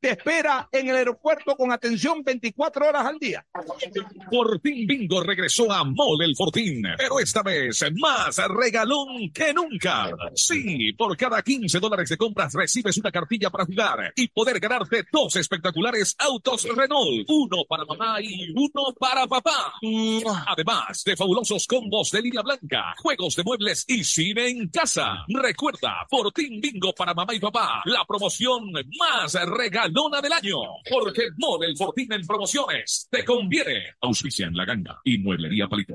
te espera en el aeropuerto con atención 24 horas al día. Fortín Bingo regresó a Mall El Fortín, pero esta vez más regalón que nunca. Sí, por cada 15 dólares de compras recibes una cartilla para jugar y poder ganarte dos espectaculares autos Renault, uno para mamá y uno para papá. Además de fabulosos combos de línea blanca, juegos de muebles y cine en casa. Recuerda, Fortín Bingo para mamá y papá, la promoción más regalón Lona del año. Porque Model Fortín en promociones te conviene. Auspicia en la ganga y mueblería palito.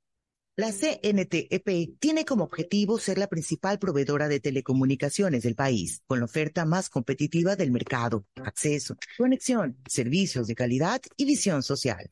La CNTEP tiene como objetivo ser la principal proveedora de telecomunicaciones del país, con la oferta más competitiva del mercado, acceso, conexión, servicios de calidad y visión social.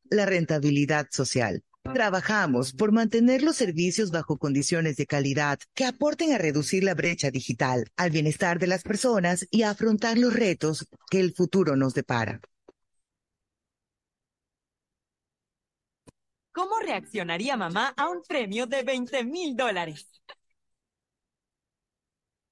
la rentabilidad social. Trabajamos por mantener los servicios bajo condiciones de calidad que aporten a reducir la brecha digital, al bienestar de las personas y a afrontar los retos que el futuro nos depara. ¿Cómo reaccionaría mamá a un premio de 20 mil dólares?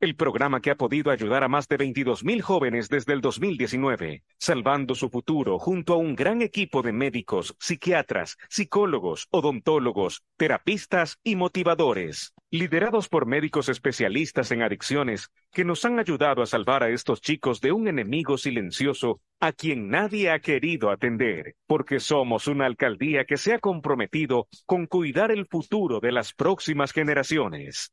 El programa que ha podido ayudar a más de 22.000 jóvenes desde el 2019, salvando su futuro junto a un gran equipo de médicos, psiquiatras, psicólogos, odontólogos, terapistas y motivadores, liderados por médicos especialistas en adicciones que nos han ayudado a salvar a estos chicos de un enemigo silencioso a quien nadie ha querido atender, porque somos una alcaldía que se ha comprometido con cuidar el futuro de las próximas generaciones.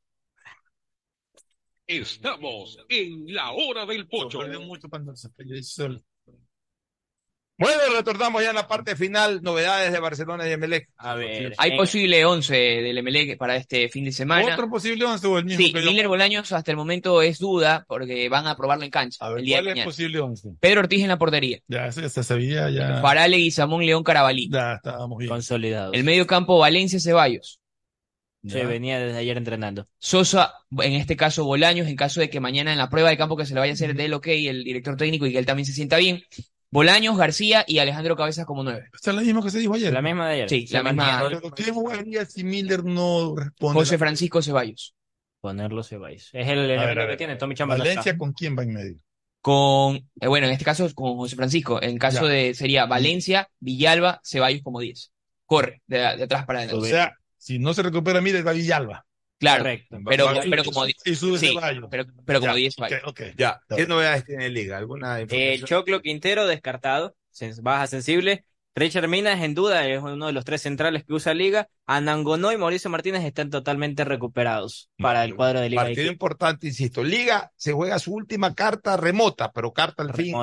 Estamos en la hora del pocho. Bueno, retornamos ya en la parte final, novedades de Barcelona y Emelec. A ver, hay posible 11 del Emelec para este fin de semana. ¿Otro posible 11 o el mismo Sí, que yo? Miller Bolaños hasta el momento es duda porque van a probarlo en cancha. A ver, el día de ¿cuál es posible 11? Pedro Ortiz en la portería. Ya, ya se sabía, ya. Farale, Guizamón, León, Carabalí. Ya, estábamos bien. Consolidados. El medio campo, Valencia, Ceballos. Se venía desde ayer entrenando. Sosa, en este caso Bolaños, en caso de que mañana en la prueba de campo que se le vaya a hacer del ok el director técnico y que él también se sienta bien. Bolaños, García y Alejandro Cabezas como nueve. Esta es la misma que se dijo ayer. La misma de ayer. Sí, la misma. mantiene. Pero ¿qué jugaría si Miller no responde? José Francisco Ceballos. Ponerlo Ceballos. Es el ver, a que tiene Tommy Chamba. Valencia, ¿con quién va en medio? Con, eh, bueno, en este caso con José Francisco. En caso Ya. de, sería Valencia, Villalba, Ceballos como 10. Corre, de, de atrás para O adelante. sea, si no se recupera Miller, va Villalba. claro, correcto. pero, Va- pero como y sube sí, pero, pero como Ya, 10 Ceballos. ok, ok. Ya, Está ¿qué novedades tiene Liga? ¿Alguna El información? Choclo Quintero descartado, baja sensible. Richard Minas en duda, es uno de los tres centrales que usa Liga. Anangonó y Mauricio Martínez están totalmente recuperados para el cuadro de Liga. Partido importante, insisto. Liga se juega su última carta remota, pero carta al fin.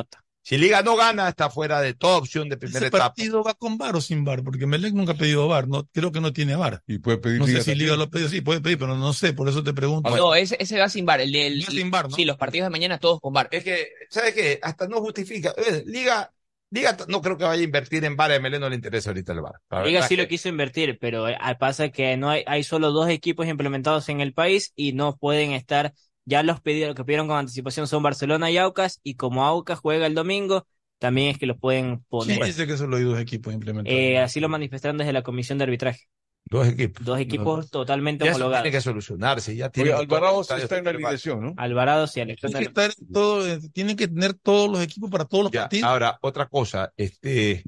Si Liga no gana, está fuera de toda opción de primera ¿Ese etapa. partido va con VAR o sin VAR? Porque Melec nunca ha pedido VAR. No, creo que no tiene VAR. Y puede pedir No sé Liga si Liga lo ha pedido. Sí, puede pedir, pero no sé. Por eso te pregunto. No, ese, ese va sin bar. El del, Va sin VAR, ¿no? Sí, los partidos de mañana todos con bar. Es que, ¿sabes qué? Hasta no justifica. Liga, Liga no creo que vaya a invertir en VAR. A MLE no le interesa ahorita el VAR. La Liga sí que- lo quiso invertir, pero eh, pasa que no hay, hay solo dos equipos implementados en el país y no pueden estar, ya los pedidos que pidieron con anticipación son Barcelona y Aucas, y como Aucas juega el domingo, también es que los pueden poner. ¿Quién dice que solo hay dos equipos implementados? Eh, así lo manifestaron desde la comisión de arbitraje. Dos equipos. Dos equipos totalmente Ya homologados. tiene que solucionarse. Ya Oye, tiene Alvarado sí está en la alineación, ¿no? Alvarado y Tienen que, Alexander. estar en todo, eh, tienen que tener todos los equipos para todos los Ya, partidos. ahora, otra cosa, este,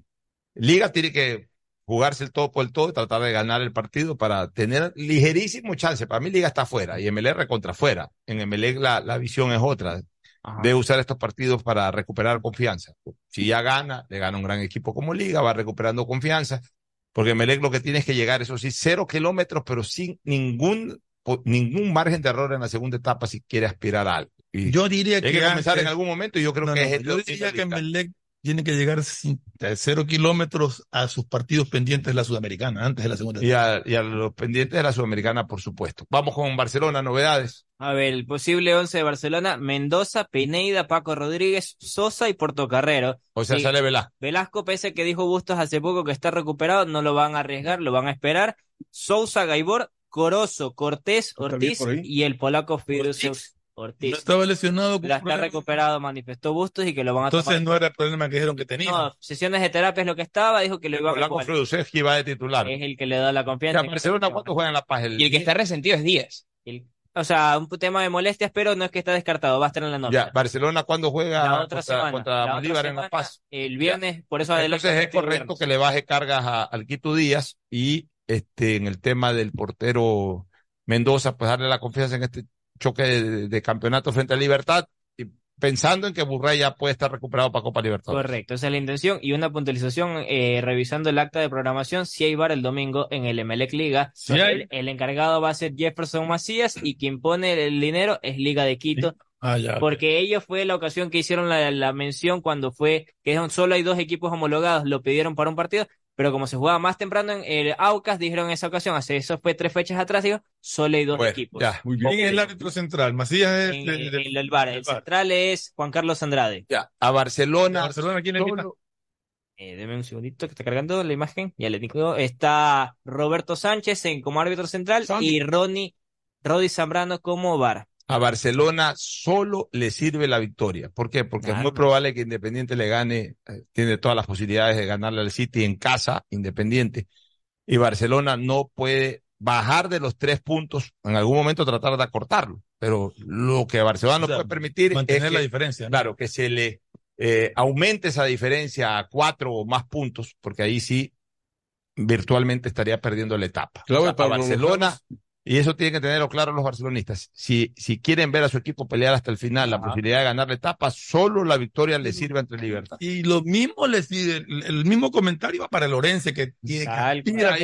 Liga tiene que jugarse el todo por el todo y tratar de ganar el partido para tener ligerísimo chance. Para mí Liga está fuera y MLR contra fuera. En MLR la, la visión es otra. Ajá. Debe usar estos partidos para recuperar confianza. Si ya gana, le gana un gran equipo como Liga, va recuperando confianza. Porque Melec lo que tiene es que llegar, eso sí, cero kilómetros, pero sin ningún, ningún margen de error en la segunda etapa si quiere aspirar a algo. Y Yo diría hay que, que comenzar en algún momento y yo creo No, que no, es el yo diría que. Melec tiene que llegar sin, a cero kilómetros a sus partidos pendientes de la Sudamericana, antes de la segunda. Y a, y a los pendientes de la Sudamericana, por supuesto. Vamos con Barcelona, novedades. A ver, el posible 11 de Barcelona, Mendoza, Pineida, Paco Rodríguez, Sosa y Portocarrero. O sea, Sí. sale Velasco. Velasco, pese a que dijo Bustos hace poco que está recuperado, no lo van a arriesgar, lo van a esperar. Sousa, Gaibor, Corozo, Cortés, ¿Está bien Ortiz y el polaco No estaba lesionado. La está recuperado, manifestó Bustos y que lo van a Entonces tomar. no era el problema que dijeron que tenía. No, sesiones de terapia es lo que estaba, dijo que lo iba a Blanco jugar. Fredusevski va de titular. Es el que le da la O confianza. sea, Barcelona, ¿cuánto juega en La Paz? El- Y el que está resentido es Díaz. El- o sea, un tema de molestias, pero no es que está descartado, va a estar en la nómina. Ya, Barcelona, ¿cuándo juega La otra contra, semana. contra la otra Bolívar en La Paz? El viernes, por eso adelante. Entonces es correcto que le baje cargas a, al Quito Díaz y este en el tema del portero Mendoza, pues darle la confianza en este choque de, de campeonato frente a Libertad y pensando en que Burray ya puede estar recuperado para Copa Libertadores. Correcto, esa es la intención. Y una puntualización, eh, revisando el acta de programación, si hay bar el domingo en el Emelec Liga. Sí el, el encargado va a ser Jefferson Macías y quien pone el dinero es Liga de Quito. Ah, ya. Porque ellos fue la ocasión que hicieron la, la mención cuando fue que son- solo hay dos equipos homologados, lo pidieron para un partido, pero como se jugaba más temprano en el Aucas, dijeron en esa ocasión, hace eso fue tres fechas atrás, digo, solo hay dos Bueno, equipos. ya, Muy bien. ¿Quién es el árbitro central? Macías es En, el bar, el del VAR. central es Juan Carlos Andrade. Ya, a Barcelona. Barcelona, ¿quién es el solo- Eh, deme un segundito que está cargando la imagen. Ya le digo. Está Roberto Sánchez en, como árbitro central y Ronnie, Rodi Zambrano como VAR. A Barcelona solo le sirve la victoria. ¿Por qué? Porque es muy probable que Independiente le gane, eh, tiene todas las posibilidades de ganarle al City en casa, Independiente. Y Barcelona no puede bajar de los tres puntos, en algún momento tratar de acortarlo. Pero lo que Barcelona no O sea, puede permitir es mantener la que, diferencia. ¿no? claro, que se le eh, aumente esa diferencia a cuatro o más puntos, porque ahí sí virtualmente estaría perdiendo la etapa. Claro, O sea, a para los Barcelona, y eso tienen que tenerlo claro los barcelonistas. Si, si quieren ver a su equipo pelear hasta el final, la posibilidad de ganar la etapa, solo la victoria les sirve ante Libertad. Y lo mismo les el, el mismo comentario va para el Orense que tiene que Mira,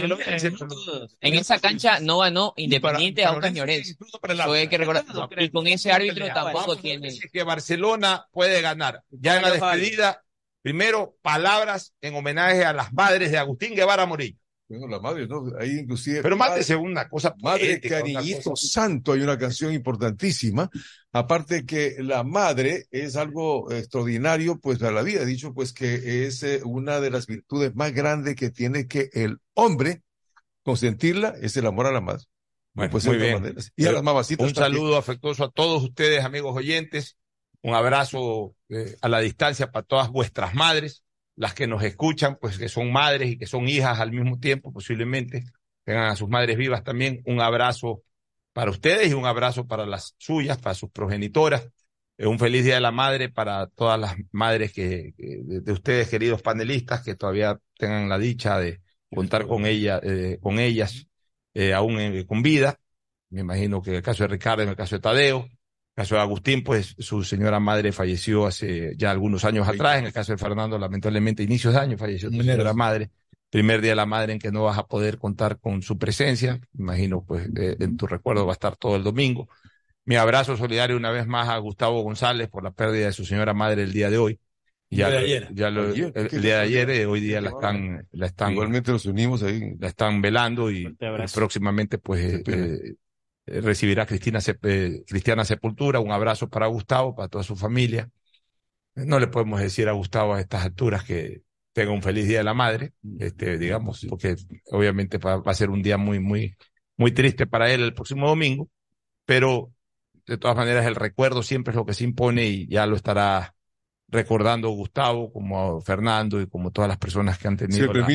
En esa cancha no ganó Independiente a hay que recordar. Y con ese árbitro tampoco tiene. que Barcelona puede ganar. Ya en la despedida, primero, palabras en homenaje a las madres de Agustín Guevara Morillo. Bueno, la madre, ¿no? Ahí inclusive. Pero mándese una cosa Madre Cariñito cosa- Santo, hay una canción importantísima. Aparte que la madre es algo extraordinario, pues a la vida. He dicho, pues que es eh, una de las virtudes más grandes que tiene que el hombre consentirla, es el amor a la madre. No Bueno, puede ser muy bien. Y a las mamacitas Un también. saludo afectuoso a todos ustedes, amigos oyentes. Un abrazo eh, a la distancia para todas vuestras madres, las que nos escuchan, pues que son madres y que son hijas al mismo tiempo, posiblemente tengan a sus madres vivas también. Un abrazo para ustedes y un abrazo para las suyas, para sus progenitoras. Eh, un feliz Día de la Madre para todas las madres que, de, de ustedes, queridos panelistas, que todavía tengan la dicha de contar con ella, eh, con ellas, eh, aún en- con vida. Me imagino que en el caso de Ricardo, en el caso de Tadeo, caso de Agustín, pues su señora madre falleció hace ya algunos años atrás. En el caso de Fernando, lamentablemente, inicios de año falleció su señora madre. Primer día de la madre en que no vas a poder contar con su presencia. Imagino, pues, eh, en tu recuerdo va a estar todo el domingo. Mi abrazo solidario una vez más a Gustavo González por la pérdida de su señora madre el día de hoy. Ya, El día de ayer. ya lo- Ayer, el, ¿qué el día de ayer, eh, hoy día la están, la están. Igualmente nos unimos ahí. La están velando y, y próximamente, pues, eh, recibirá Cristina, eh, Cristiana Sepultura. Un abrazo para Gustavo, para toda su familia. No le podemos decir a Gustavo a estas alturas que tenga un feliz día de la madre, este, digamos, porque obviamente va, va a ser un día muy, muy, muy triste para él el próximo domingo, pero de todas maneras el recuerdo siempre es lo que se impone y ya lo estará recordando Gustavo, como Fernando y como todas las personas que han tenido la-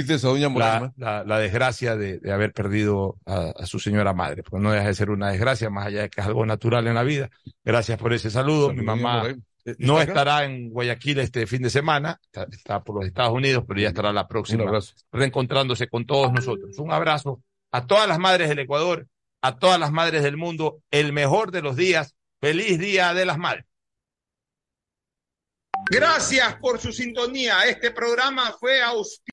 a la, Morama. la- la desgracia de, de haber perdido a, a su señora madre, porque no deja de ser una desgracia, más allá de que es algo natural en la vida. Gracias por ese saludo. Mi mamá. Eh, no estará en Guayaquil este fin de semana, está, está por los Estados Unidos, pero ya estará la próxima, reencontrándose con todos nosotros. Un abrazo a todas las madres del Ecuador, a todas las madres del mundo, el mejor de los días. Feliz Día de las Madres. Gracias por su sintonía. Este programa fue auspiciado.